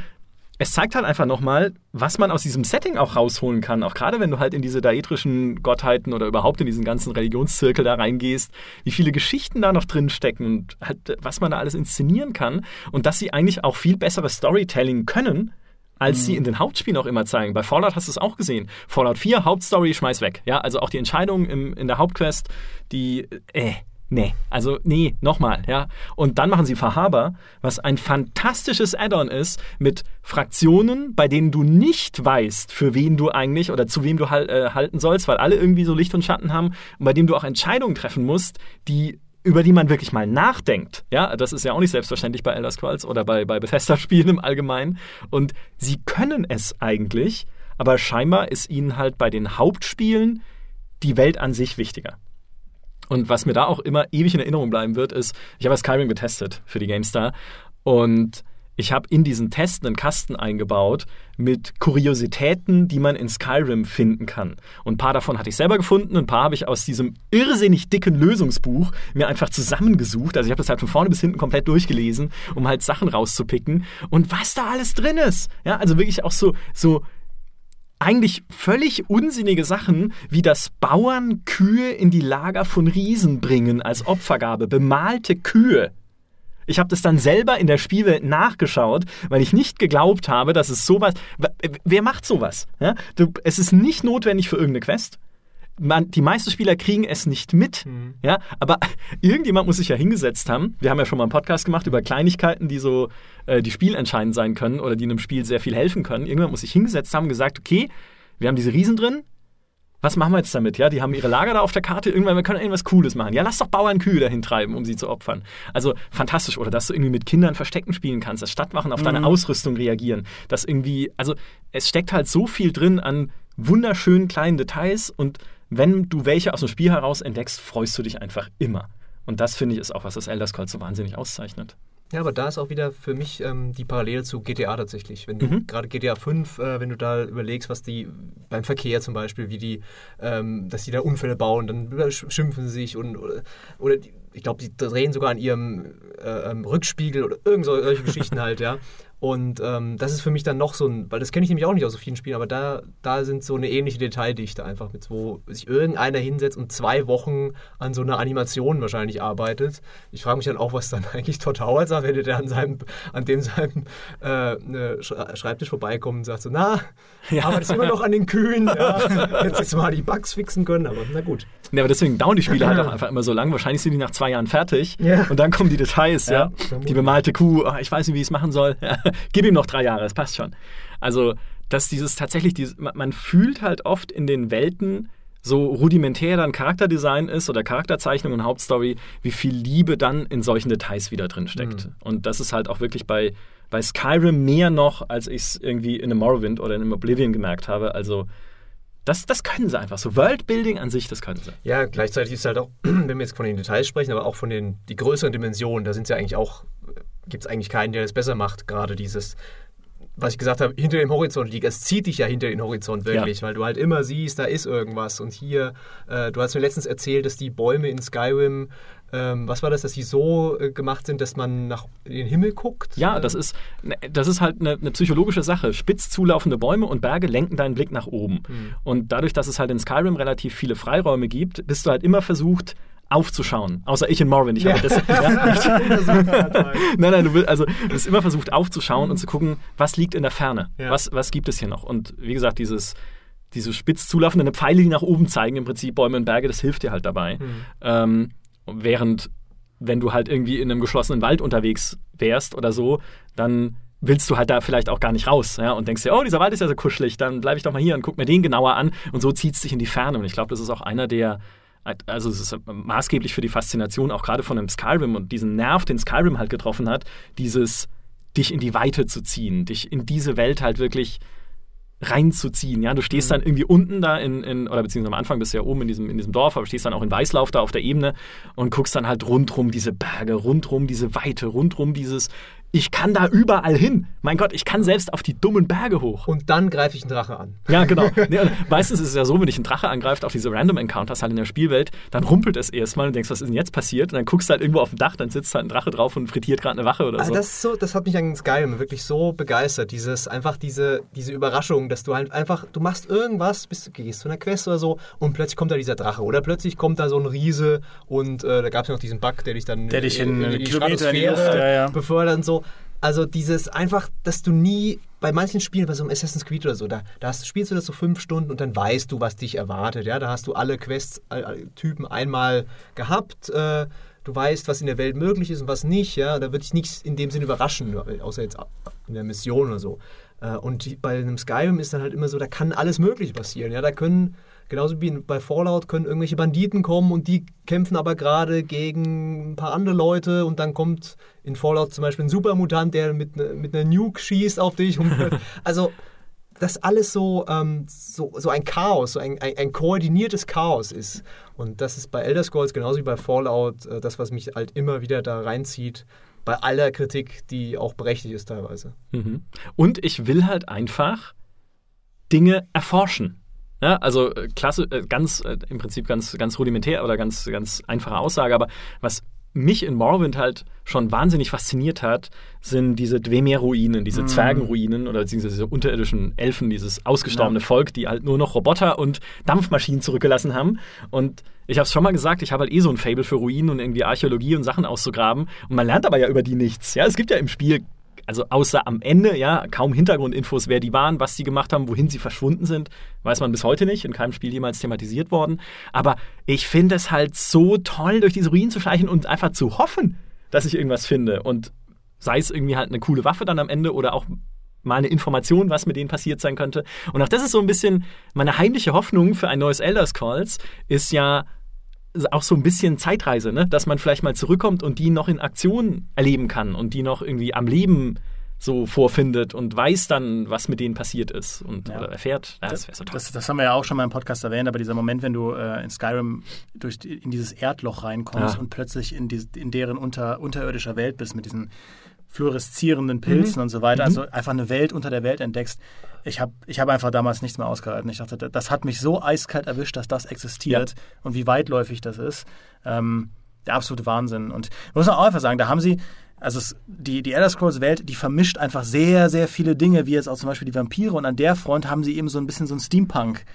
Speaker 3: es zeigt halt einfach nochmal, was man aus diesem Setting auch rausholen kann. Auch gerade wenn du halt in diese daedrischen Gottheiten oder überhaupt in diesen ganzen Religionszirkel da reingehst, wie viele Geschichten da noch drin stecken und halt, was man da alles inszenieren kann. Und dass sie eigentlich auch viel besseres Storytelling können, als sie in den Hauptspielen auch immer zeigen. Bei Fallout hast du es auch gesehen. Fallout 4, Hauptstory, schmeiß weg. Ja, also auch die Entscheidungen im, in der Hauptquest, die, äh, nee, also nee, nochmal, ja. Und dann machen sie Verhaber, was ein fantastisches Add-on ist mit Fraktionen, bei denen du nicht weißt, für wen du eigentlich oder zu wem du hal äh, halten sollst, weil alle irgendwie so Licht und Schatten haben und bei dem du auch Entscheidungen treffen musst, die über die man wirklich mal nachdenkt. Ja, das ist ja auch nicht selbstverständlich bei Elder Scrolls oder bei, bei Bethesda-Spielen im Allgemeinen. Und sie können es eigentlich, aber scheinbar ist ihnen halt bei den Hauptspielen die Welt an sich wichtiger. Und was mir da auch immer ewig in Erinnerung bleiben wird, ist, ich habe Skyrim getestet für die GameStar und ich habe in diesen Test einen Kasten eingebaut mit Kuriositäten, die man in Skyrim finden kann. Und ein paar davon hatte ich selber gefunden, ein paar habe ich aus diesem irrsinnig dicken Lösungsbuch mir einfach zusammengesucht. Also ich habe das halt von vorne bis hinten komplett durchgelesen, um halt Sachen rauszupicken. Und was da alles drin ist. Ja, also wirklich auch so, so eigentlich völlig unsinnige Sachen, wie das Bauern Kühe in die Lager von Riesen bringen als Opfergabe. Bemalte Kühe. Ich habe das dann selber in der Spielwelt nachgeschaut, weil ich nicht geglaubt habe, dass es sowas. Wer macht sowas? Ja? Du, es ist nicht notwendig für irgendeine Quest. Man, die meisten Spieler kriegen es nicht mit, mhm. ja, aber irgendjemand muss sich ja hingesetzt haben. Wir haben ja schon mal einen Podcast gemacht über Kleinigkeiten, die so, äh, die spielentscheidend sein können oder die einem Spiel sehr viel helfen können. Irgendjemand muss sich hingesetzt haben und gesagt, okay, wir haben diese Riesen drin, was machen wir jetzt damit? Ja, die haben ihre Lager da auf der Karte, irgendwann, wir können irgendwas Cooles machen. Ja, lass doch Bauernkühe dahin treiben, um sie zu opfern. Also fantastisch. Oder dass du irgendwie mit Kindern Verstecken spielen kannst, dass Stadtwachen auf mhm. deine Ausrüstung reagieren. Dass irgendwie, also es steckt halt so viel drin an wunderschönen kleinen Details und wenn du welche aus dem Spiel heraus entdeckst, freust du dich einfach immer. Und das finde ich ist auch, was das Elder Scrolls so wahnsinnig auszeichnet.
Speaker 2: Ja, aber da ist auch wieder für mich ähm, die Parallele zu GTA tatsächlich. Wenn du mhm. gerade GTA 5, äh, wenn du da überlegst, was die beim Verkehr zum Beispiel, wie die, ähm, dass die da Unfälle bauen, dann schimpfen sie sich und oder, oder die, ich glaube, die drehen sogar an ihrem äh, ähm, Rückspiegel oder irgend solche Geschichten halt, ja. Und ähm, das ist für mich dann noch so ein, weil das kenne ich nämlich auch nicht aus so vielen Spielen, aber da, da sind so eine ähnliche Detaildichte einfach mit, wo sich irgendeiner hinsetzt und zwei Wochen an so einer Animation wahrscheinlich arbeitet. Ich frage mich dann auch, was dann eigentlich Todd Howard sagt, wenn der an seinem, an dem seinem äh, ne, Schreibtisch vorbeikommt und sagt so, na, ja. arbeitest immer noch an den Kühen, ja, jetzt jetzt mal die Bugs fixen können, aber na gut.
Speaker 3: Ja, aber deswegen dauern die Spiele halt auch einfach immer so lang. Wahrscheinlich sind die nach zwei Jahren fertig ja. und dann kommen die Details, ja. ja. Die bemalte Kuh, oh, ich weiß nicht, wie ich es machen soll. Ja. Gib ihm noch drei Jahre, es passt schon. Also, dass dieses tatsächlich, dieses, man fühlt halt oft in den Welten, so rudimentär dann Charakterdesign ist oder Charakterzeichnung und Hauptstory, wie viel Liebe dann in solchen Details wieder drin steckt. Mhm. Und das ist halt auch wirklich bei, bei Skyrim mehr noch, als ich es irgendwie in einem Morrowind oder in einem Oblivion gemerkt habe. Also das, das können sie einfach. So Worldbuilding an sich, das können sie.
Speaker 2: Ja, gleichzeitig ist halt auch, wenn wir jetzt von den Details sprechen, aber auch von den die größeren Dimensionen, da sind sie eigentlich auch gibt es eigentlich keinen, der das besser macht. Gerade dieses, was ich gesagt habe, hinter dem Horizont liegt. Es zieht dich ja hinter den Horizont wirklich, ja. weil du halt immer siehst, da ist irgendwas. Und hier, äh, du hast mir letztens erzählt, dass die Bäume in Skyrim, ähm, was war das, dass die so äh, gemacht sind, dass man nach den Himmel guckt?
Speaker 3: Ja, das ist, ne, das ist halt eine, eine, psychologische Sache. Spitz zulaufende Bäume und Berge lenken deinen Blick nach oben. Mhm. Und dadurch, dass es halt in Skyrim relativ viele Freiräume gibt, bist du halt immer versucht, aufzuschauen. Außer ich in Morrowind. Ich ja. habe das. Ja, nein, nein, du willst, also du bist immer versucht aufzuschauen mhm. und zu gucken, was liegt in der Ferne. Ja. Was, was gibt es hier noch? Und wie gesagt, dieses, diese spitz zulaufenden Pfeile, die nach oben zeigen, im Prinzip Bäume und Berge, das hilft dir halt dabei. Mhm. Ähm, während, wenn du halt irgendwie in einem geschlossenen Wald unterwegs wärst oder so, dann willst du halt da vielleicht auch gar nicht raus ja, und denkst dir, oh, dieser Wald ist ja so kuschelig, dann bleibe ich doch mal hier und guck mir den genauer an und so zieht es dich in die Ferne. Und ich glaube, das ist auch einer der also es ist maßgeblich für die Faszination auch gerade von einem Skyrim und diesen Nerv, den Skyrim halt getroffen hat, dieses dich in die Weite zu ziehen, dich in diese Welt halt wirklich reinzuziehen. Ja, du stehst mhm. dann irgendwie unten da in, in, oder beziehungsweise am Anfang bist du ja oben in diesem, in diesem Dorf, aber stehst dann auch in Weißlauf da auf der Ebene und guckst dann halt rundrum diese Berge, rundrum diese Weite, rundrum dieses ich kann da überall hin. Mein Gott, ich kann selbst auf die dummen Berge hoch.
Speaker 2: Und dann greife ich einen Drache an.
Speaker 3: Ja, genau. Nee, meistens ist es ja so, wenn dich ein Drache angreift auf diese Random Encounters halt in der Spielwelt, dann rumpelt es erstmal und denkst, was ist denn jetzt passiert? Und dann guckst du halt irgendwo auf dem Dach, dann sitzt halt ein Drache drauf und frittiert gerade eine Wache oder also
Speaker 2: so. Das, so. das hat mich an Skyrim wirklich so begeistert. Dieses, einfach diese, diese Überraschung, dass du halt einfach, du machst irgendwas, bist, gehst zu einer Quest oder so und plötzlich kommt da dieser Drache. Oder plötzlich kommt da so ein Riese und äh, da gab es noch diesen Bug, der dich dann
Speaker 1: der dich in, in, in die Kilometer in die Luft, ja,
Speaker 2: ja. befördert und so. Also dieses einfach, dass du nie bei manchen Spielen, bei so einem Assassin's Creed oder so, da, da hast, spielst du das so fünf Stunden und dann weißt du, was dich erwartet. Ja? Da hast du alle Quest-Typen einmal gehabt. Äh, du weißt, was in der Welt möglich ist und was nicht. Ja? Da wird dich nichts in dem Sinne überraschen, außer jetzt in der Mission oder so. Äh, und bei einem Skyrim ist dann halt immer so, da kann alles Mögliche passieren. Ja? Da können Genauso wie bei Fallout können irgendwelche Banditen kommen und die kämpfen aber gerade gegen ein paar andere Leute und dann kommt in Fallout zum Beispiel ein Supermutant, der mit, ne, mit einer Nuke schießt auf dich. also das alles so, ähm, so, so ein Chaos, so ein, ein, ein, koordiniertes Chaos ist. Und das ist bei Elder Scrolls genauso wie bei Fallout äh, das, was mich halt immer wieder da reinzieht. Bei aller Kritik, die auch berechtigt ist teilweise.
Speaker 3: Mhm. Und ich will halt einfach Dinge erforschen. Ja, also äh, klasse, äh, ganz äh, im Prinzip ganz, ganz rudimentär oder ganz, ganz einfache Aussage, aber was mich in Morrowind halt schon wahnsinnig fasziniert hat, sind diese Dwemer-Ruinen, diese
Speaker 1: Mhm.
Speaker 3: Zwergenruinen oder beziehungsweise diese unterirdischen Elfen, dieses ausgestorbene
Speaker 1: Ja.
Speaker 3: Volk, die halt nur noch Roboter und Dampfmaschinen zurückgelassen haben. Und ich habe es schon mal gesagt, ich habe halt eh so ein Fable für Ruinen und irgendwie Archäologie und Sachen auszugraben. Und man lernt aber ja über die nichts. Ja, es gibt ja im Spiel also außer am Ende, ja, kaum Hintergrundinfos, wer die waren, was sie gemacht haben, wohin sie verschwunden sind, weiß man bis heute nicht, in keinem Spiel jemals thematisiert worden. Aber ich finde es halt so toll, durch diese Ruinen zu schleichen und einfach zu hoffen, dass ich irgendwas finde. Und sei es irgendwie halt eine coole Waffe dann am Ende oder auch mal eine Information, was mit denen passiert sein könnte. Und auch das ist so ein bisschen meine heimliche Hoffnung für ein neues Elder Scrolls, ist ja auch so ein bisschen Zeitreise, ne? dass man vielleicht mal zurückkommt und die noch in Aktion erleben kann und die noch irgendwie am Leben so vorfindet und weiß dann, was mit denen passiert ist und
Speaker 1: Ja.
Speaker 3: oder erfährt. Ja, das wäre so toll.
Speaker 1: Das, das haben wir ja auch schon mal im Podcast erwähnt, aber dieser Moment, wenn du äh, in Skyrim durch die, in dieses Erdloch reinkommst
Speaker 3: Ja.
Speaker 1: und plötzlich in, die, in deren unter, unterirdischer Welt bist mit diesen fluoreszierenden Pilzen und so weiter, also einfach eine Welt unter der Welt entdeckst. Ich habe ich hab einfach damals nichts mehr ausgehalten. Ich dachte, das hat mich so eiskalt erwischt, dass das existiert und wie weitläufig das ist. Ähm, der absolute Wahnsinn. Und muss man auch einfach sagen, da haben sie, also es, die, die Elder Scrolls Welt, die vermischt einfach sehr, sehr viele Dinge, wie jetzt auch zum Beispiel die Vampire. Und an der Front haben sie eben so ein bisschen so ein Steampunk,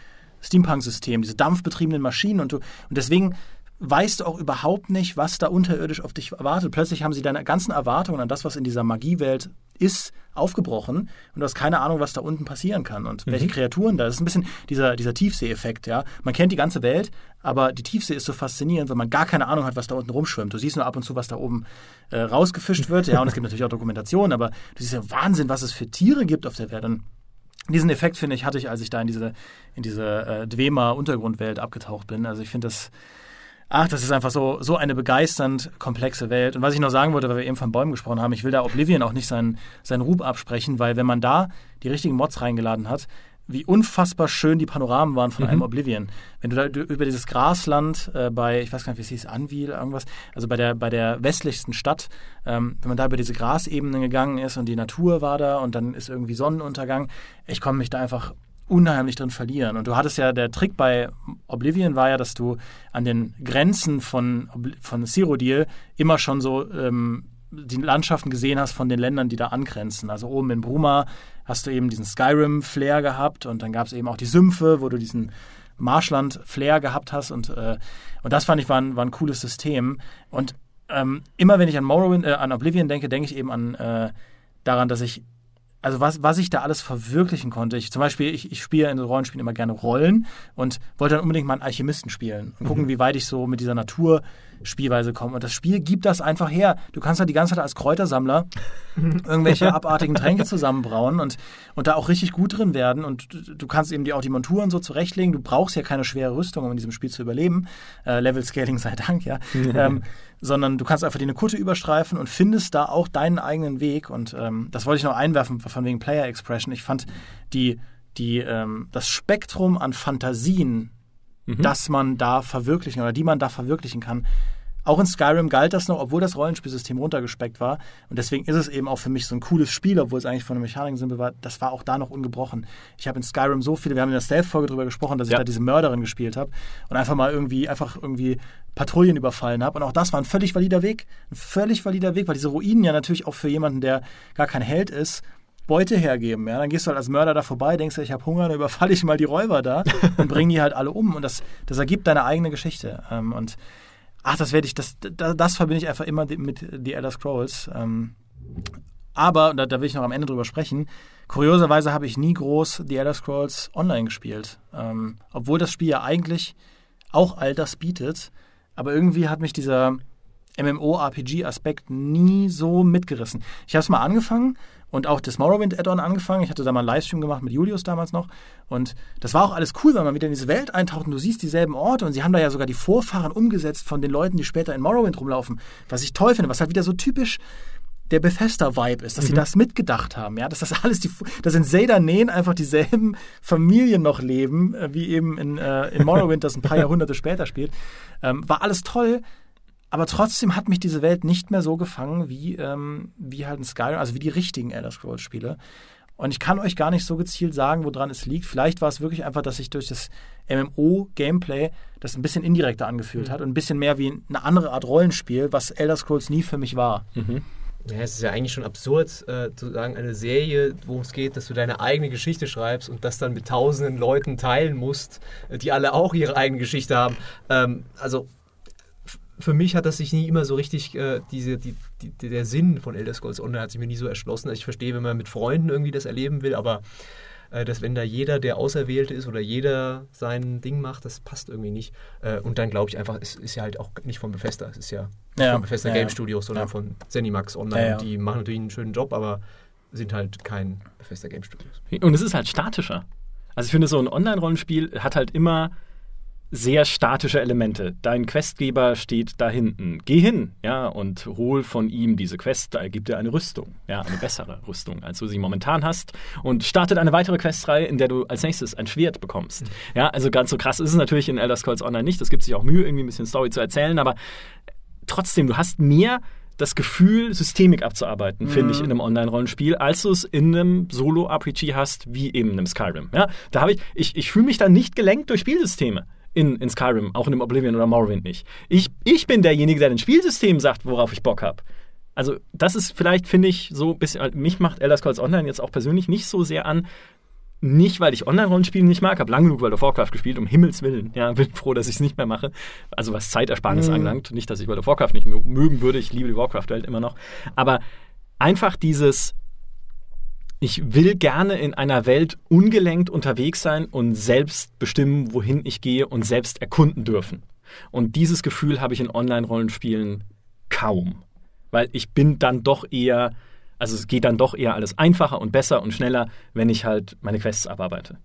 Speaker 1: Steampunk-System, diese dampfbetriebenen Maschinen. Und, du, und deswegen weißt du auch überhaupt nicht, was da unterirdisch auf dich erwartet. Plötzlich haben sie deine ganzen Erwartungen an das, was in dieser Magiewelt ist, aufgebrochen und du hast keine Ahnung, was da unten passieren kann und welche Kreaturen da. Das ist ein bisschen dieser, dieser Tiefsee-Effekt, ja. Man kennt die ganze Welt, aber die Tiefsee ist so faszinierend, weil man gar keine Ahnung hat, was da unten rumschwimmt. Du siehst nur ab und zu, was da oben äh, rausgefischt wird, ja, und es gibt natürlich auch Dokumentationen, aber du siehst ja Wahnsinn, was es für Tiere gibt auf der Welt. Und diesen Effekt, finde ich, hatte ich, als ich da in diese, in diese äh, Dwemer Untergrundwelt abgetaucht bin. Also ich finde das, ach, das ist einfach so, so eine begeisternd komplexe Welt. Und was ich noch sagen wollte, weil wir eben von Bäumen gesprochen haben, ich will da Oblivion auch nicht seinen, seinen Rub absprechen, weil wenn man da die richtigen Mods reingeladen hat, wie unfassbar schön die Panoramen waren von einem Oblivion. Wenn du da über dieses Grasland äh, bei, ich weiß gar nicht, wie es hieß, Anvil, irgendwas, also bei der, bei der westlichsten Stadt, ähm, wenn man da über diese Grasebenen gegangen ist und die Natur war da und dann ist irgendwie Sonnenuntergang, ich konnte mich da einfach unheimlich drin verlieren. Und du hattest ja, der Trick bei Oblivion war ja, dass du an den Grenzen von, von Cyrodiil immer schon so ähm, die Landschaften gesehen hast von den Ländern, die da angrenzen. Also oben in Bruma hast du eben diesen Skyrim-Flair gehabt und dann gab es eben auch die Sümpfe, wo du diesen Marschland-Flair gehabt hast und, äh, und das fand ich war ein, war ein cooles System. Und ähm, immer wenn ich an Morrowind, äh, an Oblivion denke, denke ich eben an äh, daran, dass ich also was, was ich da alles verwirklichen konnte. Ich, zum Beispiel, ich, ich spiele in Rollenspielen immer gerne Rollen und wollte dann unbedingt mal einen Alchemisten spielen und gucken, wie weit ich so mit dieser Naturspielweise komme. Und das Spiel gibt das einfach her. Du kannst halt die ganze Zeit als Kräutersammler irgendwelche abartigen Tränke zusammenbrauen und, und da auch richtig gut drin werden. Und du, du kannst eben die, auch die Monturen so zurechtlegen. Du brauchst ja keine schwere Rüstung, um in diesem Spiel zu überleben. Äh, Level Scaling sei Dank, ja. ähm, sondern du kannst einfach die eine Kutte überstreifen und findest da auch deinen eigenen Weg. Und ähm, das wollte ich noch einwerfen, von wegen Player Expression. Ich fand die, die, ähm, das Spektrum an Fantasien, das man da verwirklichen oder die man da verwirklichen kann. Auch in Skyrim galt das noch, obwohl das Rollenspielsystem runtergespeckt war. Und deswegen ist es eben auch für mich so ein cooles Spiel, obwohl es eigentlich von der Mechanik simpel war. Das war auch da noch ungebrochen. Ich habe in Skyrim so viele, wir haben in der Stealth-Folge darüber gesprochen, dass ich
Speaker 3: Ja.
Speaker 1: da diese Mörderin gespielt habe und einfach mal irgendwie, einfach irgendwie Patrouillen überfallen habe. Und auch das war ein völlig valider Weg. Ein völlig valider Weg, weil diese Ruinen ja natürlich auch für jemanden, der gar kein Held ist, Beute hergeben. Ja? Dann gehst du halt als Mörder da vorbei, denkst du, ich habe Hunger, dann überfalle ich mal die Räuber da und bringe die halt alle um. Und das, das ergibt deine eigene Geschichte. Ähm, und ach, das werde ich, das, das, das verbinde ich einfach immer mit The Elder Scrolls. Ähm, aber, und da, da will ich noch am Ende drüber sprechen, kurioserweise habe ich nie groß The Elder Scrolls online gespielt. Ähm, obwohl das Spiel ja eigentlich auch all das bietet. Aber irgendwie hat mich dieser MMO-RPG-Aspekt nie so mitgerissen. Ich habe es mal angefangen und auch das Morrowind-Add-on angefangen. Ich hatte da mal einen Livestream gemacht mit Julius damals noch. Und das war auch alles cool, weil man wieder in diese Welt eintaucht und du siehst dieselben Orte. Und sie haben da ja sogar die Vorfahren umgesetzt von den Leuten, die später in Morrowind rumlaufen. Was ich toll finde, was halt wieder so typisch der Bethesda-Vibe ist, dass sie das mitgedacht haben, ja, dass das alles die, dass in Zelda Nähen einfach dieselben Familien noch leben, äh, wie eben in, äh, in Morrowind, das ein paar Jahrhunderte später spielt, ähm, war alles toll, aber trotzdem hat mich diese Welt nicht mehr so gefangen wie, ähm, wie halt ein Skyrim, also wie die richtigen Elder Scrolls-Spiele. Und ich kann euch gar nicht so gezielt sagen, woran es liegt. Vielleicht war es wirklich einfach, dass sich durch das MMO-Gameplay das ein bisschen indirekter angefühlt
Speaker 2: Mhm.
Speaker 1: hat und ein bisschen mehr wie eine andere Art Rollenspiel, was Elder Scrolls nie für mich war.
Speaker 3: Mhm.
Speaker 2: Ja, es ist ja eigentlich schon absurd, äh, zu sagen, eine Serie, worum es geht, dass du deine eigene Geschichte schreibst und das dann mit tausenden Leuten teilen musst, äh, die alle auch ihre eigene Geschichte haben. Ähm, also für mich hat das sich nie immer so richtig, äh, diese, die, die, der Sinn von Elder Scrolls Online hat sich mir nie so erschlossen. Also ich verstehe, wenn man mit Freunden irgendwie das erleben will, aber dass wenn da jeder der Auserwählte ist oder jeder sein Ding macht, das passt irgendwie nicht. Äh, und dann glaube ich einfach, es ist ja halt auch nicht von Bethesda, es ist ja nicht
Speaker 1: Ja,
Speaker 2: von Bethesda
Speaker 1: ja,
Speaker 2: Game. Studios, sondern
Speaker 1: Ja.
Speaker 2: von Zenimax Online.
Speaker 1: Ja, ja.
Speaker 2: Und die machen natürlich einen schönen Job, aber sind halt kein Bethesda Game Studios.
Speaker 3: Und es ist halt statischer. Also ich finde, so ein Online-Rollenspiel hat halt immer sehr statische Elemente. Dein Questgeber steht da hinten. Geh hin, ja, und hol von ihm diese Quest. Da gibt er eine Rüstung, ja, eine bessere Rüstung, als du sie momentan hast. Und startet eine weitere Questreihe, in der du als nächstes ein Schwert bekommst. Ja, also ganz so krass ist es natürlich in Elder Scrolls Online nicht. Es gibt sich auch Mühe, irgendwie ein bisschen Story zu erzählen, aber trotzdem, du hast mehr das Gefühl, Systemik abzuarbeiten, finde ich, in einem Online-Rollenspiel, als du es in einem Solo-RPG hast, wie eben in einem Skyrim. Ja, da habe ich, ich, ich fühle mich da nicht gelenkt durch Spielsysteme. In, in Skyrim, auch in einem Oblivion oder Morrowind nicht. Ich, ich bin derjenige, der den System sagt, worauf ich Bock habe. Also, das ist vielleicht, finde ich, so ein bisschen, mich macht Elder Scrolls Online jetzt auch persönlich nicht so sehr an, nicht, weil ich Online-Rollenspiele nicht mag, habe lange genug World of Warcraft gespielt, um Himmels Willen. Ja, bin froh, dass ich es nicht mehr mache. Also was Zeitersparnis
Speaker 1: Mhm.
Speaker 3: anlangt. Nicht, dass ich World of Warcraft nicht mö- mögen würde. Ich liebe die Warcraft-Welt immer noch. Aber einfach dieses, ich will gerne in einer Welt ungelenkt unterwegs sein und selbst bestimmen, wohin ich gehe und selbst erkunden dürfen. Und dieses Gefühl habe ich in Online-Rollenspielen kaum. Weil ich bin dann doch eher, also es geht dann doch eher alles einfacher und besser und schneller, wenn ich halt meine Quests abarbeite.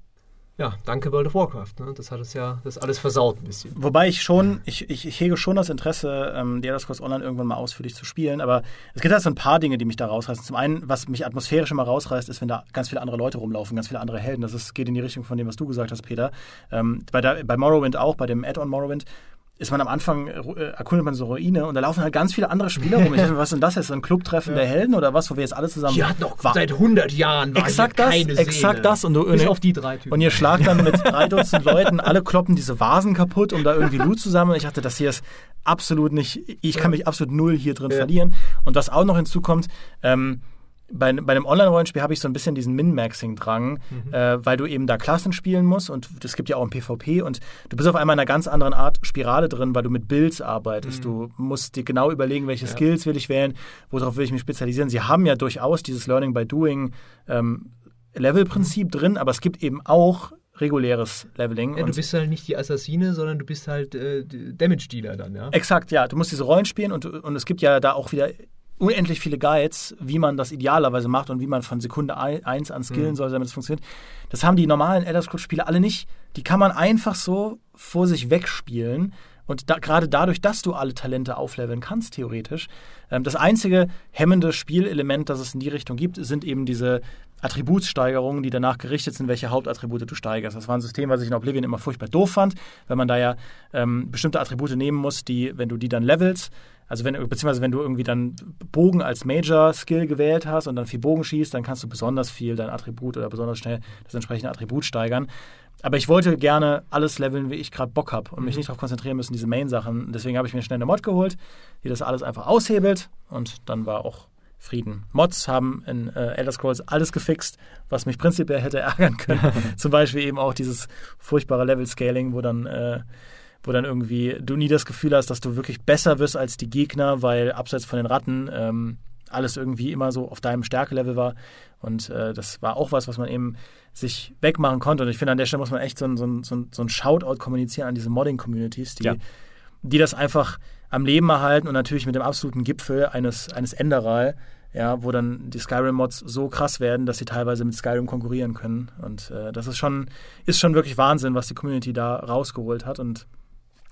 Speaker 2: Ja, danke World of Warcraft. Ne? Das hat es ja das alles versaut ein bisschen.
Speaker 1: Wobei ich schon, ich, ich, ich hege schon das Interesse, ähm, die Elder Scrolls Online irgendwann mal ausführlich zu spielen, aber es gibt halt so ein paar Dinge, die mich da rausreißen. Zum einen, was mich atmosphärisch immer rausreißt, ist, wenn da ganz viele andere Leute rumlaufen, ganz viele andere Helden. Das ist, geht in die Richtung von dem, was du gesagt hast, Peter. Ähm, bei, der, bei Morrowind auch, bei dem Add-on Morrowind, ist man am Anfang, äh, erkundet man so Ruine und da laufen halt ganz viele andere Spieler rum. Ich dachte, was ist denn das jetzt? So ein Clubtreffen der Helden oder was, wo wir jetzt alle zusammen.
Speaker 2: Hier hat noch
Speaker 1: Wa-
Speaker 2: seit 100 Jahren war
Speaker 1: Exakt das,
Speaker 2: keine
Speaker 1: exakt
Speaker 2: Seele.
Speaker 1: das. Und du-
Speaker 2: Bis auf die drei Typen.
Speaker 1: Und ihr schlagt dann mit drei Dutzend Leuten, alle kloppen diese Vasen kaputt, um da irgendwie Loot zusammen. Und ich dachte, das hier ist absolut nicht, ich kann mich absolut null hier drin
Speaker 2: Ja.
Speaker 1: verlieren. Und was auch noch hinzukommt, ähm, bei, bei einem Online-Rollenspiel habe ich so ein bisschen diesen Min-Maxing-Drang, äh, weil du eben da Klassen spielen musst und es gibt ja auch ein PvP und du bist auf einmal in einer ganz anderen Art Spirale drin, weil du mit Builds arbeitest. Du musst dir genau überlegen, welche Skills will ich wählen, worauf will ich mich spezialisieren. Sie haben ja durchaus dieses Learning by Doing ähm, Level-Prinzip drin, aber es gibt eben auch reguläres Leveling.
Speaker 2: ja, du bist halt nicht die Assassine, sondern du bist halt äh, Damage-Dealer dann, ja?
Speaker 1: Exakt, ja. Du musst diese Rollen spielen und, und es gibt ja da auch wieder unendlich viele Guides, wie man das idealerweise macht und wie man von Sekunde 1 an skillen soll, damit es funktioniert. Das haben die normalen Elder Scrolls-Spiele alle nicht. Die kann man einfach so vor sich wegspielen. Und da, gerade dadurch, dass du alle Talente aufleveln kannst, theoretisch, ähm, das einzige hemmende Spielelement, das es in die Richtung gibt, sind eben diese Attributssteigerungen, die danach gerichtet sind, welche Hauptattribute du steigerst. Das war ein System, was ich in Oblivion immer furchtbar doof fand, weil man da ja ähm, bestimmte Attribute nehmen muss, die, wenn du die dann levelst, also wenn, beziehungsweise wenn du irgendwie dann Bogen als Major-Skill gewählt hast und dann viel Bogen schießt, dann kannst du besonders viel dein Attribut oder besonders schnell das entsprechende Attribut steigern. Aber ich wollte gerne alles leveln, wie ich gerade Bock habe und mich nicht darauf konzentrieren müssen, diese Main-Sachen. Deswegen habe ich mir schnell eine Mod geholt, die das alles einfach aushebelt und dann war auch Frieden. Mods haben in äh, Elder Scrolls alles gefixt, was mich prinzipiell hätte ärgern können. Zum Beispiel eben auch dieses furchtbare Level-Scaling, wo dann äh, wo dann irgendwie du nie das Gefühl hast, dass du wirklich besser wirst als die Gegner, weil abseits von den Ratten ähm, alles irgendwie immer so auf deinem Stärkelevel war. Und äh, das war auch was, was man eben sich wegmachen konnte. Und ich finde, an der Stelle muss man echt so ein, so ein, so ein, Shoutout kommunizieren an diese Modding-Communities, die,
Speaker 3: Ja.
Speaker 1: die das einfach am Leben erhalten und natürlich mit dem absoluten Gipfel eines, eines Enderal, ja, wo dann die Skyrim-Mods so krass werden, dass sie teilweise mit Skyrim konkurrieren können. Und äh, das ist schon, ist schon wirklich Wahnsinn, was die Community da rausgeholt hat. Und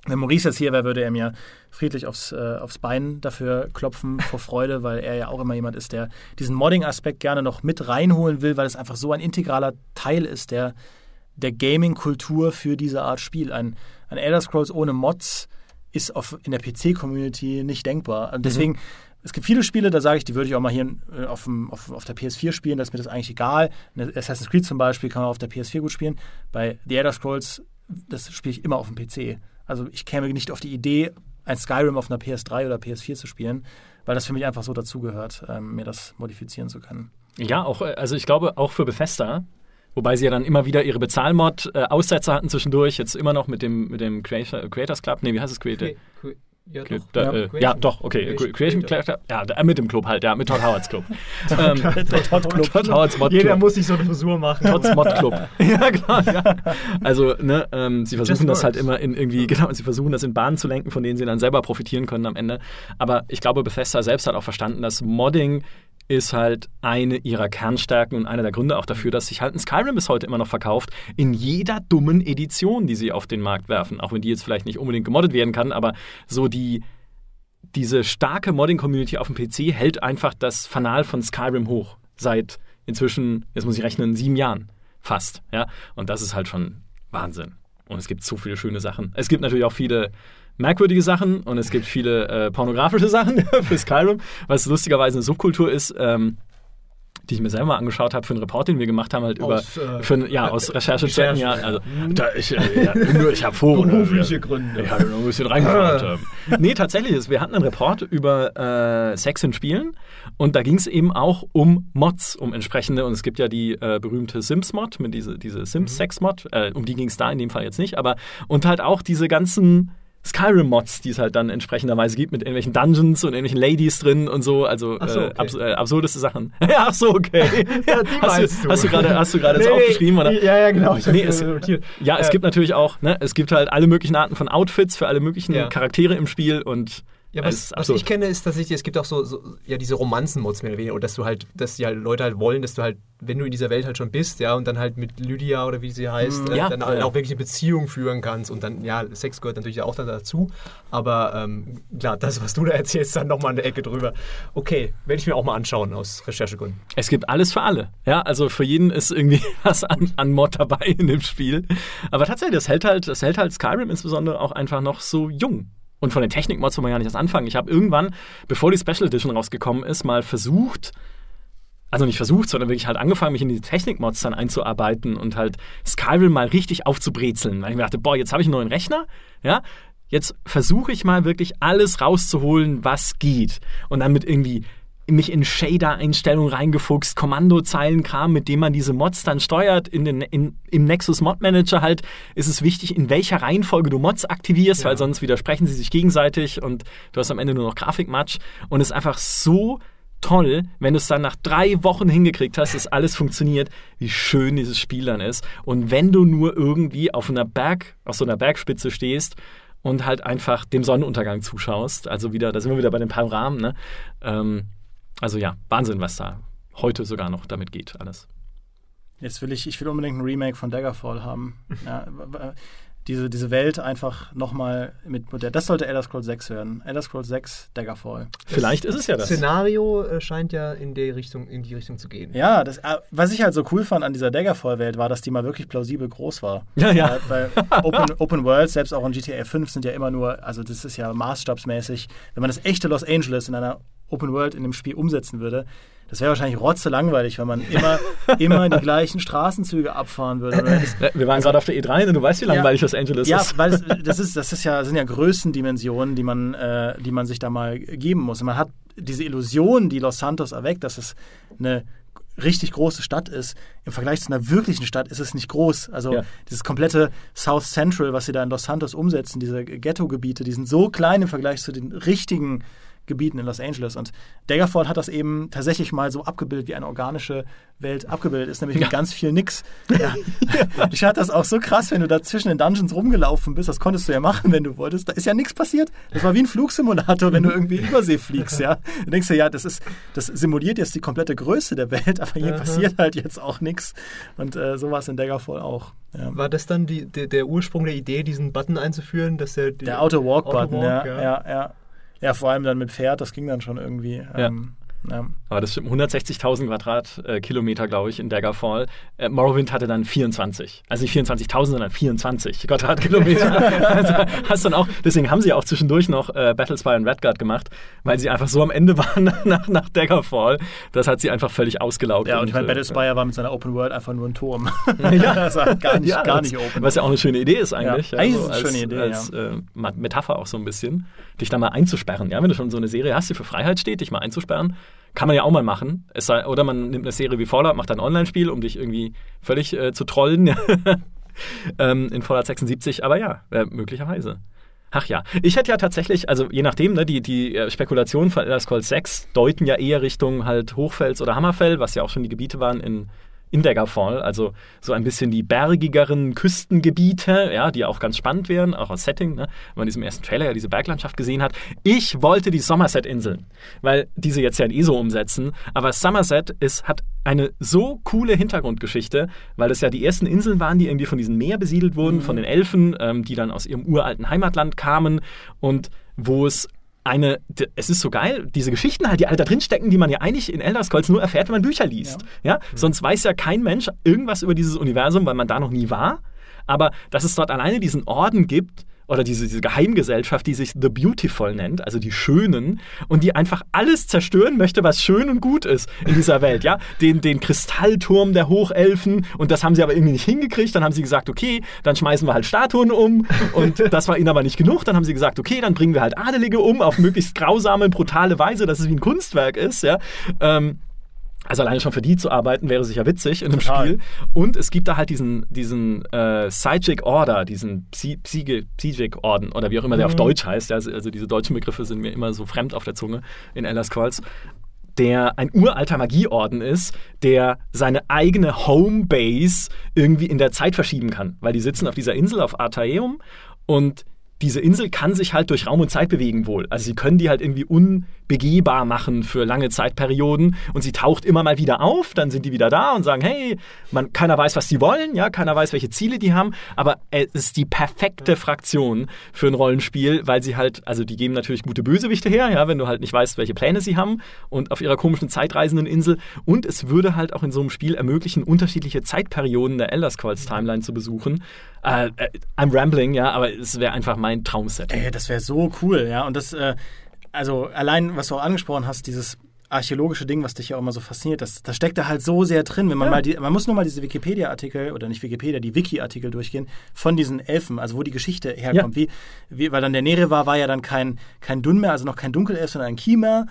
Speaker 1: wenn Maurice jetzt hier wäre, würde er mir friedlich aufs, äh, aufs Bein dafür klopfen vor Freude, weil er ja auch immer jemand ist, der diesen Modding-Aspekt gerne noch mit reinholen will, weil es einfach so ein integraler Teil ist der, der Gaming-Kultur für diese Art Spiel. Ein, ein Elder Scrolls ohne Mods ist auf, in der PC-Community nicht denkbar. Und deswegen es gibt viele Spiele, da sage ich, die würde ich auch mal hier äh, auf, dem, auf, auf der PS4 spielen, da ist mir das eigentlich egal. Assassin's Creed zum Beispiel kann man auf der PS4 gut spielen. Bei The Elder Scrolls, das spiele ich immer auf dem PC. Also ich käme nicht auf die Idee, ein Skyrim auf einer PS3 oder PS4 zu spielen, weil das für mich einfach so dazugehört, ähm, mir das modifizieren zu können.
Speaker 3: Ja, auch, äh, also ich glaube auch für Bethesda, wobei sie ja dann immer wieder ihre Bezahlmod-Aussätze äh, hatten zwischendurch, jetzt immer noch mit dem, mit dem Creator, Creators Club, nee, wie heißt es Creator?
Speaker 2: Okay. Ja, doch.
Speaker 3: da,
Speaker 1: Ja,
Speaker 3: äh, ja, doch, okay.
Speaker 2: Creation
Speaker 3: Creation. Club, ja, mit dem Club halt, ja, mit Todd Howards Club. ähm, Todd Howards Mod
Speaker 2: Jeder
Speaker 3: Club.
Speaker 2: muss sich so eine Frisur machen.
Speaker 3: Trotz Mod Club. ja, genau, ja. Also, ne, ähm, sie versuchen das halt immer in irgendwie, genau, sie versuchen das in Bahnen zu lenken, von denen sie dann selber profitieren können am Ende. Aber ich glaube, Bethesda selbst hat auch verstanden, dass Modding ist halt eine ihrer Kernstärken und einer der Gründe auch dafür, dass sich halt ein Skyrim bis heute immer noch verkauft, in jeder dummen Edition, die sie auf den Markt werfen. Auch wenn die jetzt vielleicht nicht unbedingt gemoddet werden kann, aber so die, diese starke Modding-Community auf dem PC hält einfach das Fanal von Skyrim hoch. Seit inzwischen, jetzt muss ich rechnen, sieben Jahren fast. Ja? Und das ist halt schon Wahnsinn. Und es gibt so viele schöne Sachen. Es gibt natürlich auch viele merkwürdige Sachen und es gibt viele äh, pornografische Sachen für Skyrim, was lustigerweise eine Subkultur ist, ähm, die ich mir selber angeschaut habe für einen Report, den wir gemacht haben, halt
Speaker 2: Aus,
Speaker 3: über,
Speaker 2: äh,
Speaker 3: für, ja, aus Recherchezwecken, ja.
Speaker 2: Recherche,
Speaker 3: Also, da, ich, äh, ja, nur, ich habe Foren.
Speaker 2: Berufliche Gründe.
Speaker 3: Ich habe nur ein bisschen reingeschaut. ähm. nee, tatsächlich, ist- wir hatten einen Report über äh, Sex in Spielen und da ging es eben auch um Mods, um entsprechende, und es gibt ja die äh, berühmte Sims-Mod, mit diese, diese Sims-Sex-Mod, äh, um die ging es da in dem Fall jetzt nicht, aber und halt auch diese ganzen Skyrim-Mods, die es halt dann entsprechenderweise gibt, mit irgendwelchen Dungeons und irgendwelchen Ladies drin und so, also
Speaker 2: so,
Speaker 3: äh,
Speaker 2: okay.
Speaker 3: abs äh, absurdeste Sachen. ja, ach so, okay.
Speaker 2: Ja, die
Speaker 3: hast, du, hast du gerade hast du gerade das
Speaker 2: Nee, nee,
Speaker 3: aufgeschrieben, oder?
Speaker 2: Ja, ja, genau. Ich
Speaker 3: Nee,
Speaker 2: das
Speaker 3: es-
Speaker 2: notiert.
Speaker 3: Ja, es
Speaker 2: Äh,
Speaker 3: gibt natürlich auch, ne, es gibt halt alle möglichen Arten von Outfits für alle möglichen
Speaker 2: Ja.
Speaker 3: Charaktere im Spiel und
Speaker 2: Ja, was, was
Speaker 3: absurd.
Speaker 2: ich kenne, ist tatsächlich, es gibt auch so, so ja, diese Romanzen-Mods mehr oder weniger, oder dass du halt, dass die halt Leute halt wollen, dass du halt, wenn du in dieser Welt halt schon bist, ja, und dann halt mit Lydia oder wie sie heißt, äh,
Speaker 3: Ja,
Speaker 2: dann
Speaker 3: ja,
Speaker 2: halt
Speaker 3: ja.
Speaker 2: auch wirklich eine Beziehung führen kannst und dann, ja, Sex gehört natürlich auch dann dazu, aber ähm, klar, das, was du da erzählst, dann nochmal eine Ecke drüber. Okay, werde ich mir auch mal anschauen aus Recherchegründen.
Speaker 3: Es gibt alles für alle. Ja, also für jeden ist irgendwie was an, an Mod dabei in dem Spiel. Aber tatsächlich, das hält halt, das hält halt Skyrim insbesondere auch einfach noch so jung. Und von den Technikmods wollen wir gar nicht erst anfangen. Ich habe irgendwann, bevor die Special Edition rausgekommen ist, mal versucht, also nicht versucht, sondern wirklich halt angefangen, mich in die Technikmods dann einzuarbeiten und halt Skyrim mal richtig aufzubrezeln. Weil ich mir dachte, boah, jetzt habe ich einen neuen Rechner, ja, jetzt versuche ich mal wirklich alles rauszuholen, was geht. Und dann mit irgendwie mich in Shader-Einstellungen reingefuchst, Kommandozeilenkram, mit dem man diese Mods dann steuert. In den, in, Im Nexus Mod Manager halt ist es wichtig, in welcher Reihenfolge du Mods aktivierst,
Speaker 2: Ja.
Speaker 3: weil sonst widersprechen sie sich gegenseitig und du hast am Ende nur noch Grafikmatsch. Und es ist einfach so toll, wenn du es dann nach drei Wochen hingekriegt hast, dass alles funktioniert, wie schön dieses Spiel dann ist. Und wenn du nur irgendwie auf einer Berg, auf so einer Bergspitze stehst und halt einfach dem Sonnenuntergang zuschaust, also wieder, da sind wir wieder bei den Panoramen, ne? Ähm, also ja, Wahnsinn, was da heute sogar noch damit geht, alles.
Speaker 1: Jetzt will ich, ich will unbedingt ein Remake von Daggerfall haben. Ja, diese, diese Welt einfach nochmal mit modern. Das sollte Elder Scrolls 6 werden. Elder Scrolls 6, Daggerfall.
Speaker 3: Vielleicht ist es ja das.
Speaker 2: Szenario äh, scheint ja in, der Richtung, in die Richtung zu gehen.
Speaker 1: Ja, das, äh, was ich halt so cool fand an dieser Daggerfall-Welt war, dass die mal wirklich plausibel groß war.
Speaker 3: Ja, ja.
Speaker 1: Weil, weil Open, Open Worlds, selbst auch in GTA 5, sind ja immer nur, also das ist ja maßstabsmäßig, wenn man das echte Los Angeles in einer Open World in dem Spiel umsetzen würde, das wäre wahrscheinlich rotze langweilig, wenn man immer, immer die gleichen Straßenzüge abfahren würde.
Speaker 3: Ja, Wir waren gerade auf der E3 und du weißt, wie langweilig Los Angeles
Speaker 1: ja,
Speaker 3: ist.
Speaker 1: weil es, das ist, das ist ja, sind ja Größendimensionen, die man, äh, die man sich da mal geben muss. Und man hat diese Illusion, die Los Santos erweckt, dass es eine richtig große Stadt ist. Im Vergleich zu einer wirklichen Stadt ist es nicht groß. Also
Speaker 3: Ja.
Speaker 1: dieses komplette South Central, was sie da in Los Santos umsetzen, diese Ghetto-Gebiete, die sind so klein im Vergleich zu den richtigen Gebieten in Los Angeles. Und Daggerfall hat das eben tatsächlich mal so abgebildet, wie eine organische Welt abgebildet ist, nämlich mit ganz viel Nix. Ja. Ich fand das auch so krass, wenn du da zwischen den Dungeons rumgelaufen bist. Das konntest du ja machen, wenn du wolltest. Da ist ja nichts passiert. Das war wie ein Flugsimulator, wenn du irgendwie Übersee fliegst. Ja. Du denkst dir, ja, das, ist, das simuliert jetzt die komplette Größe der Welt, aber hier
Speaker 2: Aha.
Speaker 1: passiert halt jetzt auch nichts. Und äh, so war es in Daggerfall auch. Ja.
Speaker 2: War das dann die, der, der Ursprung der Idee, diesen Button einzuführen, dass der,
Speaker 1: Der Auto-Walk-Button,
Speaker 2: Auto-Walk,
Speaker 1: ja, ja, ja. Ja, vor allem dann mit Pferd, das ging dann schon irgendwie. Ähm,
Speaker 3: Ja. Aber das stimmt, 160.000 Quadratkilometer, glaube ich, in Daggerfall. Äh, Morrowind hatte dann 24. Also nicht 24.000, sondern 24 Quadratkilometer. also hast dann auch, deswegen haben sie auch zwischendurch noch äh, Battlespire und Redguard gemacht, weil sie einfach so am Ende waren nach, nach Daggerfall. Das hat sie einfach völlig ausgelaugt.
Speaker 1: Ja, und, und ich meine, äh, Battlespire war mit seiner Open World einfach nur ein Turm. ja, das war gar nicht, ja, gar nicht open.
Speaker 3: Was ja auch eine schöne Idee ist eigentlich.
Speaker 1: Ja, eigentlich also ist eine schöne Idee.
Speaker 3: Als ja. äh, Metapher auch so ein bisschen, dich da mal einzusperren. Ja, wenn du schon so eine Serie hast, die für Freiheit steht, dich mal einzusperren, kann man ja auch mal machen. Sei, oder man nimmt eine Serie wie Fallout, macht ein Online-Spiel, um dich irgendwie völlig äh, zu trollen ähm, in Fallout 76. Aber ja, äh, möglicherweise. Ach ja, ich hätte ja tatsächlich, also je nachdem, ne, die, die äh, Spekulationen von Elder Scrolls 6 deuten ja eher Richtung halt Hochfels oder Hammerfell, was ja auch schon die Gebiete waren in in Daggerfall, also so ein bisschen die bergigeren Küstengebiete, ja, die auch ganz spannend wären, auch als Setting, ne, wenn man in diesem ersten Trailer ja diese Berglandschaft gesehen hat. Ich wollte die Somerset-Inseln, weil diese jetzt ja in ESO umsetzen, aber Somerset ist, hat eine so coole Hintergrundgeschichte, weil das ja die ersten Inseln waren, die irgendwie von diesem Meer besiedelt wurden, mhm. von den Elfen, ähm, die dann aus ihrem uralten Heimatland kamen und wo es eine, es ist so geil, diese Geschichten halt, die alle da drin stecken, die man ja eigentlich in Elder Scrolls nur erfährt, wenn man Bücher liest. Ja. ja? Mhm. Sonst weiß ja kein Mensch irgendwas über dieses Universum, weil man da noch nie war. Aber dass es dort alleine diesen Orden gibt, oder diese, diese Geheimgesellschaft, die sich The Beautiful nennt, also die Schönen, und die einfach alles zerstören möchte, was schön und gut ist in dieser Welt, ja. Den, den Kristallturm der Hochelfen, und das haben sie aber irgendwie nicht hingekriegt. Dann haben sie gesagt, okay, dann schmeißen wir halt Statuen um, und das war ihnen aber nicht genug. Dann haben sie gesagt, okay, dann bringen wir halt Adelige um auf möglichst grausame, brutale Weise, dass es wie ein Kunstwerk ist, ja. Ähm, also alleine schon für die zu arbeiten wäre sicher witzig in einem Total. Spiel. Und es gibt da halt diesen, diesen äh, Psychic Order, diesen Psychic Orden oder wie auch immer mhm. der auf mhm. Deutsch heißt. Also, also diese deutschen Begriffe sind mir immer so fremd auf der Zunge in Elder Scrolls der ein uralter Magieorden ist, der seine eigene Homebase irgendwie in der Zeit verschieben kann. Weil die sitzen auf dieser Insel auf Artaeum und diese Insel kann sich halt durch Raum und Zeit bewegen wohl. Also sie können die halt irgendwie unbegehbar machen für lange Zeitperioden. Und sie taucht immer mal wieder auf, dann sind die wieder da und sagen, hey, man, keiner weiß, was sie wollen, ja, keiner weiß, welche Ziele die haben, aber es ist die perfekte Fraktion für ein Rollenspiel, weil sie halt, also die geben natürlich gute Bösewichte her, ja, wenn du halt nicht weißt, welche Pläne sie haben und auf ihrer komischen zeitreisenden Insel. Und es würde halt auch in so einem Spiel ermöglichen, unterschiedliche Zeitperioden der Elder Scrolls Timeline zu besuchen. Äh, äh, I'm rambling, ja, aber es wäre einfach mein Traumset.
Speaker 1: Ey, das wäre so cool, ja. Und das, äh, also allein, was du auch angesprochen hast, dieses archäologische Ding, was dich ja auch immer so fasziniert, das, das steckt da halt so sehr drin. Wenn man ja. mal die, man muss nur mal diese Wikipedia-Artikel oder nicht Wikipedia, die Wiki-Artikel durchgehen von diesen Elfen, also wo die Geschichte herkommt. Ja. Wie, wie, weil dann der Nere war, war ja dann kein, kein Dun mehr, also noch kein Dunkelelf, sondern ein ähm,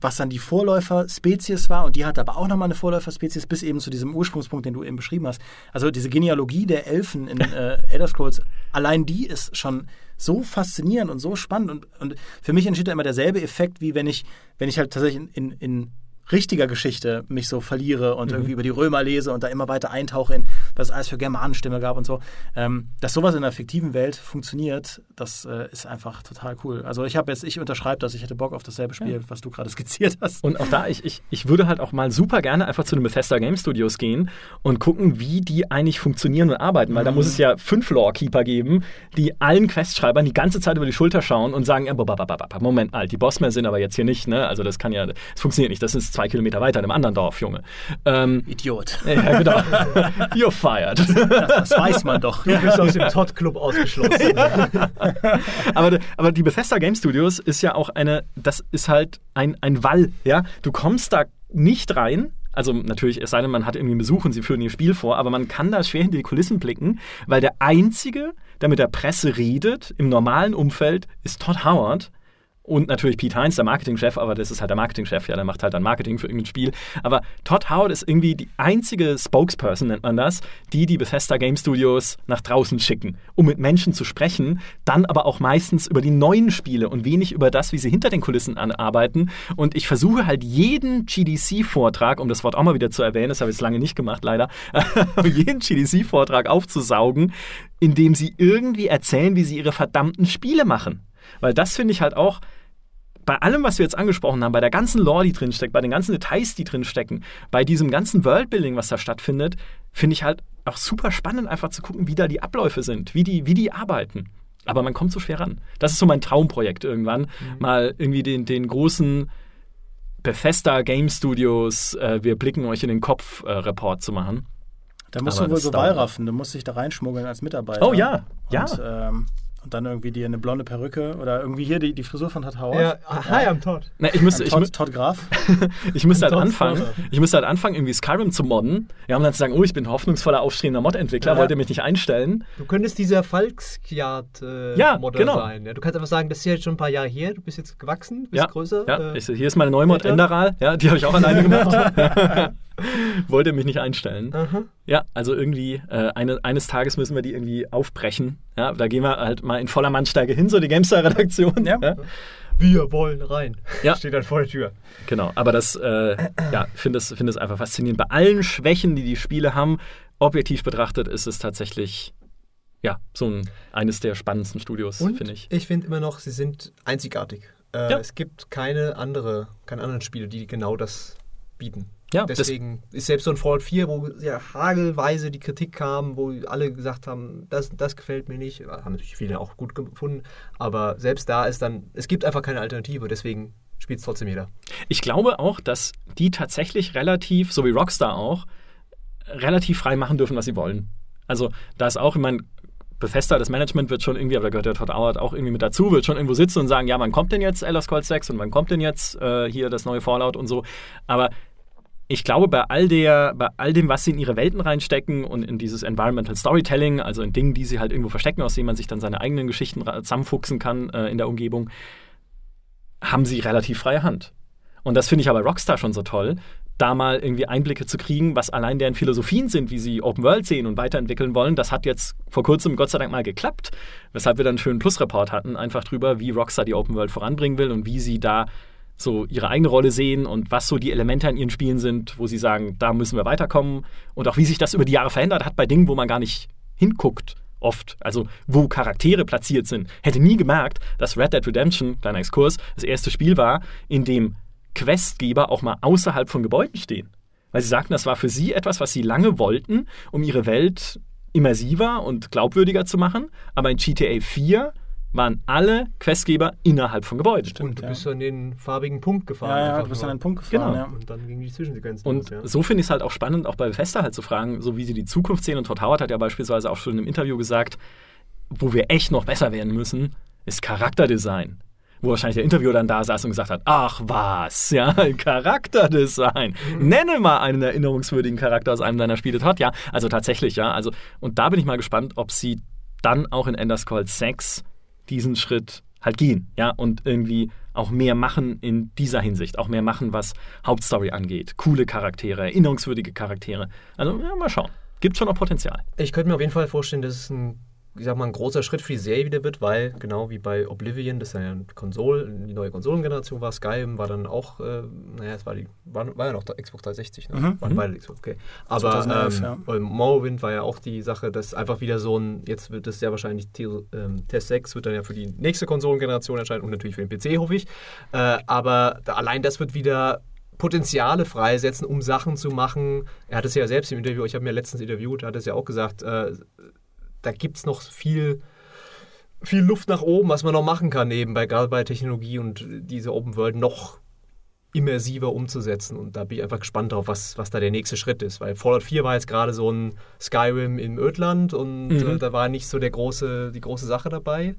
Speaker 1: was dann die Vorläuferspezies war und die hat aber auch nochmal eine Vorläuferspezies bis eben zu diesem Ursprungspunkt, den du eben beschrieben hast. Also diese Genealogie der Elfen in äh, Elder Scrolls, allein die ist schon so faszinierend und so spannend und, und für mich entsteht da immer derselbe Effekt, wie wenn ich, wenn ich halt tatsächlich in, in, in richtiger Geschichte mich so verliere und mhm. irgendwie über die Römer lese und da immer weiter eintauche in, was es alles für Germanenstimme gab und so. Ähm, dass sowas in einer fiktiven Welt funktioniert, das äh, ist einfach total cool. Also ich habe jetzt, ich unterschreibe das, ich hätte Bock auf dasselbe Spiel, ja. was du gerade skizziert hast.
Speaker 3: Und auch da, ich, ich, ich würde halt auch mal super gerne einfach zu den Bethesda Game Studios gehen und gucken, wie die eigentlich funktionieren und arbeiten, weil mhm. da muss es ja fünf Lore-Keeper geben, die allen Questschreibern die ganze Zeit über die Schulter schauen und sagen, Moment mal, die Bossmen sind aber jetzt hier nicht, ne? Also das kann ja, das funktioniert nicht. Das ist zwei Kilometer weiter in einem anderen Dorf, Junge.
Speaker 1: Ähm, Idiot.
Speaker 3: Ja, genau. You're fired.
Speaker 1: Das, das, weiß man doch.
Speaker 2: Du bist aus dem Todd Club ausgeschlossen.
Speaker 3: aber, aber die Bethesda Game Studios ist ja auch eine, das ist halt ein, ein Wall, ja. Du kommst da nicht rein, also natürlich, es sei denn, man hat irgendwie einen Besuch und sie führen ihr Spiel vor, aber man kann da schwer hinter die Kulissen blicken, weil der Einzige, der mit der Presse redet im normalen Umfeld, ist Todd Howard, und natürlich Pete Heinz, der Marketingchef, aber das ist halt der Marketingchef, ja, der macht halt dann Marketing für irgendein Spiel. Aber Todd Howard ist irgendwie die einzige Spokesperson, nennt man das, die die Bethesda Game Studios nach draußen schicken, um mit Menschen zu sprechen, dann aber auch meistens über die neuen Spiele und wenig über das, wie sie hinter den Kulissen arbeiten. Und ich versuche halt jeden GDC-Vortrag, um das Wort auch mal wieder zu erwähnen, das habe ich jetzt lange nicht gemacht, leider, jeden GDC-Vortrag aufzusaugen, indem sie irgendwie erzählen, wie sie ihre verdammten Spiele machen. Weil das finde ich halt auch bei allem, was wir jetzt angesprochen haben, bei der ganzen Lore, die drinsteckt, bei den ganzen Details, die drinstecken, bei diesem ganzen Worldbuilding, was da stattfindet, finde ich halt auch super spannend, einfach zu gucken, wie da die Abläufe sind, wie die, wie die arbeiten. Aber man kommt so schwer ran. Das ist so mein Traumprojekt irgendwann, mhm. mal irgendwie den, den großen Bethesda Game Studios, äh, wir blicken euch in den Kopf äh, Report zu machen.
Speaker 1: Da musst
Speaker 3: Aber
Speaker 1: du wohl so. Beiraffen, du musst dich da reinschmuggeln als Mitarbeiter.
Speaker 3: Oh ja, ja.
Speaker 1: Und, ähm, und dann irgendwie dir eine blonde Perücke oder irgendwie hier die, die Frisur von Todd Howard.
Speaker 2: Ja, hi, I'm Todd.
Speaker 3: Na, ich müsste, ich, mü-
Speaker 1: Todd, Todd Graf.
Speaker 3: ich müsste halt anfangen, ich müsste halt anfangen, irgendwie Skyrim zu modden. Ja, um dann zu sagen, oh, ich bin hoffnungsvoller, aufstrebender Mod-Entwickler,
Speaker 1: Ja.
Speaker 3: wollt ihr mich nicht einstellen?
Speaker 2: Du könntest dieser Falkskjad äh,
Speaker 3: Ja,
Speaker 2: Modder
Speaker 3: genau.
Speaker 2: sein. Ja, du kannst einfach sagen, das ist ja jetzt schon ein paar Jahre her, du bist jetzt gewachsen, bist
Speaker 3: Ja,
Speaker 2: größer.
Speaker 3: ja.
Speaker 2: äh,
Speaker 3: Ich, hier ist meine neue Mod
Speaker 2: älter.
Speaker 3: Enderal, ja, die habe ich auch alleine gemacht. wollt ihr mich nicht einstellen?
Speaker 2: aha.
Speaker 3: Ja, also irgendwie, äh, eine, eines Tages müssen wir die irgendwie aufbrechen. Ja, da gehen wir halt mal in voller Mannstärke hin, so die GameStar-Redaktion.
Speaker 1: Ja.
Speaker 2: Wir wollen rein.
Speaker 3: Ja.
Speaker 2: Steht dann vor der Tür.
Speaker 3: Genau, aber das, äh, ja, finde es, finde es einfach faszinierend. Bei allen Schwächen, die die Spiele haben, objektiv betrachtet, ist es tatsächlich, ja, so ein, eines der spannendsten Studios, finde ich.
Speaker 2: ich finde immer noch, sie sind einzigartig. Äh,
Speaker 3: Ja.
Speaker 2: Es gibt keine andere, keine anderen Spiele, die genau das bieten.
Speaker 3: Ja,
Speaker 2: Deswegen ist selbst so ein Fallout 4, wo ja hagelweise die Kritik kam, wo alle gesagt haben, das, das gefällt mir nicht, haben natürlich viele auch gut gefunden, aber selbst da ist dann, es gibt einfach keine Alternative, deswegen spielt es trotzdem jeder.
Speaker 3: Ich glaube auch, dass die tatsächlich relativ, so wie Rockstar auch, relativ frei machen dürfen, was sie wollen. Also da ist auch, ich meine, Bethesda, das Management wird schon irgendwie, aber da gehört der Todd Howard auch irgendwie mit dazu, wird schon irgendwo sitzen und sagen, ja, wann kommt denn jetzt Elder Scrolls 6 und wann kommt denn jetzt äh, hier das neue Fallout und so. Aber ich glaube, bei all der, bei all dem, was sie in ihre Welten reinstecken und in dieses Environmental Storytelling, also in Dingen, die sie halt irgendwo verstecken, aus denen man sich dann seine eigenen Geschichten zusammenfuchsen kann äh, in der Umgebung, haben sie relativ freie Hand. Und das finde ich aber Rockstar schon so toll, da mal irgendwie Einblicke zu kriegen, was allein deren Philosophien sind, wie sie Open World sehen und weiterentwickeln wollen. Das hat jetzt vor kurzem Gott sei Dank mal geklappt, weshalb wir dann einen schönen Plus-Report hatten, einfach drüber, wie Rockstar die Open World voranbringen will und wie sie da so ihre eigene Rolle sehen und was so die Elemente an ihren Spielen sind, wo sie sagen, da müssen wir weiterkommen und auch wie sich das über die Jahre verändert hat bei Dingen, wo man gar nicht hinguckt oft, also wo Charaktere platziert sind. Hätte nie gemerkt, dass Red Dead Redemption, kleiner Exkurs, das erste Spiel war, in dem Questgeber auch mal außerhalb von Gebäuden stehen. Weil sie sagten, das war für sie etwas, was sie lange wollten, um ihre Welt immersiver und glaubwürdiger zu machen. Aber in GTA 4 waren alle Questgeber innerhalb von Gebäuden.
Speaker 2: Und du
Speaker 1: ja.
Speaker 2: bist so an den farbigen Punkt gefahren.
Speaker 1: Ja, ja, du bist
Speaker 2: nur.
Speaker 1: an einen Punkt gefahren,
Speaker 3: Genau.
Speaker 1: ja.
Speaker 2: Und dann gingen die Zwischensequenzen
Speaker 3: Und
Speaker 2: los, ja.
Speaker 3: so finde ich es halt auch spannend, auch bei Bethesda halt zu fragen, so wie sie die Zukunft sehen. Und Todd Howard hat ja beispielsweise auch schon im Interview gesagt, wo wir echt noch besser werden müssen, ist Charakterdesign. Wo wahrscheinlich der Interviewer dann da saß und gesagt hat, ach was, ja, Charakterdesign. Nenne mal einen erinnerungswürdigen Charakter aus einem deiner Spiele, Todd. Ja, also tatsächlich, ja. Also, und da bin ich mal gespannt, ob sie dann auch in Ender Scrolls 6 diesen Schritt halt gehen, ja, und irgendwie auch mehr machen in dieser Hinsicht, auch mehr machen, was Hauptstory angeht. Coole Charaktere, erinnerungswürdige Charaktere. Also, ja, mal schauen. Gibt schon noch Potenzial.
Speaker 2: Ich könnte mir auf jeden Fall vorstellen, dass es ein, ich sag mal, ein großer Schritt für die Serie wieder wird, weil genau wie bei Oblivion, das ja eine Konsole, die neue Konsolengeneration war, Skyrim war dann auch, äh, naja, es war, die, war, war ja noch der Xbox 360, ne?
Speaker 1: Mhm.
Speaker 2: Waren beide Xbox, okay. Aber
Speaker 1: 2011,
Speaker 2: ähm, und Morrowind war ja auch die Sache, dass einfach wieder so ein, jetzt wird es ja wahrscheinlich, ähm, Test 6 wird dann ja für die nächste Konsolengeneration erscheinen und natürlich für den PC, hoffe ich. Äh, aber da, allein das wird wieder Potenziale freisetzen, um Sachen zu machen. Er hat es ja selbst im Interview, ich habe mir letztens interviewt, er hat es ja auch gesagt, äh, da gibt es noch viel, viel Luft nach oben, was man noch machen kann, eben bei, gerade bei Technologie und diese Open World noch immersiver umzusetzen. Und da bin ich einfach gespannt drauf, was, was da der nächste Schritt ist. Weil Fallout 4 war jetzt gerade so ein Skyrim im Ödland und
Speaker 3: Mhm.
Speaker 2: äh, da war nicht so der große, die große Sache dabei.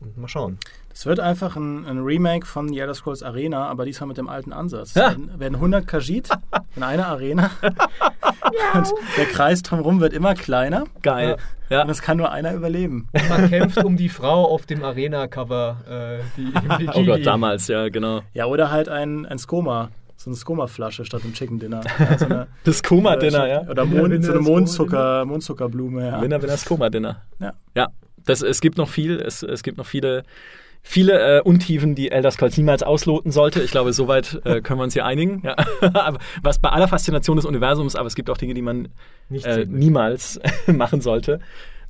Speaker 2: Und mal schauen.
Speaker 1: Es wird einfach ein, ein Remake von The Elder Scrolls Arena, aber diesmal mit dem alten Ansatz.
Speaker 3: Ja.
Speaker 1: Werden, werden 100 Khajiit in einer Arena. Und der Kreis drumherum wird immer kleiner.
Speaker 3: Geil. Ja.
Speaker 1: Und es kann nur einer überleben.
Speaker 2: Man kämpft um die Frau auf dem Arena-Cover, äh.
Speaker 3: Oh Gott, damals, ja, genau.
Speaker 1: Ja, oder halt ein, ein Skoma. So eine Skoma-Flasche statt einem Chicken Dinner. Ja, so eine,
Speaker 3: Das Koma-Dinner, ja.
Speaker 1: Oder
Speaker 2: Winner,
Speaker 1: so eine
Speaker 2: Skoma-Dinner.
Speaker 1: Mondzucker, Mondzuckerblume. Ja.
Speaker 3: Winner, Winner, Koma-Dinner.
Speaker 1: Ja.
Speaker 3: Ja, das, es gibt noch viel, es, es gibt noch viele, viele äh, Untiefen, die Elder Scrolls niemals ausloten sollte. Ich glaube, soweit äh, können wir uns hier einigen. Ja. was bei aller Faszination des Universums, aber es gibt auch Dinge, die man äh, niemals machen sollte.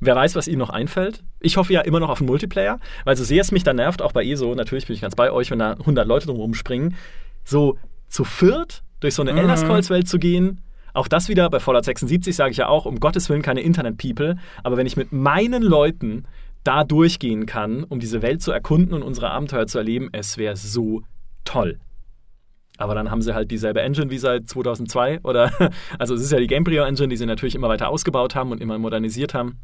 Speaker 3: Wer weiß, was Ihnen noch einfällt. Ich hoffe ja immer noch auf einen Multiplayer, weil so sehr es mich dann nervt, auch bei ESO, natürlich bin ich ganz bei euch, wenn da 100 Leute drum rumspringen, so zu viert durch so eine
Speaker 1: Mhm.
Speaker 3: Elder Scrolls-Welt zu gehen, auch das wieder, bei Fallout 76 sage ich ja auch, um Gottes Willen keine Internet-People, aber wenn ich mit meinen Leuten da durchgehen kann, um diese Welt zu erkunden und unsere Abenteuer zu erleben, es wäre so toll. Aber dann haben sie halt dieselbe Engine wie seit 2002 oder also es ist ja die Gamebryo Engine, die sie natürlich immer weiter ausgebaut haben und immer modernisiert haben.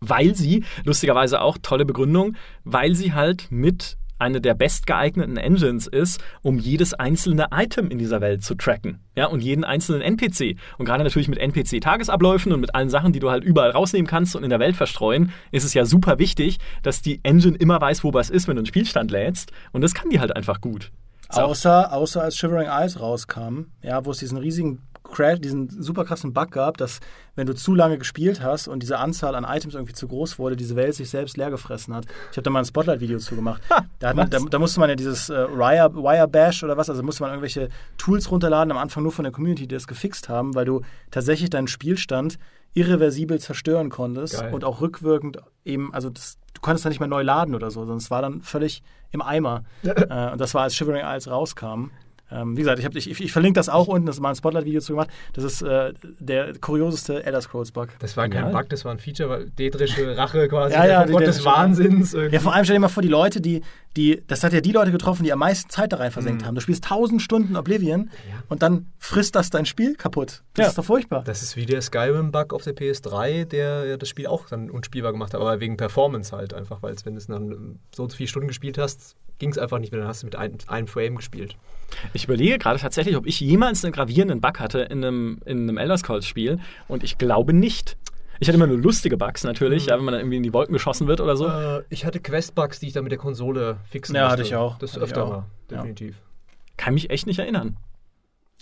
Speaker 3: Weil sie, lustigerweise auch tolle Begründung, weil sie halt mit eine der bestgeeigneten Engines ist, um jedes einzelne Item in dieser Welt zu tracken. Ja, und jeden einzelnen NPC. Und gerade natürlich mit NPC-Tagesabläufen und mit allen Sachen, die du halt überall rausnehmen kannst und in der Welt verstreuen, ist es ja super wichtig, dass die Engine immer weiß, wo was ist, wenn du einen Spielstand lädst. Und das kann die halt einfach gut.
Speaker 1: Außer, außer als Shivering Isles rauskam, ja, wo es diesen riesigen Crash, diesen super krassen Bug gab, dass wenn du zu lange gespielt hast und diese Anzahl an Items irgendwie zu groß wurde, diese Welt sich selbst leer gefressen hat. Ich habe da mal ein Spotlight-Video zu gemacht. Da, da, da, musste man ja dieses äh, Wire, Wire Bash oder was, also musste man irgendwelche Tools runterladen, am Anfang nur von der Community, die das gefixt haben, weil du tatsächlich deinen Spielstand irreversibel zerstören konntest
Speaker 2: Geil.
Speaker 1: und auch rückwirkend eben, also das, du konntest dann nicht mehr neu laden oder so, sondern es war dann völlig im Eimer. äh, und das war, als Shivering Isles rauskam. Ähm, wie gesagt, ich, hab, ich, ich verlinke das auch unten, das ist mal ein Spotlight-Video zu gemacht. Das ist äh, der kurioseste Elder Scrolls-Bug.
Speaker 2: Das war kein
Speaker 3: Genial.
Speaker 2: Bug, das war ein Feature, weil Dedrische Rache quasi,
Speaker 1: Ja, ja,
Speaker 2: Gott des Wahnsinns. irgendwie.
Speaker 1: Ja, vor allem stell dir mal vor, die Leute, die, die, das hat ja die Leute getroffen, die am meisten Zeit da rein versenkt haben. Du spielst tausend Stunden Oblivion
Speaker 2: Ja.
Speaker 1: und dann frisst das dein Spiel kaputt. Das
Speaker 3: Ja.
Speaker 1: ist doch furchtbar.
Speaker 2: Das ist wie der Skyrim-Bug auf der PS3, der ja das Spiel auch dann unspielbar gemacht hat, aber wegen Performance halt einfach, weil es, wenn du es dann so und so viele Stunden gespielt hast, ging es einfach nicht mehr, dann hast du mit ein, einem Frame gespielt.
Speaker 3: Ich überlege gerade tatsächlich, ob ich jemals einen gravierenden Bug hatte in einem, in einem Elder Scrolls-Spiel und ich glaube nicht. Ich hatte immer nur lustige Bugs natürlich, ja, wenn man dann irgendwie in die Wolken geschossen wird oder so.
Speaker 2: Äh, ich hatte Quest-Bugs, die ich dann mit der Konsole fixen
Speaker 1: Ja,
Speaker 2: musste.
Speaker 1: hatte ich auch.
Speaker 2: Das
Speaker 1: Hatte
Speaker 2: öfter mal,
Speaker 1: Ja.
Speaker 2: definitiv.
Speaker 3: Kann mich echt nicht erinnern.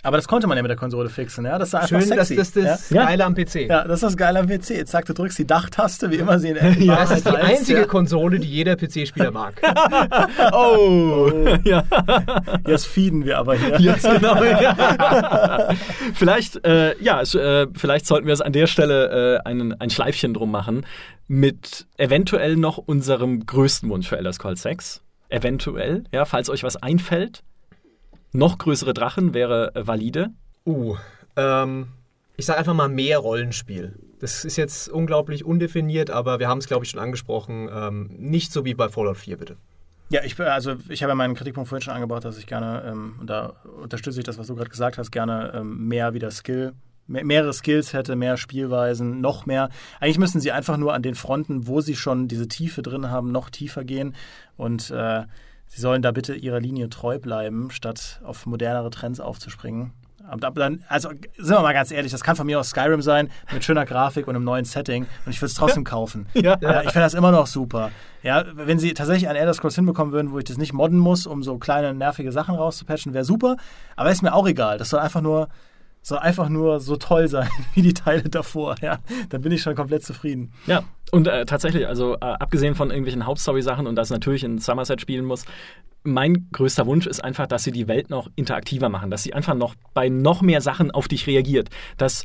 Speaker 1: Aber das konnte man ja mit der Konsole fixen, ja. Das ist einfach
Speaker 2: Schön, dass
Speaker 1: sexy.
Speaker 2: das das
Speaker 3: Ja.
Speaker 2: Geile am PC.
Speaker 1: ja? das ist das Geile am PC. Jetzt sagt, du drückst die Dachtaste, wie immer sie in der
Speaker 3: Ja,
Speaker 2: Das ist die einzige
Speaker 1: ja.
Speaker 2: Konsole, die jeder PC-Spieler mag.
Speaker 3: Oh! ja,
Speaker 1: Jetzt feeden wir aber hier.
Speaker 3: jetzt genau. Ja. vielleicht, äh, ja, äh, vielleicht sollten wir es an der Stelle äh, einen, ein Schleifchen drum machen mit eventuell noch unserem größten Wunsch für Elder Scrolls 6. Eventuell, ja, falls euch was einfällt. Noch größere Drachen wäre äh, valide.
Speaker 2: Uh, ähm, ich sage einfach mal mehr Rollenspiel. Das ist jetzt unglaublich undefiniert, aber wir haben es, glaube ich, schon angesprochen. Ähm, nicht so wie bei Fallout 4, bitte.
Speaker 1: Ja, ich, also ich habe ja meinen Kritikpunkt vorhin schon angebracht, dass ich gerne, ähm, und da unterstütze ich das, was du gerade gesagt hast, gerne ähm, mehr wieder Skill, mehr, mehrere Skills hätte, mehr Spielweisen, noch mehr. Eigentlich müssen sie einfach nur an den Fronten, wo sie schon diese Tiefe drin haben, noch tiefer gehen und äh, sie sollen da bitte ihrer Linie treu bleiben, statt auf modernere Trends aufzuspringen. Dann, also sind wir mal ganz ehrlich, das kann von mir aus Skyrim sein, mit schöner Grafik und einem neuen Setting und ich würde es trotzdem kaufen.
Speaker 3: Ja.
Speaker 1: Ja, ich finde das immer noch super. Ja, wenn sie tatsächlich ein Elder Scrolls hinbekommen würden, wo ich das nicht modden muss, um so kleine nervige Sachen rauszupatchen, wäre super. Aber ist mir auch egal. Das soll einfach nur, soll einfach nur so toll sein wie die Teile davor. Ja, dann bin ich schon komplett zufrieden.
Speaker 3: Ja, und äh, tatsächlich, also äh, abgesehen von irgendwelchen Hauptstory-Sachen und dass natürlich in Somerset spielen muss, mein größter Wunsch ist einfach, dass sie die Welt noch interaktiver machen, dass sie einfach noch bei noch mehr Sachen auf dich reagiert, dass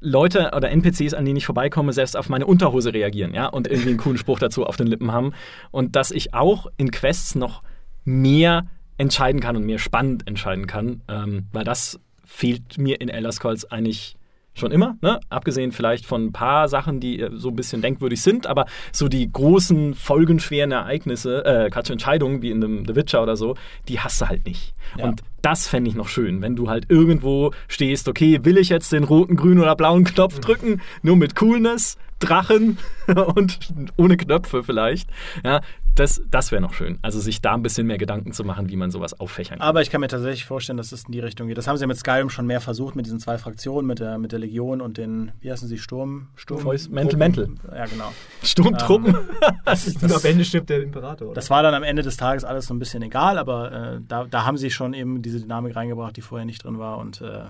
Speaker 3: Leute oder NPCs, an denen ich vorbeikomme, selbst auf meine Unterhose reagieren, ja, und irgendwie einen coolen Spruch dazu auf den Lippen haben und dass ich auch in Quests noch mehr entscheiden kann und mehr spannend entscheiden kann, ähm, weil das fehlt mir in Elder Scrolls eigentlich schon immer, ne? abgesehen vielleicht von ein paar Sachen, die äh, so ein bisschen denkwürdig sind, aber so die großen, folgenschweren Ereignisse, äh, Quatsch, Entscheidungen wie in einem The Witcher oder so, die hast du halt nicht.
Speaker 1: Ja.
Speaker 3: Und das fände ich noch schön, wenn du halt irgendwo stehst, okay, will ich jetzt den roten, grünen oder blauen Knopf drücken, nur mit Coolness, Drachen und ohne Knöpfe vielleicht. Ja, das, das wäre noch schön. Also sich da ein bisschen mehr Gedanken zu machen, wie man sowas auffächern kann.
Speaker 1: Aber ich kann mir tatsächlich vorstellen, dass es in die Richtung geht. Das haben sie ja mit Skyrim schon mehr versucht, mit diesen zwei Fraktionen, mit der, mit der Legion und den, wie heißen sie, Sturm? Sturm
Speaker 3: Voice- Mental- Mental.
Speaker 1: Ja, genau.
Speaker 3: Sturmtruppen.
Speaker 2: Und am Ende stirbt der Imperator. Oder?
Speaker 1: Das war dann am Ende des Tages alles so ein bisschen egal, aber äh, da, da haben sie schon eben diese Dynamik reingebracht, die vorher nicht drin war. Und äh,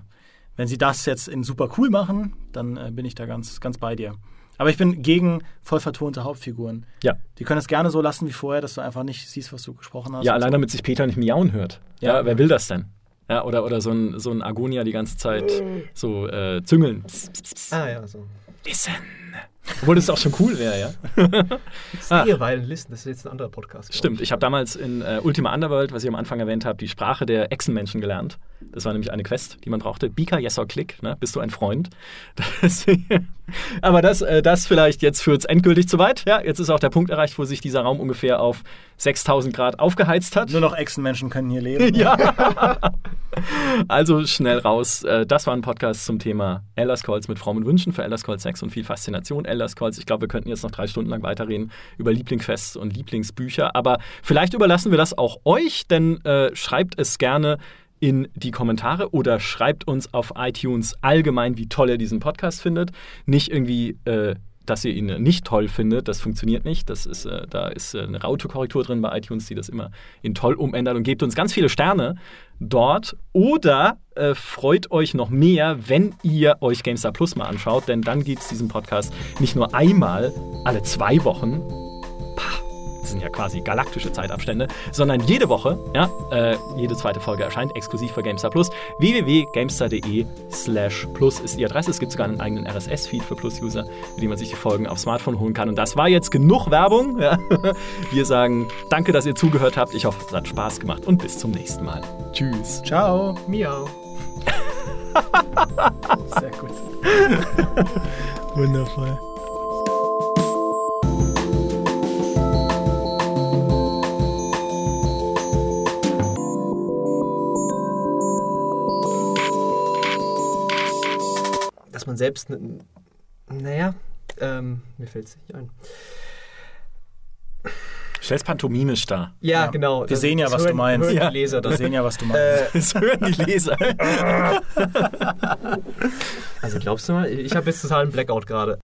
Speaker 1: wenn sie das jetzt in super cool machen, dann äh, bin ich da ganz, ganz bei dir. Aber ich bin gegen voll vertonte Hauptfiguren.
Speaker 3: ja.
Speaker 1: Die können es gerne so lassen wie vorher, dass du einfach nicht siehst, was du gesprochen hast.
Speaker 3: Ja, allein
Speaker 1: so.
Speaker 3: damit sich Peter nicht miauen hört. Ja,
Speaker 1: Ja.
Speaker 3: wer will das denn? Ja, oder, oder so ein, so ein Agonia die ganze Zeit so äh, züngeln. Psst, psst, psst.
Speaker 2: ah, ja, so.
Speaker 3: Listen. Obwohl das auch schon cool wäre, ja. Ah.
Speaker 2: Stehe, weil Listen, das ist jetzt ein anderer Podcast.
Speaker 3: Stimmt, ich habe damals in äh, Ultima Underworld, was ich am Anfang erwähnt habe, die Sprache der Echsenmenschen gelernt. Das war nämlich eine Quest, die man brauchte. Bika, yes or click, ne? bist du ein Freund? Deswegen, Aber das, äh, das vielleicht jetzt führt es endgültig zu weit. Ja, jetzt ist auch der Punkt erreicht, wo sich dieser Raum ungefähr auf 6000 Grad aufgeheizt hat.
Speaker 1: Nur noch Echsenmenschen können hier leben.
Speaker 3: Ja. also schnell raus. Äh, Das war ein Podcast zum Thema Elder Scrolls mit frommen Wünschen für Elder Scrolls 6 und viel Faszination Elder Scrolls. Ich glaube, wir könnten jetzt noch drei Stunden lang weiterreden über Lieblingsfests und Lieblingsbücher. Aber vielleicht überlassen wir das auch euch, denn äh, schreibt es gerne in die Kommentare oder schreibt uns auf iTunes allgemein, wie toll ihr diesen Podcast findet. Nicht irgendwie äh, dass ihr ihn nicht toll findet, das funktioniert nicht. Das ist, äh, da ist äh, eine Autokorrektur drin bei iTunes, die das immer in toll umändert und gebt uns ganz viele Sterne dort. Oder äh, freut euch noch mehr, wenn ihr euch GameStar Plus mal anschaut, denn dann gibt es diesen Podcast nicht nur einmal alle zwei Wochen. Das sind ja quasi galaktische Zeitabstände, sondern jede Woche, ja, äh, jede zweite Folge erscheint exklusiv für GameStar Plus. www.gamestar.de slash plus ist die Adresse. Es gibt sogar einen eigenen RSS-Feed für Plus-User, mit dem man sich die Folgen aufs Smartphone holen kann. Und das war jetzt genug Werbung. Ja. Wir sagen danke, dass ihr zugehört habt. Ich hoffe, es hat Spaß gemacht und bis zum nächsten Mal. Tschüss.
Speaker 1: Ciao.
Speaker 2: Miau.
Speaker 1: Sehr gut.
Speaker 3: Wundervoll.
Speaker 2: Selbst, naja, ähm, mir fällt es nicht ein.
Speaker 3: Stell's pantomimisch dar.
Speaker 2: Ja,
Speaker 1: Ja.
Speaker 2: genau.
Speaker 1: Wir
Speaker 2: das-
Speaker 1: sehen ja, was
Speaker 2: hören,
Speaker 1: du meinst.
Speaker 2: Hören
Speaker 3: Ja.
Speaker 2: die Leser
Speaker 1: Wir
Speaker 2: das.
Speaker 1: sehen ja, was du meinst.
Speaker 2: Äh,
Speaker 3: Das hören die Leser.
Speaker 2: also glaubst du mal, ich habe jetzt total einen Blackout gerade.